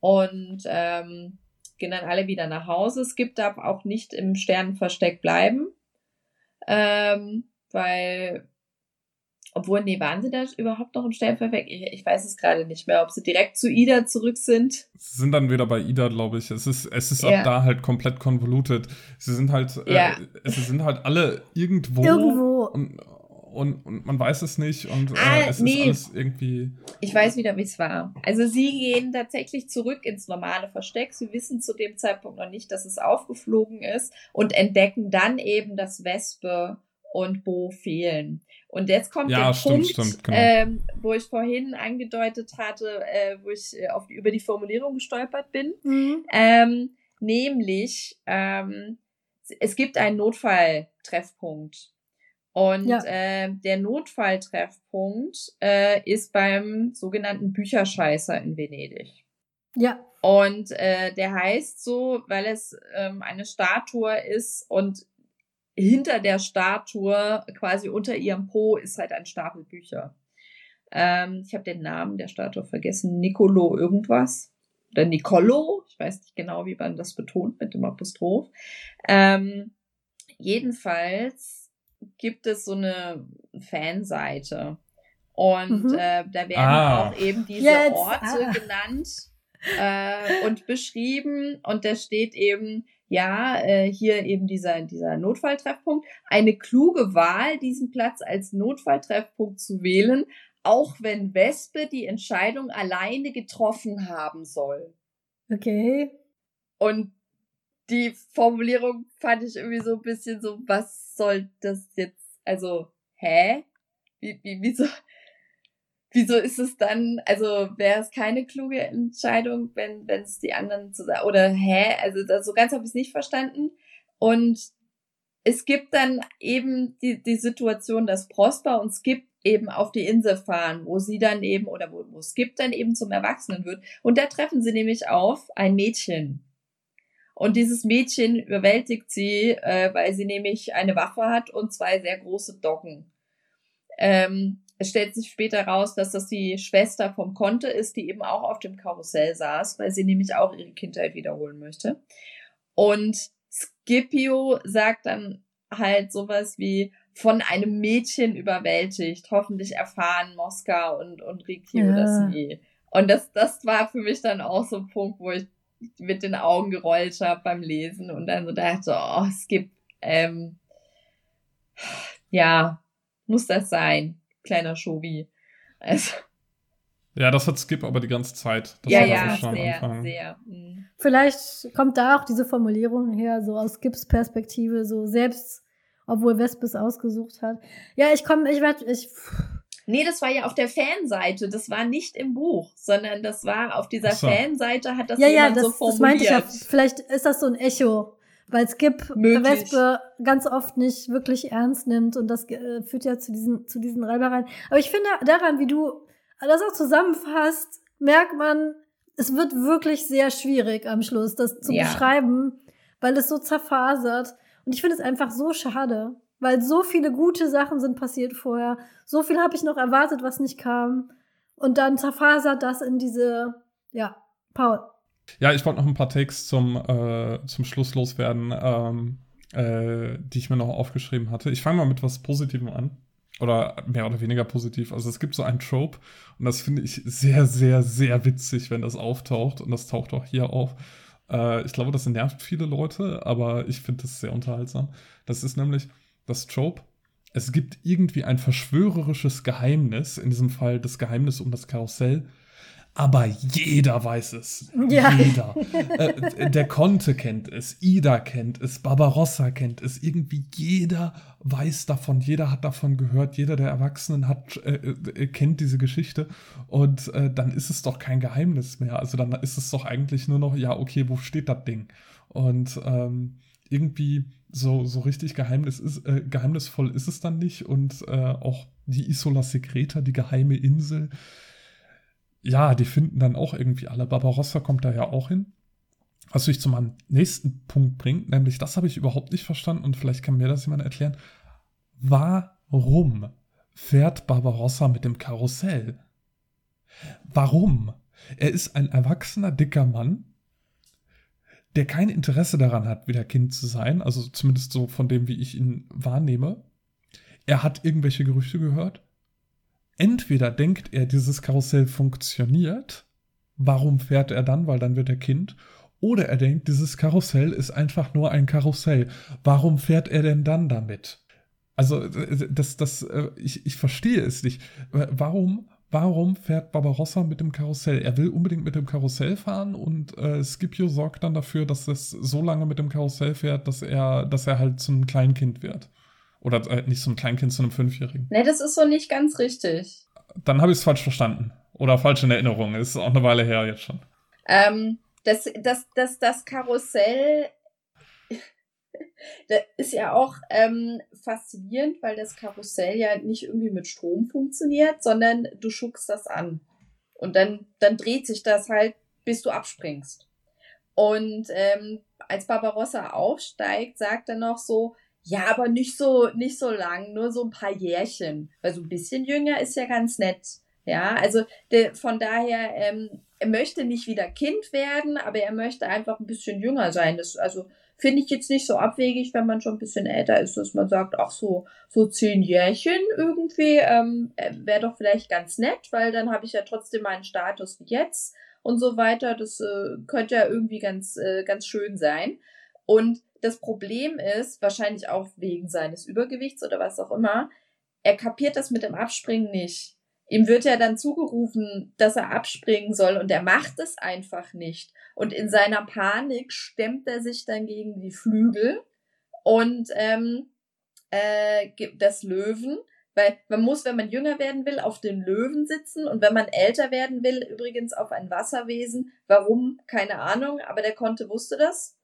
und ähm, gehen dann alle wieder nach Hause. Es gibt darf auch nicht im Sternenversteck bleiben, ähm, weil obwohl, nee, waren sie da überhaupt noch im Sternenversteck? Ich, ich weiß es gerade nicht mehr, ob sie direkt zu Ida zurück sind. Sie sind dann wieder bei Ida, glaube ich. Es ist, es ist ja. ab da halt komplett konvolutet. Sie sind halt, äh, ja. äh, sie sind halt alle irgendwo. Irgendwo. Und, und, und man weiß es nicht und äh, ah, es nee. ist alles irgendwie. Ich weiß wieder, wie es war. Also sie gehen tatsächlich zurück ins normale Versteck. Sie wissen zu dem Zeitpunkt noch nicht, dass es aufgeflogen ist und entdecken dann eben, dass Wespe und Bo fehlen. Und jetzt kommt ja, der stimmt, Punkt, stimmt, genau. ähm, wo ich vorhin angedeutet hatte, äh, wo ich äh, auf, über die Formulierung gestolpert bin. Mhm. Ähm, nämlich, ähm, es gibt einen Notfalltreffpunkt. Und ja. äh, der Notfalltreffpunkt äh, ist beim sogenannten Bücherscheißer in Venedig. Ja. Und äh, der heißt so, weil es ähm, eine Statue ist und hinter der Statue, quasi unter ihrem Po, ist halt ein Stapel Bücher. Ähm, ich habe den Namen der Statue vergessen. Nicolo irgendwas. Oder Nicolo. Ich weiß nicht genau, wie man das betont mit dem Apostroph. Ähm, jedenfalls gibt es so eine Fanseite. Und mhm. äh, da werden ah. auch eben diese Jetzt. Orte ah. genannt äh, und beschrieben. Und da steht eben, ja, äh, hier eben dieser, dieser Notfalltreffpunkt. Eine kluge Wahl, diesen Platz als Notfalltreffpunkt zu wählen, auch wenn Wespe die Entscheidung alleine getroffen haben soll. Okay. Und die Formulierung fand ich irgendwie so ein bisschen so, was soll das jetzt, also, hä? Wie, wie, wieso, wieso ist es dann, also wäre es keine kluge Entscheidung, wenn wenn es die anderen zu sagen, oder hä? Also das, so ganz habe ich es nicht verstanden. Und es gibt dann eben die, die Situation, dass Prosper und Skip eben auf die Insel fahren, wo sie dann eben, oder wo, wo Skip dann eben zum Erwachsenen wird. Und da treffen sie nämlich auf ein Mädchen. Und dieses Mädchen überwältigt sie, äh, weil sie nämlich eine Waffe hat und zwei sehr große Doggen. Ähm, es stellt sich später raus, dass das die Schwester vom Conte ist, die eben auch auf dem Karussell saß, weil sie nämlich auch ihre Kindheit wiederholen möchte. Und Scipio sagt dann halt sowas wie von einem Mädchen überwältigt. Hoffentlich erfahren Moskau und, und Rikio ja. das nie. Und das, das war für mich dann auch so ein Punkt, wo ich mit den Augen gerollt habe beim Lesen und dann so dachte, oh, es gibt, ähm, ja, muss das sein, kleiner Shobi. Also. Ja, das hat Skip aber die ganze Zeit. Das ja, ja, sehr, sehr. Mhm. Vielleicht kommt da auch diese Formulierung her, so aus Skips Perspektive, so selbst, obwohl Wespes ausgesucht hat. Ja, ich komme, ich werde, ich, Nee, das war ja auf der Fanseite. Das war nicht im Buch, sondern das war auf dieser so. Fanseite hat das ja, jemand ja, das, so formuliert. Das meinte ich ja. Vielleicht ist das so ein Echo. Weil Skip Möglich. Wespe ganz oft nicht wirklich ernst nimmt und das äh, führt ja zu diesen, zu diesen Reibereien. Aber ich finde daran, wie du das auch zusammenfasst, merkt man, es wird wirklich sehr schwierig am Schluss, das zu ja. beschreiben, weil es so zerfasert. Und ich finde es einfach so schade. Weil so viele gute Sachen sind passiert vorher. So viel habe ich noch erwartet, was nicht kam. Und dann zerfasert das in diese, ja, Paul. Ja, ich wollte noch ein paar Takes zum, äh, zum Schluss loswerden, ähm, äh, die ich mir noch aufgeschrieben hatte. Ich fange mal mit was Positivem an. Oder mehr oder weniger positiv. Also es gibt so einen Trope und das finde ich sehr, sehr, sehr witzig, wenn das auftaucht. Und das taucht auch hier auf. Äh, ich glaube, das nervt viele Leute, aber ich finde das sehr unterhaltsam. Das ist nämlich, das Trope, es gibt irgendwie ein verschwörerisches Geheimnis, in diesem Fall das Geheimnis um das Karussell, aber jeder weiß es. Ja. Jeder. äh, der Conte kennt es, Ida kennt es, Barbarossa kennt es. Irgendwie jeder weiß davon, jeder hat davon gehört, jeder der Erwachsenen hat, äh, äh, kennt diese Geschichte. Und äh, dann ist es doch kein Geheimnis mehr. Also dann ist es doch eigentlich nur noch, ja, okay, wo steht das Ding? Und ähm, irgendwie so, so richtig Geheimnis ist, äh, geheimnisvoll ist es dann nicht. Und äh, auch die Isola Secreta, die geheime Insel, ja, die finden dann auch irgendwie alle. Barbarossa kommt da ja auch hin. Was mich zu meinem nächsten Punkt bringt, nämlich das habe ich überhaupt nicht verstanden und vielleicht kann mir das jemand erklären. Warum fährt Barbarossa mit dem Karussell? Warum? Er ist ein erwachsener, dicker Mann, der kein Interesse daran hat, wieder Kind zu sein, also zumindest so von dem, wie ich ihn wahrnehme. Er hat irgendwelche Gerüchte gehört entweder denkt er, dieses Karussell funktioniert, warum fährt er dann, weil dann wird er Kind, oder er denkt, dieses Karussell ist einfach nur ein Karussell, warum fährt er denn dann damit? Also, das, das, äh, ich, ich verstehe es nicht. Warum, warum fährt Barbarossa mit dem Karussell? Er will unbedingt mit dem Karussell fahren und äh, Scipio sorgt dann dafür, dass es so lange mit dem Karussell fährt, dass er, dass er halt zum Kleinkind wird. Oder äh, nicht so ein Kleinkind, zu einem Fünfjährigen. Nee, das ist so nicht ganz richtig. Dann habe ich es falsch verstanden. Oder falsch in Erinnerung. Ist auch eine Weile her jetzt schon. Ähm, das, das, das, das Karussell das ist ja auch ähm, faszinierend, weil das Karussell ja nicht irgendwie mit Strom funktioniert, sondern du schuckst das an. Und dann, dann dreht sich das halt, bis du abspringst. Und ähm, als Barbarossa aufsteigt, sagt er noch so, ja, aber nicht so, nicht so lang, nur so ein paar Jährchen. Weil so ein bisschen jünger ist ja ganz nett. Ja, also der, von daher, ähm, er möchte nicht wieder Kind werden, aber er möchte einfach ein bisschen jünger sein. Das, also finde ich jetzt nicht so abwegig, wenn man schon ein bisschen älter ist, dass man sagt, ach so, so zehn Jährchen irgendwie ähm, äh, wäre doch vielleicht ganz nett, weil dann habe ich ja trotzdem meinen Status wie jetzt und so weiter. Das äh, könnte ja irgendwie ganz, äh, ganz schön sein. Und das Problem ist, wahrscheinlich auch wegen seines Übergewichts oder was auch immer, er kapiert das mit dem Abspringen nicht. Ihm wird ja dann zugerufen, dass er abspringen soll und er macht es einfach nicht. Und in seiner Panik stemmt er sich dann gegen die Flügel und ähm, äh, das Löwen, weil man muss, wenn man jünger werden will, auf den Löwen sitzen und wenn man älter werden will, übrigens auf ein Wasserwesen. Warum? Keine Ahnung, aber der Konte wusste das.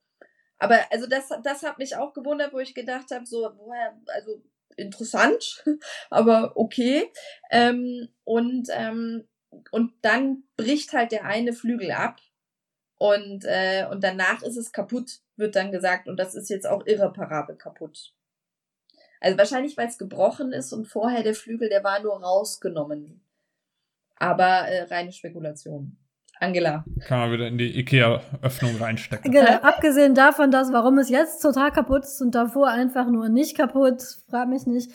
Aber also das, das hat mich auch gewundert, wo ich gedacht habe, so, woher, also interessant, aber okay. Ähm, und, ähm, und dann bricht halt der eine Flügel ab und, äh, und danach ist es kaputt, wird dann gesagt. Und das ist jetzt auch irreparabel kaputt. Also wahrscheinlich, weil es gebrochen ist und vorher der Flügel, der war nur rausgenommen. Aber äh, reine Spekulation. Angela. Kann man wieder in die IKEA-Öffnung reinstecken. Genau, abgesehen davon, dass warum es jetzt total kaputt ist und davor einfach nur nicht kaputt, frag mich nicht.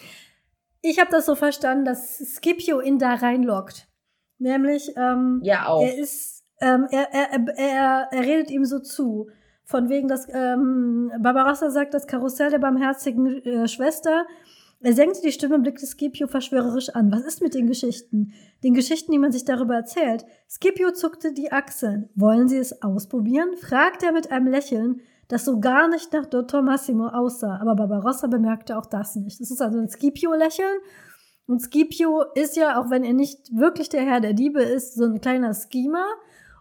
Ich habe das so verstanden, dass Scipio ihn da reinlockt. Nämlich, ähm, ja, auch. er ist, ähm, er, er, er, er redet ihm so zu. Von wegen, dass ähm, Barbarossa sagt, das Karussell der barmherzigen äh, Schwester er senkte die Stimme und blickte Scipio verschwörerisch an. Was ist mit den Geschichten? Den Geschichten, die man sich darüber erzählt. Scipio zuckte die Achseln. Wollen Sie es ausprobieren? fragte er mit einem Lächeln, das so gar nicht nach Dottor Massimo aussah. Aber Barbarossa bemerkte auch das nicht. Das ist also ein Scipio-Lächeln. Und Scipio ist ja, auch wenn er nicht wirklich der Herr der Diebe ist, so ein kleiner Schemer.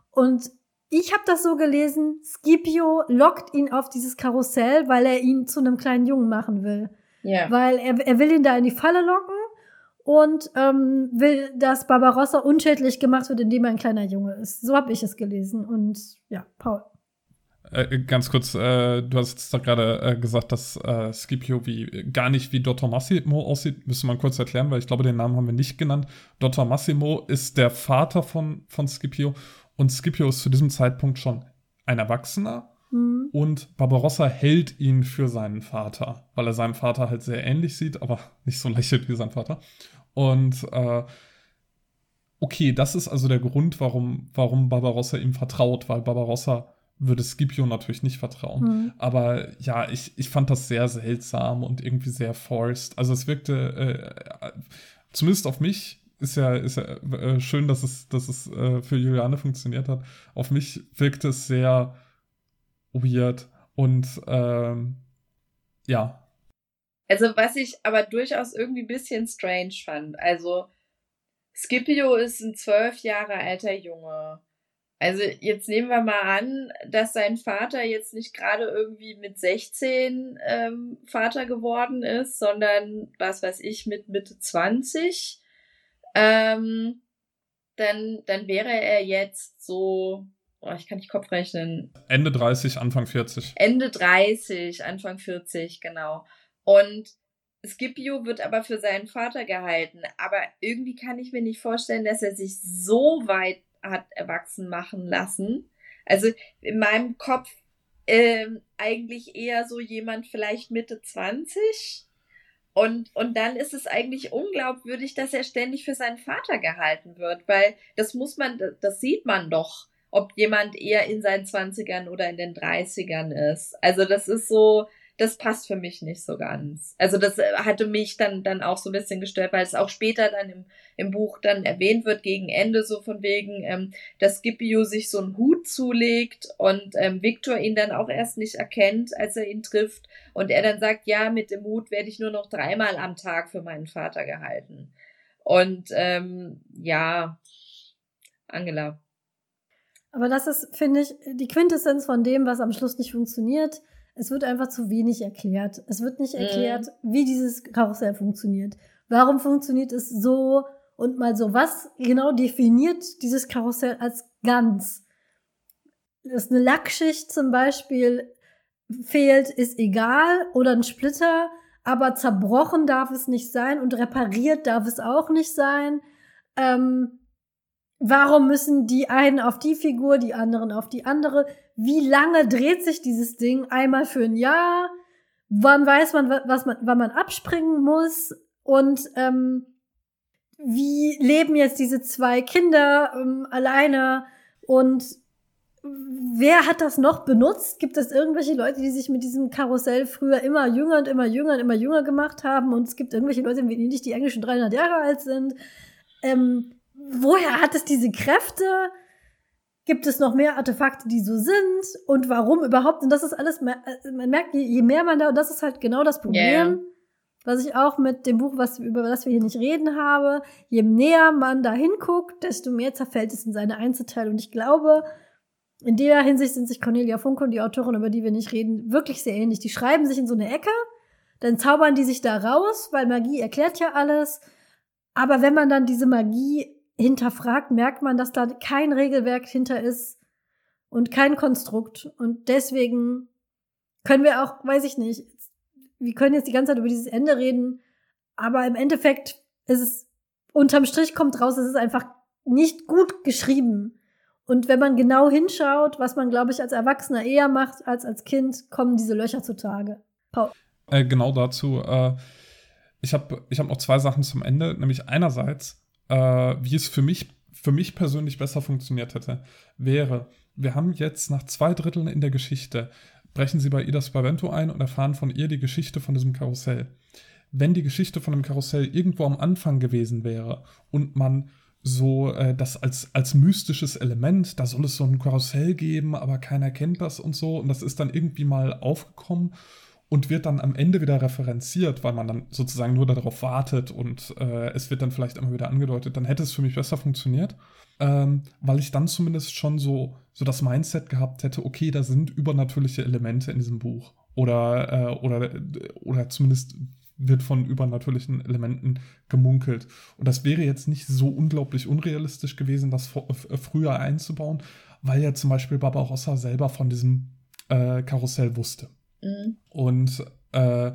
Und ich habe das so gelesen, Scipio lockt ihn auf dieses Karussell, weil er ihn zu einem kleinen Jungen machen will. Ja. Weil er, er will ihn da in die Falle locken und ähm, will, dass Barbarossa unschädlich gemacht wird, indem er ein kleiner Junge ist. So habe ich es gelesen. Und ja, Paul. Äh, ganz kurz, äh, du hast jetzt gerade äh, gesagt, dass äh, Scipio wie, gar nicht wie Dr. Massimo aussieht. Müsste man kurz erklären, weil ich glaube, den Namen haben wir nicht genannt. Dr. Massimo ist der Vater von, von Scipio und Scipio ist zu diesem Zeitpunkt schon ein Erwachsener Mhm. Und Barbarossa hält ihn für seinen Vater, weil er seinem Vater halt sehr ähnlich sieht, aber nicht so lächelt wie sein Vater. Und äh, okay, das ist also der Grund, warum, warum Barbarossa ihm vertraut, weil Barbarossa würde Scipio natürlich nicht vertrauen. Mhm. Aber ja, ich, ich fand das sehr seltsam und irgendwie sehr forced. Also es wirkte, äh, zumindest auf mich, ist ja, ist ja äh, schön, dass es, dass es äh, für Juliane funktioniert hat. Auf mich wirkt es sehr weird und ähm, ja. Also was ich aber durchaus irgendwie ein bisschen strange fand. Also Scipio ist ein zwölf Jahre alter Junge. Also jetzt nehmen wir mal an, dass sein Vater jetzt nicht gerade irgendwie mit 16 ähm, Vater geworden ist, sondern was weiß ich mit Mitte 20 ähm, dann, dann wäre er jetzt so, oh, ich kann nicht Kopf rechnen. Ende 30, Anfang 40. Ende 30, Anfang 40, genau. Und Scipio wird aber für seinen Vater gehalten. Aber irgendwie kann ich mir nicht vorstellen, dass er sich so weit hat erwachsen machen lassen. Also in meinem Kopf ähm, eigentlich eher so jemand vielleicht Mitte 20 und, und dann ist es eigentlich unglaubwürdig, dass er ständig für seinen Vater gehalten wird, weil das muss man, das sieht man doch, ob jemand eher in seinen Zwanzigern oder in den Dreißigern ist. Also das ist so, das passt für mich nicht so ganz. Also das äh, hatte mich dann, dann auch so ein bisschen gestört, weil es auch später dann im, im Buch dann erwähnt wird, gegen Ende so von wegen, ähm, dass Scipio sich so einen Hut zulegt und ähm, Victor ihn dann auch erst nicht erkennt, als er ihn trifft und er dann sagt, ja, mit dem Hut werde ich nur noch dreimal am Tag für meinen Vater gehalten. Und ähm, ja, Angela. Aber das ist, finde ich, die Quintessenz von dem, was am Schluss nicht funktioniert es wird einfach zu wenig erklärt. Es wird nicht erklärt, mhm. wie dieses Karussell funktioniert. Warum funktioniert es so und mal so? Was genau definiert dieses Karussell als ganz? Dass eine Lackschicht zum Beispiel fehlt, ist egal oder ein Splitter, aber zerbrochen darf es nicht sein und repariert darf es auch nicht sein. Ähm, warum müssen die einen auf die Figur, die anderen auf die andere? wie lange dreht sich dieses Ding? Einmal für ein Jahr? Wann weiß man, was man, wann man abspringen muss? Und ähm, wie leben jetzt diese zwei Kinder ähm, alleine? Und wer hat das noch benutzt? Gibt es irgendwelche Leute, die sich mit diesem Karussell früher immer jünger und immer jünger und immer jünger gemacht haben? Und es gibt irgendwelche Leute, die nicht die englischen 300 Jahre alt sind. Ähm, woher hat es diese Kräfte? Gibt es noch mehr Artefakte, die so sind? Und warum überhaupt? Und das ist alles, äh, man merkt, je mehr man da, und das ist halt genau das Problem, yeah. was ich auch mit dem Buch, was, über das wir hier nicht reden habe, je näher man da hinguckt, desto mehr zerfällt es in seine Einzelteile. Und ich glaube, in der Hinsicht sind sich Cornelia Funke und die Autorin, über die wir nicht reden, wirklich sehr ähnlich. Die schreiben sich in so eine Ecke, dann zaubern die sich da raus, weil Magie erklärt ja alles. Aber wenn man dann diese Magie hinterfragt, merkt man, dass da kein Regelwerk hinter ist und kein Konstrukt. Und deswegen können wir auch, weiß ich nicht, wir können jetzt die ganze Zeit über dieses Ende reden, aber im Endeffekt ist es, unterm Strich kommt raus, es ist einfach nicht gut geschrieben. Und wenn man genau hinschaut, was man, glaube ich, als Erwachsener eher macht als als Kind, kommen diese Löcher zutage. Paul. Äh, genau dazu. Äh, ich habe ich hab noch zwei Sachen zum Ende. Nämlich einerseits äh, wie es für mich, für mich persönlich besser funktioniert hätte, wäre, wir haben jetzt nach zwei Dritteln in der Geschichte, brechen sie bei Ida Spavento ein und erfahren von ihr die Geschichte von diesem Karussell. Wenn die Geschichte von dem Karussell irgendwo am Anfang gewesen wäre und man so äh, das als, als mystisches Element, da soll es so ein Karussell geben, aber keiner kennt das und so, und das ist dann irgendwie mal aufgekommen und wird dann am Ende wieder referenziert, weil man dann sozusagen nur darauf wartet und äh, es wird dann vielleicht immer wieder angedeutet, dann hätte es für mich besser funktioniert, ähm, weil ich dann zumindest schon so, so das Mindset gehabt hätte, okay, da sind übernatürliche Elemente in diesem Buch oder, äh, oder, oder zumindest wird von übernatürlichen Elementen gemunkelt. Und das wäre jetzt nicht so unglaublich unrealistisch gewesen, das früher einzubauen, weil ja zum Beispiel Barbarossa selber von diesem äh, Karussell wusste. Mhm. Und äh,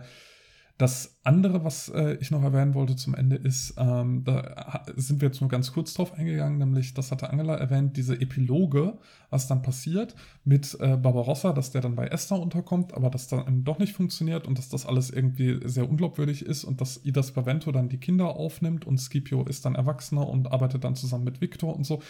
das andere, was äh, ich noch erwähnen wollte zum Ende, ist, ähm, da sind wir jetzt nur ganz kurz drauf eingegangen, nämlich, das hatte Angela erwähnt, diese Epiloge, was dann passiert mit äh, Barbarossa, dass der dann bei Esther unterkommt, aber das dann doch nicht funktioniert und dass das alles irgendwie sehr unglaubwürdig ist und dass Ida Spavento dann die Kinder aufnimmt und Scipio ist dann Erwachsener und arbeitet dann zusammen mit Victor und so.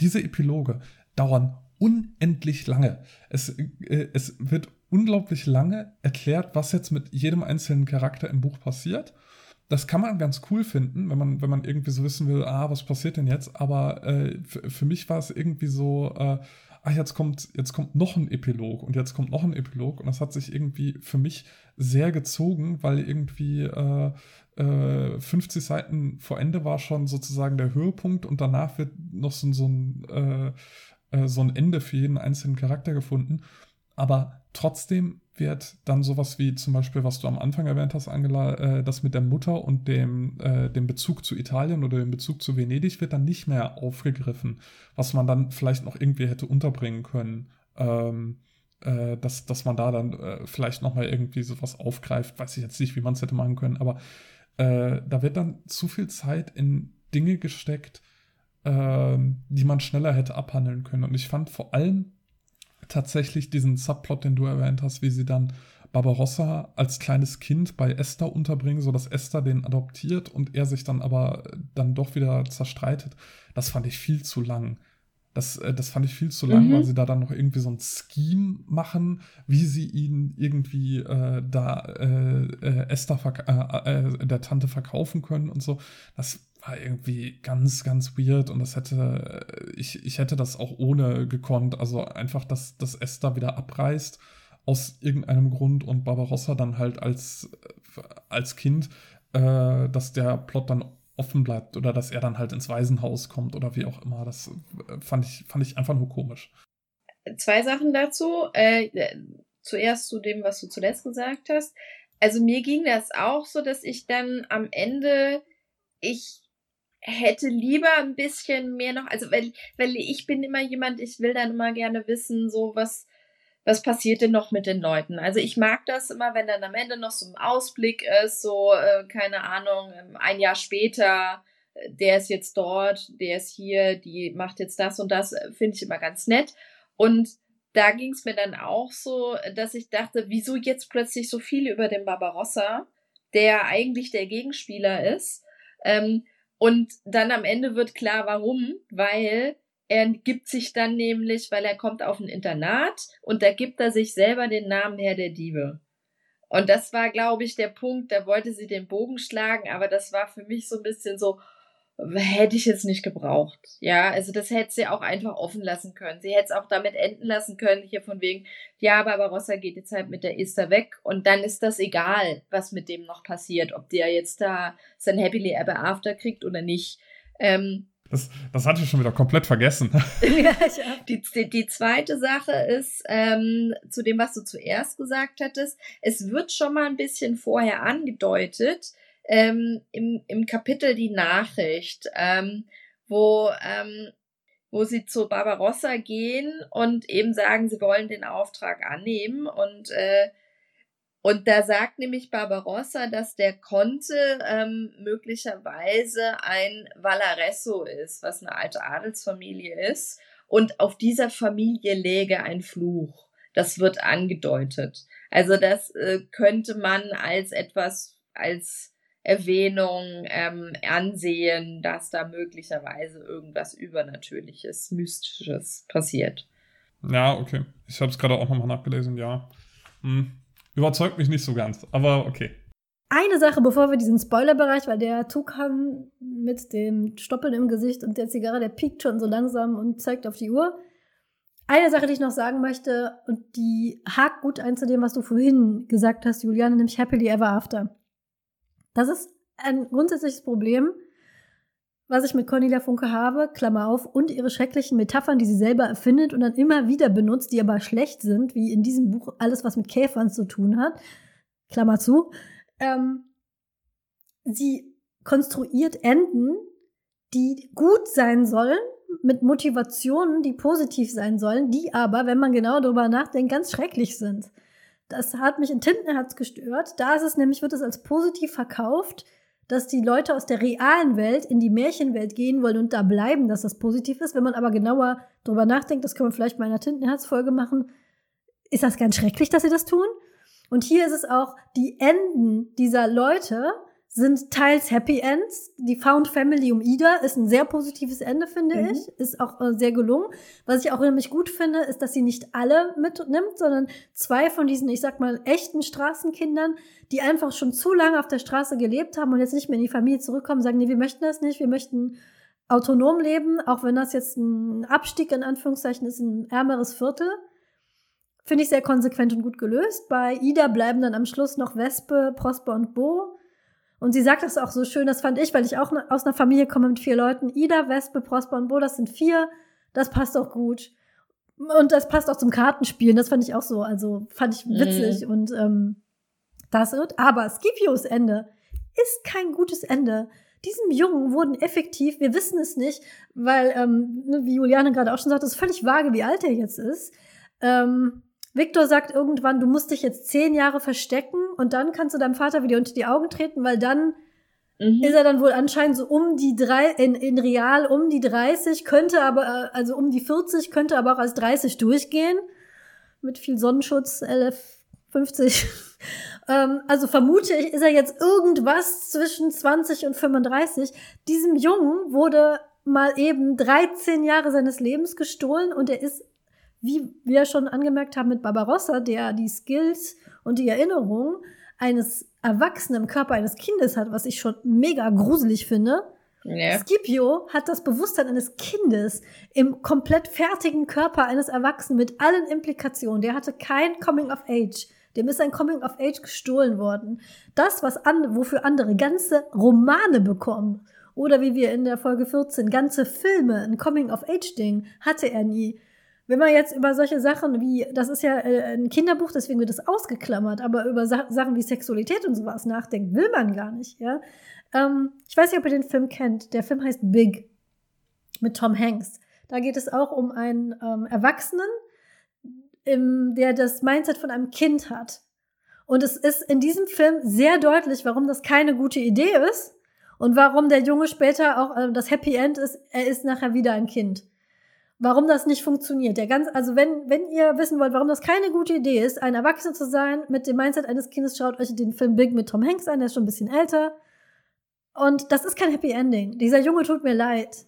Diese Epiloge dauern unendlich lange. Es, äh, es wird unglaublich lange erklärt, was jetzt mit jedem einzelnen Charakter im Buch passiert. das kann man ganz cool finden, wenn man, wenn man irgendwie so wissen will, ah, was passiert denn jetzt? Aber äh, für mich war es irgendwie so, äh, ah, jetzt kommt, jetzt kommt noch ein Epilog und jetzt kommt noch ein Epilog. Und das hat sich irgendwie für mich sehr gezogen, weil irgendwie äh, äh, 50 Seiten vor Ende war schon sozusagen der Höhepunkt und danach wird noch so, so ein äh, äh, so ein Ende für jeden einzelnen Charakter gefunden. Aber trotzdem wird dann sowas wie zum Beispiel, was du am Anfang erwähnt hast, Angela, äh, das mit der Mutter und dem, äh, dem Bezug zu Italien oder dem Bezug zu Venedig wird dann nicht mehr aufgegriffen, was man dann vielleicht noch irgendwie hätte unterbringen können. Ähm, äh, dass, dass man da dann äh, vielleicht nochmal irgendwie sowas aufgreift, weiß ich jetzt nicht, wie man es hätte machen können, aber äh, da wird dann zu viel Zeit in Dinge gesteckt, ähm, die man schneller hätte abhandeln können. Und ich fand vor allem tatsächlich diesen Subplot, den du erwähnt hast, wie sie dann Barbarossa als kleines Kind bei Esther unterbringen, sodass Esther den adoptiert und er sich dann aber dann doch wieder zerstreitet. Das fand ich viel zu lang. Das, äh, das fand ich viel zu lang, mhm. weil sie da dann noch irgendwie so ein Scheme machen, wie sie ihn irgendwie äh, da äh, äh Esther äh, äh, der Tante verkaufen können und so. Das war irgendwie ganz, ganz weird und das hätte, ich, ich hätte das auch ohne gekonnt. Also einfach, dass, dass Esther wieder abreißt aus irgendeinem Grund und Barbarossa dann halt als, als Kind, äh, dass der Plot dann offen bleibt oder dass er dann halt ins Waisenhaus kommt oder wie auch immer. Das äh, fand ich, fand ich einfach nur komisch. Zwei Sachen dazu. Äh, zuerst zu dem, was du zuletzt gesagt hast. Also mir ging das auch so, dass ich dann am Ende, ich hätte lieber ein bisschen mehr noch, also weil, weil ich bin immer jemand, ich will dann immer gerne wissen, so was, was passiert denn noch mit den Leuten? Also ich mag das immer, wenn dann am Ende noch so ein Ausblick ist, so, äh, keine Ahnung, ähm, ein Jahr später, äh, der ist jetzt dort, der ist hier, die macht jetzt das und das, äh, finde ich immer ganz nett. Und da ging es mir dann auch so, dass ich dachte, wieso jetzt plötzlich so viel über den Barbarossa, der eigentlich der Gegenspieler ist. Ähm, und dann am Ende wird klar, warum, weil er gibt sich dann nämlich, weil er kommt auf ein Internat und da gibt er sich selber den Namen Herr der Diebe. Und das war, glaube ich, der Punkt, da wollte sie den Bogen schlagen, aber das war für mich so ein bisschen so, hätte ich jetzt nicht gebraucht. Ja, also das hätte sie auch einfach offen lassen können. Sie hätte es auch damit enden lassen können, hier von wegen, ja, Barbarossa geht jetzt halt mit der Esther weg und dann ist das egal, was mit dem noch passiert, ob der jetzt da sein Happily Ever After kriegt oder nicht. Ähm, das, das hatte ich schon wieder komplett vergessen. ja, die, die, die zweite Sache ist, ähm, zu dem, was du zuerst gesagt hattest, es wird schon mal ein bisschen vorher angedeutet, ähm, im, im Kapitel die Nachricht, ähm, wo, ähm, wo sie zu Barbarossa gehen und eben sagen, sie wollen den Auftrag annehmen und äh, und da sagt nämlich Barbarossa, dass der Conte ähm, möglicherweise ein Valaresso ist, was eine alte Adelsfamilie ist. Und auf dieser Familie läge ein Fluch. Das wird angedeutet. Also das äh, könnte man als etwas, als Erwähnung ähm, ansehen, dass da möglicherweise irgendwas Übernatürliches, Mystisches passiert. Ja, okay. Ich habe es gerade auch nochmal nachgelesen, ja. Hm. Überzeugt mich nicht so ganz, aber okay. Eine Sache, bevor wir diesen Spoilerbereich, weil der Tukan mit dem Stoppeln im Gesicht und der Zigarre, der piekt schon so langsam und zeigt auf die Uhr. Eine Sache, die ich noch sagen möchte, und die hakt gut ein zu dem, was du vorhin gesagt hast, Juliane, nämlich Happily Ever After. Das ist ein grundsätzliches Problem, was ich mit Cornelia Funke habe, Klammer auf, und ihre schrecklichen Metaphern, die sie selber erfindet und dann immer wieder benutzt, die aber schlecht sind, wie in diesem Buch alles, was mit Käfern zu tun hat, Klammer zu. Ähm, sie konstruiert Enden, die gut sein sollen, mit Motivationen, die positiv sein sollen, die aber, wenn man genau darüber nachdenkt, ganz schrecklich sind. Das hat mich in Tintenherz gestört. Da ist es nämlich, wird es als positiv verkauft, dass die Leute aus der realen Welt in die Märchenwelt gehen wollen und da bleiben, dass das positiv ist. Wenn man aber genauer drüber nachdenkt, das können wir vielleicht mal in einer Tintenherz-Folge machen, ist das ganz schrecklich, dass sie das tun. Und hier ist es auch, die Enden dieser Leute sind teils Happy Ends. Die Found Family um Ida ist ein sehr positives Ende, finde mhm. ich. Ist auch äh, sehr gelungen. Was ich auch nämlich gut finde, ist, dass sie nicht alle mitnimmt, sondern zwei von diesen, ich sag mal, echten Straßenkindern, die einfach schon zu lange auf der Straße gelebt haben und jetzt nicht mehr in die Familie zurückkommen, sagen, nee, wir möchten das nicht, wir möchten autonom leben, auch wenn das jetzt ein Abstieg in Anführungszeichen ist, ein ärmeres Viertel. Finde ich sehr konsequent und gut gelöst. Bei Ida bleiben dann am Schluss noch Wespe, Prosper und Bo. Und sie sagt das auch so schön, das fand ich, weil ich auch aus einer Familie komme mit vier Leuten. Ida, Wespe, Prosper und Bo, das sind vier. Das passt auch gut. Und das passt auch zum Kartenspielen. Das fand ich auch so, also fand ich witzig. Mhm. Und ähm, das wird. Aber Scipios Ende ist kein gutes Ende. Diesem Jungen wurden effektiv, wir wissen es nicht, weil, ähm, ne, wie Juliane gerade auch schon sagt, es ist völlig vage, wie alt er jetzt ist. Ähm, Victor sagt irgendwann, du musst dich jetzt zehn Jahre verstecken und dann kannst du deinem Vater wieder unter die Augen treten, weil dann mhm. ist er dann wohl anscheinend so um die drei, in, in real um die 30, könnte aber, äh, also um die 40, könnte aber auch als 30 durchgehen. Mit viel Sonnenschutz, LF 50. ähm, also vermute ich, ist er jetzt irgendwas zwischen 20 und 35. Diesem Jungen wurde mal eben 13 Jahre seines Lebens gestohlen und er ist wie wir schon angemerkt haben mit Barbarossa, der die Skills und die Erinnerung eines Erwachsenen im Körper eines Kindes hat, was ich schon mega gruselig finde. Yeah. Scipio hat das Bewusstsein eines Kindes im komplett fertigen Körper eines Erwachsenen mit allen Implikationen. Der hatte kein Coming of Age. Dem ist ein Coming of Age gestohlen worden. Das, was an, wofür andere ganze Romane bekommen, oder wie wir in der Folge 14 ganze Filme, ein Coming of Age Ding, hatte er nie. Wenn man jetzt über solche Sachen wie, das ist ja äh, ein Kinderbuch, deswegen wird das ausgeklammert, aber über Sa Sachen wie Sexualität und sowas nachdenkt, will man gar nicht, ja. Ähm, ich weiß nicht, ob ihr den Film kennt. Der Film heißt Big mit Tom Hanks. Da geht es auch um einen ähm, Erwachsenen, im, der das Mindset von einem Kind hat. Und es ist in diesem Film sehr deutlich, warum das keine gute Idee ist und warum der Junge später auch äh, das Happy End ist, er ist nachher wieder ein Kind warum das nicht funktioniert. Der ganz, also wenn, wenn ihr wissen wollt, warum das keine gute Idee ist, ein Erwachsener zu sein mit dem Mindset eines Kindes, schaut euch den Film Big mit Tom Hanks an, der ist schon ein bisschen älter. Und das ist kein Happy Ending. Dieser Junge tut mir leid.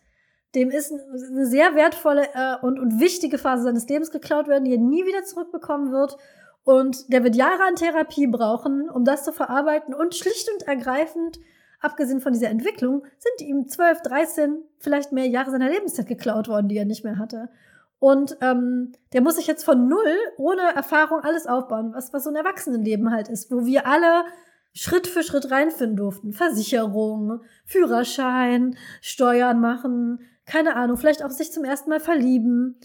Dem ist eine sehr wertvolle äh, und, und wichtige Phase seines Lebens geklaut werden, die er nie wieder zurückbekommen wird. Und der wird Jahre an Therapie brauchen, um das zu verarbeiten und schlicht und ergreifend abgesehen von dieser Entwicklung, sind ihm 12, 13, vielleicht mehr Jahre seiner Lebenszeit geklaut worden, die er nicht mehr hatte. Und ähm, der muss sich jetzt von null, ohne Erfahrung, alles aufbauen, was, was so ein Erwachsenenleben halt ist, wo wir alle Schritt für Schritt reinfinden durften. Versicherung, Führerschein, Steuern machen, keine Ahnung, vielleicht auch sich zum ersten Mal verlieben.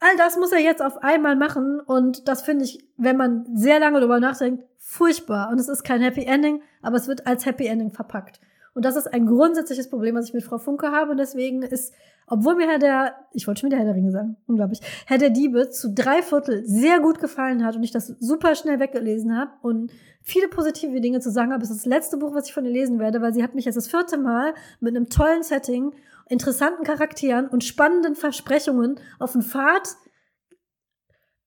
All das muss er jetzt auf einmal machen und das finde ich, wenn man sehr lange darüber nachdenkt, furchtbar. Und es ist kein Happy Ending, aber es wird als Happy Ending verpackt. Und das ist ein grundsätzliches Problem, was ich mit Frau Funke habe. Und deswegen ist, obwohl mir Herr der, ich wollte schon wieder Herr der Ringe sagen, unglaublich, Herr der Diebe zu drei Viertel sehr gut gefallen hat und ich das super schnell weggelesen habe und viele positive Dinge zu sagen habe, ist das letzte Buch, was ich von ihr lesen werde, weil sie hat mich jetzt das vierte Mal mit einem tollen Setting interessanten Charakteren und spannenden Versprechungen auf den Pfad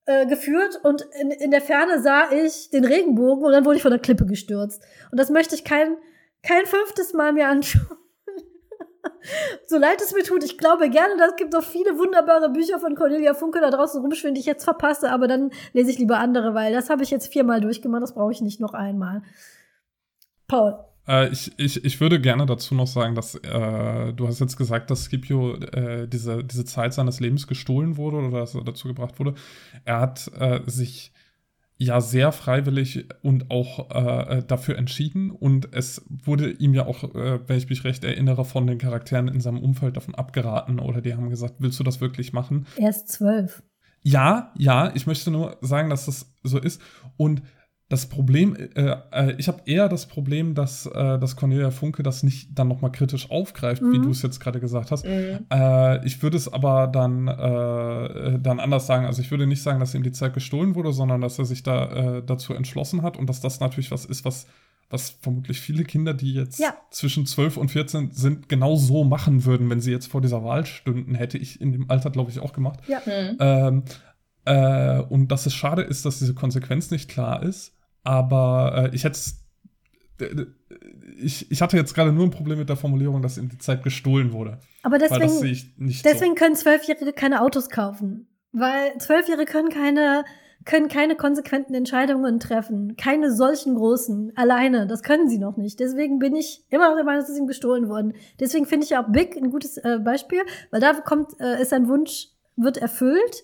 äh, geführt und in, in der Ferne sah ich den Regenbogen und dann wurde ich von der Klippe gestürzt. Und das möchte ich kein, kein fünftes Mal mehr anschauen. so leid es mir tut, ich glaube gerne, das gibt auch viele wunderbare Bücher von Cornelia Funke da draußen rumschwimmen, die ich jetzt verpasse, aber dann lese ich lieber andere, weil das habe ich jetzt viermal durchgemacht, das brauche ich nicht noch einmal. Paul. Äh, ich, ich, ich würde gerne dazu noch sagen, dass äh, du hast jetzt gesagt, dass Scipio äh, diese, diese Zeit seines Lebens gestohlen wurde oder dass er dazu gebracht wurde. Er hat äh, sich ja sehr freiwillig und auch äh, dafür entschieden und es wurde ihm ja auch, äh, wenn ich mich recht erinnere, von den Charakteren in seinem Umfeld davon abgeraten oder die haben gesagt, willst du das wirklich machen? Er ist zwölf. Ja, ja, ich möchte nur sagen, dass das so ist und das Problem, äh, äh, ich habe eher das Problem, dass, äh, dass Cornelia Funke das nicht dann nochmal kritisch aufgreift, mhm. wie du es jetzt gerade gesagt hast. Mhm. Äh, ich würde es aber dann, äh, dann anders sagen. Also ich würde nicht sagen, dass ihm die Zeit gestohlen wurde, sondern dass er sich da äh, dazu entschlossen hat und dass das natürlich was ist, was, was vermutlich viele Kinder, die jetzt ja. zwischen 12 und 14 sind, genau so machen würden, wenn sie jetzt vor dieser Wahl stünden. Hätte ich in dem Alter, glaube ich, auch gemacht. Ja. Mhm. Ähm, und dass es schade ist, dass diese Konsequenz nicht klar ist aber äh, ich hätte ich, ich hatte jetzt gerade nur ein Problem mit der Formulierung, dass ihm die Zeit gestohlen wurde. Aber deswegen, deswegen so. können Zwölfjährige keine Autos kaufen. Weil Zwölfjährige können keine, können keine konsequenten Entscheidungen treffen. Keine solchen großen. Alleine. Das können sie noch nicht. Deswegen bin ich immer noch der Meinung, dass es ihm gestohlen worden. Deswegen finde ich auch Big ein gutes äh, Beispiel, weil da kommt, äh, ist sein Wunsch, wird erfüllt.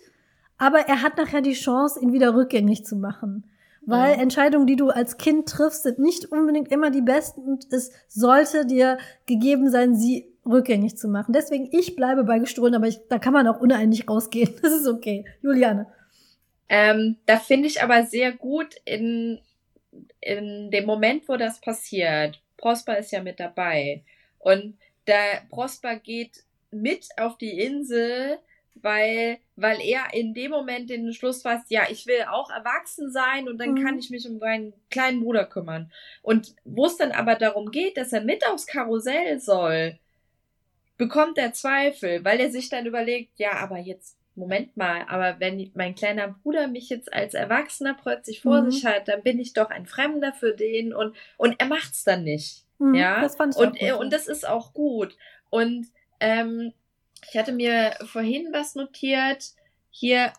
Aber er hat nachher die Chance, ihn wieder rückgängig zu machen. Weil ja. Entscheidungen, die du als Kind triffst, sind nicht unbedingt immer die besten und es sollte dir gegeben sein, sie rückgängig zu machen. Deswegen, ich bleibe bei gestohlen, aber ich, da kann man auch uneinig rausgehen. Das ist okay. Juliane. Ähm, da finde ich aber sehr gut in, in dem Moment, wo das passiert. Prosper ist ja mit dabei. Und der Prosper geht mit auf die Insel weil, weil er in dem Moment den Schluss fasst, ja, ich will auch erwachsen sein und dann mhm. kann ich mich um meinen kleinen Bruder kümmern. Und wo es dann aber darum geht, dass er mit aufs Karussell soll, bekommt er Zweifel, weil er sich dann überlegt, ja, aber jetzt, Moment mal, aber wenn mein kleiner Bruder mich jetzt als Erwachsener plötzlich vor mhm. sich hat, dann bin ich doch ein Fremder für den und, und er macht's dann nicht. Mhm, ja, das fand ich und, und das ist auch gut. Und ähm, ich hatte mir vorhin was notiert. Hier,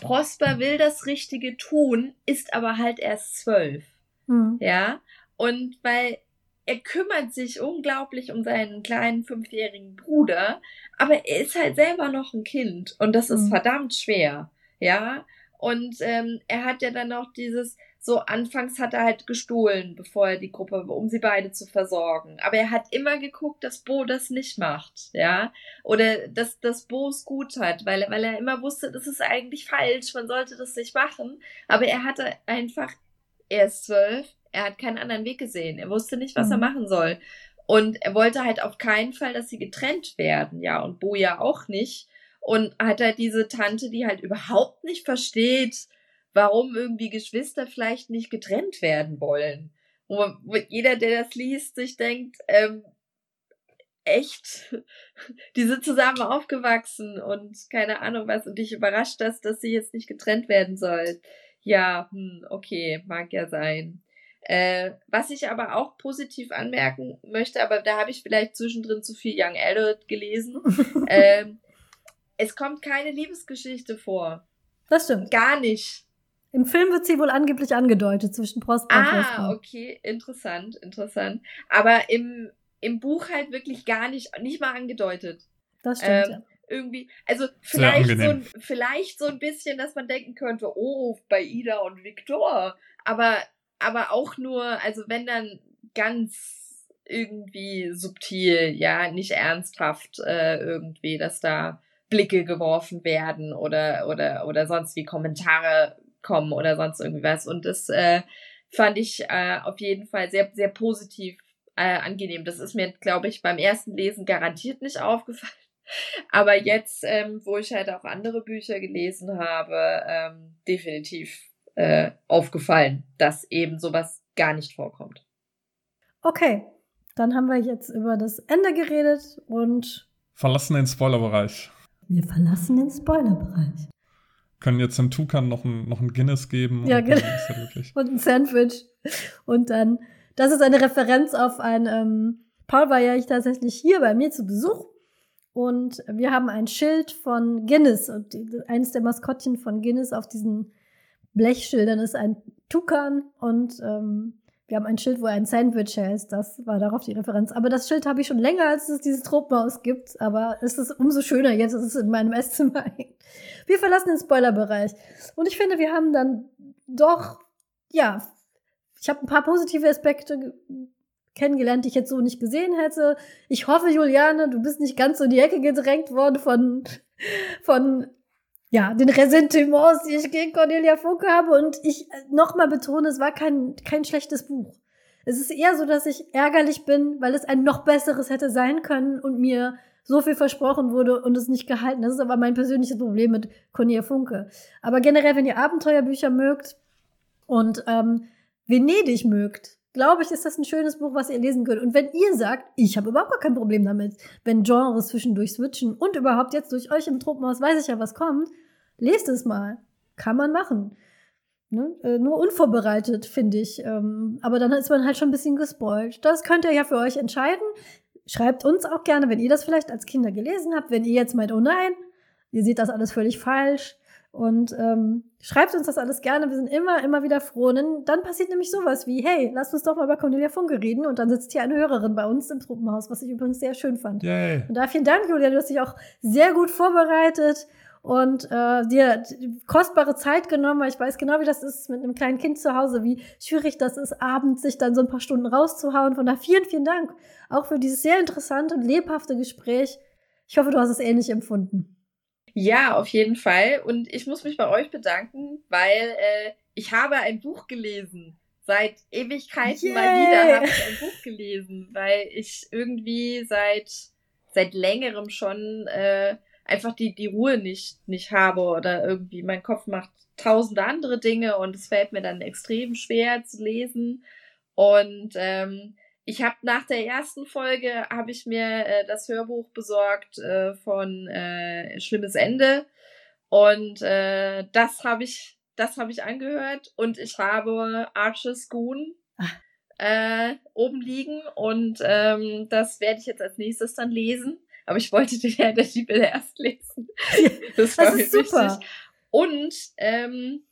Prosper will das Richtige tun, ist aber halt erst zwölf. Mhm. Ja. Und weil er kümmert sich unglaublich um seinen kleinen fünfjährigen Bruder, aber er ist halt selber noch ein Kind und das ist mhm. verdammt schwer. Ja. Und ähm, er hat ja dann auch dieses, so anfangs hat er halt gestohlen, bevor er die Gruppe, um sie beide zu versorgen. Aber er hat immer geguckt, dass Bo das nicht macht, ja. Oder dass, dass Bo es gut hat, weil, weil er immer wusste, das ist eigentlich falsch, man sollte das nicht machen. Aber er hatte einfach, er ist zwölf, er hat keinen anderen Weg gesehen. Er wusste nicht, was mhm. er machen soll. Und er wollte halt auf keinen Fall, dass sie getrennt werden, ja. Und Bo ja auch nicht. Und hat halt diese Tante, die halt überhaupt nicht versteht, warum irgendwie Geschwister vielleicht nicht getrennt werden wollen. Wo, wo jeder, der das liest, sich denkt, ähm, echt, die sind zusammen aufgewachsen und keine Ahnung was und dich überrascht das, dass sie jetzt nicht getrennt werden soll. Ja, hm, okay, mag ja sein. Äh, was ich aber auch positiv anmerken möchte, aber da habe ich vielleicht zwischendrin zu viel Young Adult gelesen. äh, es kommt keine Liebesgeschichte vor. Das stimmt. Gar nicht. Im Film wird sie wohl angeblich angedeutet zwischen Prosper und Ah, okay, interessant, interessant. Aber im, im Buch halt wirklich gar nicht, nicht mal angedeutet. Das stimmt. Ähm, ja. Irgendwie, also vielleicht so, ein, vielleicht so ein bisschen, dass man denken könnte, oh, bei Ida und Viktor. Aber, aber auch nur, also wenn dann ganz irgendwie subtil, ja, nicht ernsthaft äh, irgendwie, dass da Blicke geworfen werden oder, oder, oder sonst wie Kommentare kommen oder sonst irgendwie was. Und das äh, fand ich äh, auf jeden Fall sehr, sehr positiv äh, angenehm. Das ist mir, glaube ich, beim ersten Lesen garantiert nicht aufgefallen. Aber jetzt, ähm, wo ich halt auch andere Bücher gelesen habe, ähm, definitiv äh, aufgefallen, dass eben sowas gar nicht vorkommt. Okay, dann haben wir jetzt über das Ende geredet und verlassen den Spoilerbereich. Wir verlassen den Spoilerbereich können jetzt dem Tukan noch ein, noch ein Guinness geben. Ja, genau. und ein Sandwich. Und dann, das ist eine Referenz auf ein, ähm, Paul war ja ich tatsächlich hier bei mir zu Besuch. Und wir haben ein Schild von Guinness. Und eines der Maskottchen von Guinness auf diesen Blechschildern ist ein Tukan. Und ähm, wir haben ein Schild, wo ein Sandwich heißt. Das war darauf die Referenz. Aber das Schild habe ich schon länger, als es dieses Tropenhaus gibt. Aber es ist umso schöner jetzt, dass es in meinem Esszimmer hängt. Wir verlassen den Spoilerbereich. Und ich finde, wir haben dann doch, ja, ich habe ein paar positive Aspekte kennengelernt, die ich jetzt so nicht gesehen hätte. Ich hoffe, Juliane, du bist nicht ganz so in die Ecke gedrängt worden von, von ja, den Ressentiments, die ich gegen Cornelia Funke habe. Und ich äh, nochmal betone, es war kein, kein schlechtes Buch. Es ist eher so, dass ich ärgerlich bin, weil es ein noch besseres hätte sein können und mir so viel versprochen wurde und es nicht gehalten. Das ist aber mein persönliches Problem mit Cornelia Funke. Aber generell, wenn ihr Abenteuerbücher mögt und ähm, Venedig mögt, glaube ich, ist das ein schönes Buch, was ihr lesen könnt. Und wenn ihr sagt, ich habe überhaupt gar kein Problem damit, wenn Genres zwischendurch switchen und überhaupt jetzt durch euch im Tropenhaus weiß ich ja, was kommt, lest es mal. Kann man machen. Ne? Äh, nur unvorbereitet, finde ich. Ähm, aber dann ist man halt schon ein bisschen gespoilt. Das könnt ihr ja für euch entscheiden. Schreibt uns auch gerne, wenn ihr das vielleicht als Kinder gelesen habt, wenn ihr jetzt meint, oh nein, ihr seht das alles völlig falsch. Und ähm, schreibt uns das alles gerne. Wir sind immer, immer wieder froh. Und dann passiert nämlich sowas wie, hey, lasst uns doch mal über Cornelia Funke reden. Und dann sitzt hier eine Hörerin bei uns im Truppenhaus, was ich übrigens sehr schön fand. Yay. Und da vielen Dank, Julia. Du hast dich auch sehr gut vorbereitet und äh, dir kostbare Zeit genommen, weil ich weiß genau, wie das ist mit einem kleinen Kind zu Hause, wie schwierig das ist, abends sich dann so ein paar Stunden rauszuhauen. Von daher vielen, vielen Dank auch für dieses sehr interessante und lebhafte Gespräch. Ich hoffe, du hast es ähnlich empfunden. Ja, auf jeden Fall. Und ich muss mich bei euch bedanken, weil äh, ich habe ein Buch gelesen. Seit Ewigkeiten Yay. mal wieder habe ich ein Buch gelesen, weil ich irgendwie seit seit längerem schon äh, einfach die, die Ruhe nicht, nicht habe oder irgendwie mein Kopf macht tausende andere Dinge und es fällt mir dann extrem schwer zu lesen. Und ähm, ich habe nach der ersten Folge habe ich mir äh, das Hörbuch besorgt äh, von äh, Schlimmes Ende und äh, das habe ich das habe ich angehört und ich habe Arches Goon ah. äh, oben liegen und ähm, das werde ich jetzt als nächstes dann lesen aber ich wollte den Herr der Diebe erst lesen. Das war das ist super. wichtig. Und ähm,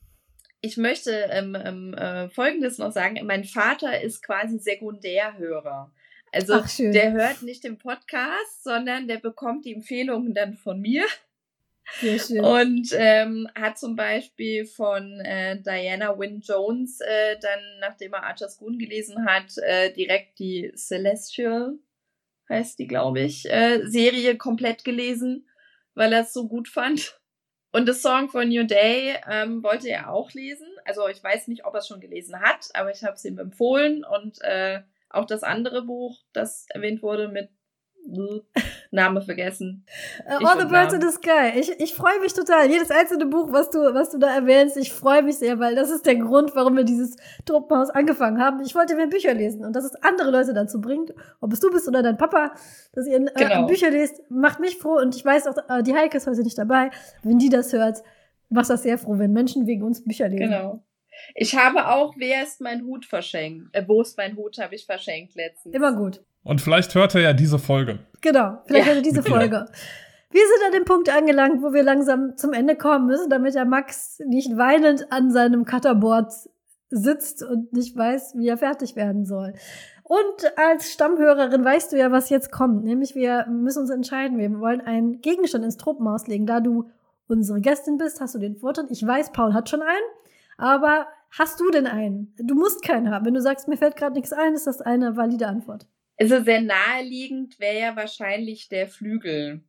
ich möchte ähm, ähm, äh, Folgendes noch sagen. Mein Vater ist quasi Sekundärhörer. Also Ach, der hört nicht den Podcast, sondern der bekommt die Empfehlungen dann von mir. Sehr schön. Und ähm, hat zum Beispiel von äh, Diana Wynne Jones äh, dann, nachdem er Archer's Goon gelesen hat, äh, direkt die Celestial heißt die, glaube ich, äh, Serie komplett gelesen, weil er es so gut fand. Und das Song von New Day ähm, wollte er auch lesen. Also ich weiß nicht, ob er es schon gelesen hat, aber ich habe es ihm empfohlen. Und äh, auch das andere Buch, das erwähnt wurde mit Name vergessen. Uh, All the Birds in the Sky. Ich, ich freue mich total. Jedes einzelne Buch, was du, was du da erwähnst, ich freue mich sehr, weil das ist der Grund, warum wir dieses Truppenhaus angefangen haben. Ich wollte mir Bücher lesen und dass es andere Leute dazu bringt, ob es du bist oder dein Papa, dass ihr äh, genau. Bücher lest, macht mich froh und ich weiß auch, äh, die Heike ist heute nicht dabei. Wenn die das hört, macht das sehr froh, wenn Menschen wegen uns Bücher lesen. Genau. Ich habe auch, wer ist mein Hut verschenkt? Äh, wo ist mein Hut, habe ich verschenkt letztens. Immer gut. Und vielleicht hört er ja diese Folge. Genau, vielleicht ja. hört er diese Folge. Wir sind an dem Punkt angelangt, wo wir langsam zum Ende kommen müssen, damit der Max nicht weinend an seinem Cutterboard sitzt und nicht weiß, wie er fertig werden soll. Und als Stammhörerin weißt du ja, was jetzt kommt. Nämlich wir müssen uns entscheiden. Wir wollen einen Gegenstand ins Truppenhaus legen. Da du unsere Gästin bist, hast du den Vortritt. Ich weiß, Paul hat schon einen. Aber hast du denn einen? Du musst keinen haben. Wenn du sagst, mir fällt gerade nichts ein, ist das eine valide Antwort. Also sehr naheliegend wäre ja wahrscheinlich der Flügel.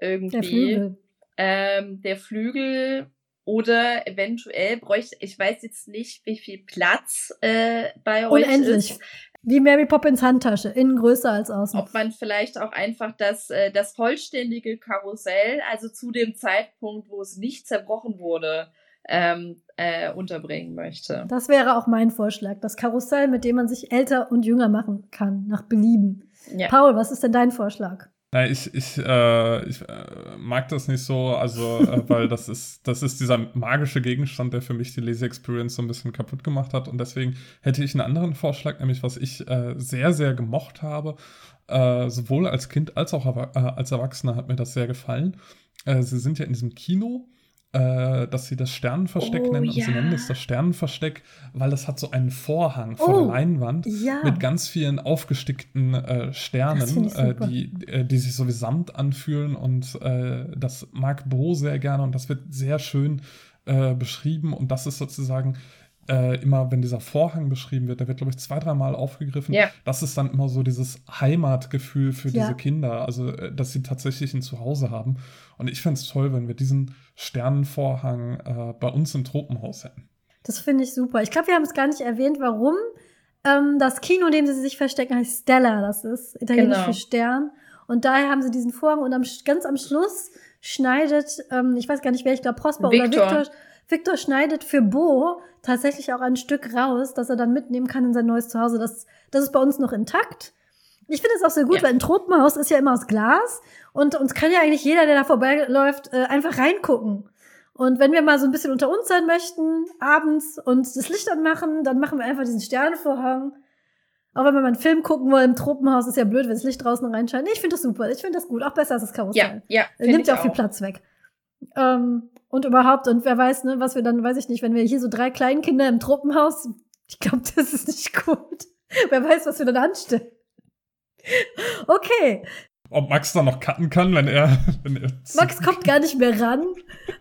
Irgendwie. Der Flügel. Ähm, der Flügel oder eventuell bräuchte, ich weiß jetzt nicht, wie viel Platz äh, bei euch Unendlich. ist. Wie Mary Poppins Handtasche, innen größer als außen. Ob man vielleicht auch einfach das, äh, das vollständige Karussell, also zu dem Zeitpunkt, wo es nicht zerbrochen wurde, ähm, äh, unterbringen möchte. Das wäre auch mein Vorschlag. Das Karussell, mit dem man sich älter und jünger machen kann, nach Belieben. Ja. Paul, was ist denn dein Vorschlag? Na, ich, ich, äh, ich äh, mag das nicht so, also, äh, weil das ist, das ist dieser magische Gegenstand, der für mich die Lese-Experience so ein bisschen kaputt gemacht hat. Und deswegen hätte ich einen anderen Vorschlag, nämlich was ich äh, sehr, sehr gemocht habe. Äh, sowohl als Kind als auch äh, als Erwachsener hat mir das sehr gefallen. sie sind ja in diesem Kino äh, dass sie das Sternenversteck oh, nennen. Und sie nennen es das Sternenversteck, weil das hat so einen Vorhang vor oh, der Leinwand ja. mit ganz vielen aufgestickten äh, Sternen, äh, die, äh, die sich so wie Samt anfühlen. Und äh, das mag Bo sehr gerne und das wird sehr schön äh, beschrieben. Und das ist sozusagen äh, immer, wenn dieser Vorhang beschrieben wird, der wird, glaube ich, zwei, dreimal aufgegriffen. Ja. Das ist dann immer so dieses Heimatgefühl für ja. diese Kinder, also äh, dass sie tatsächlich ein Zuhause haben. Und ich fände es toll, wenn wir diesen Sternenvorhang äh, bei uns im Tropenhaus hätten. Das finde ich super. Ich glaube, wir haben es gar nicht erwähnt, warum. Ähm, das Kino, in dem sie sich verstecken, heißt Stella. Das ist italienisch genau. für Stern. Und daher haben sie diesen Vorhang und am, ganz am Schluss schneidet, ähm, ich weiß gar nicht wer, ich glaube Prosper Victor. oder Victor Victor schneidet für Bo tatsächlich auch ein Stück raus, das er dann mitnehmen kann in sein neues Zuhause. Das, das ist bei uns noch intakt. Ich finde es auch sehr gut, ja. weil ein Tropenhaus ist ja immer aus Glas und uns kann ja eigentlich jeder, der da vorbeiläuft, äh, einfach reingucken. Und wenn wir mal so ein bisschen unter uns sein möchten, abends und das Licht anmachen, dann machen wir einfach diesen Sternenvorhang. Auch wenn wir mal einen Film gucken wollen im Tropenhaus, ist ja blöd, wenn das Licht draußen reinscheint. Nee, ich finde das super. Ich finde das gut. Auch besser als das Karussell. Ja, ja. Nimmt ja auch viel Platz weg. Ähm, und überhaupt, und wer weiß, ne, was wir dann, weiß ich nicht, wenn wir hier so drei Kleinkinder im Tropenhaus, ich glaube, das ist nicht gut. wer weiß, was wir dann anstellen. Okay, ob Max da noch cutten kann, wenn er. Wenn er Max kommt gar nicht mehr ran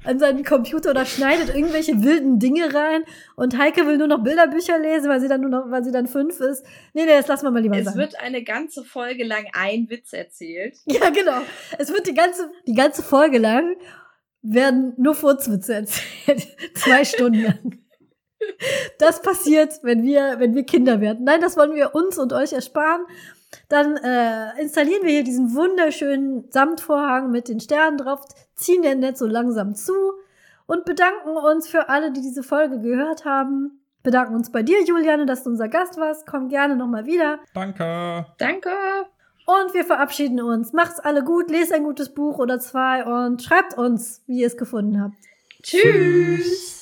an seinen Computer oder schneidet irgendwelche wilden Dinge rein. Und Heike will nur noch Bilderbücher lesen, weil sie dann nur noch, weil sie dann fünf ist. Nee, nee, das lassen wir mal lieber es sein. Es wird eine ganze Folge lang ein Witz erzählt. Ja, genau. Es wird die ganze, die ganze Folge lang werden nur Furzwitze erzählt. Zwei Stunden lang. Das passiert, wenn wir, wenn wir Kinder werden. Nein, das wollen wir uns und euch ersparen. Dann äh, installieren wir hier diesen wunderschönen Samtvorhang mit den Sternen drauf, ziehen den Netz so langsam zu und bedanken uns für alle, die diese Folge gehört haben. Bedanken uns bei dir, Juliane, dass du unser Gast warst. Komm gerne nochmal wieder. Danke. Danke. Und wir verabschieden uns. Macht's alle gut, lest ein gutes Buch oder zwei und schreibt uns, wie ihr es gefunden habt. Tschüss. Tschüss.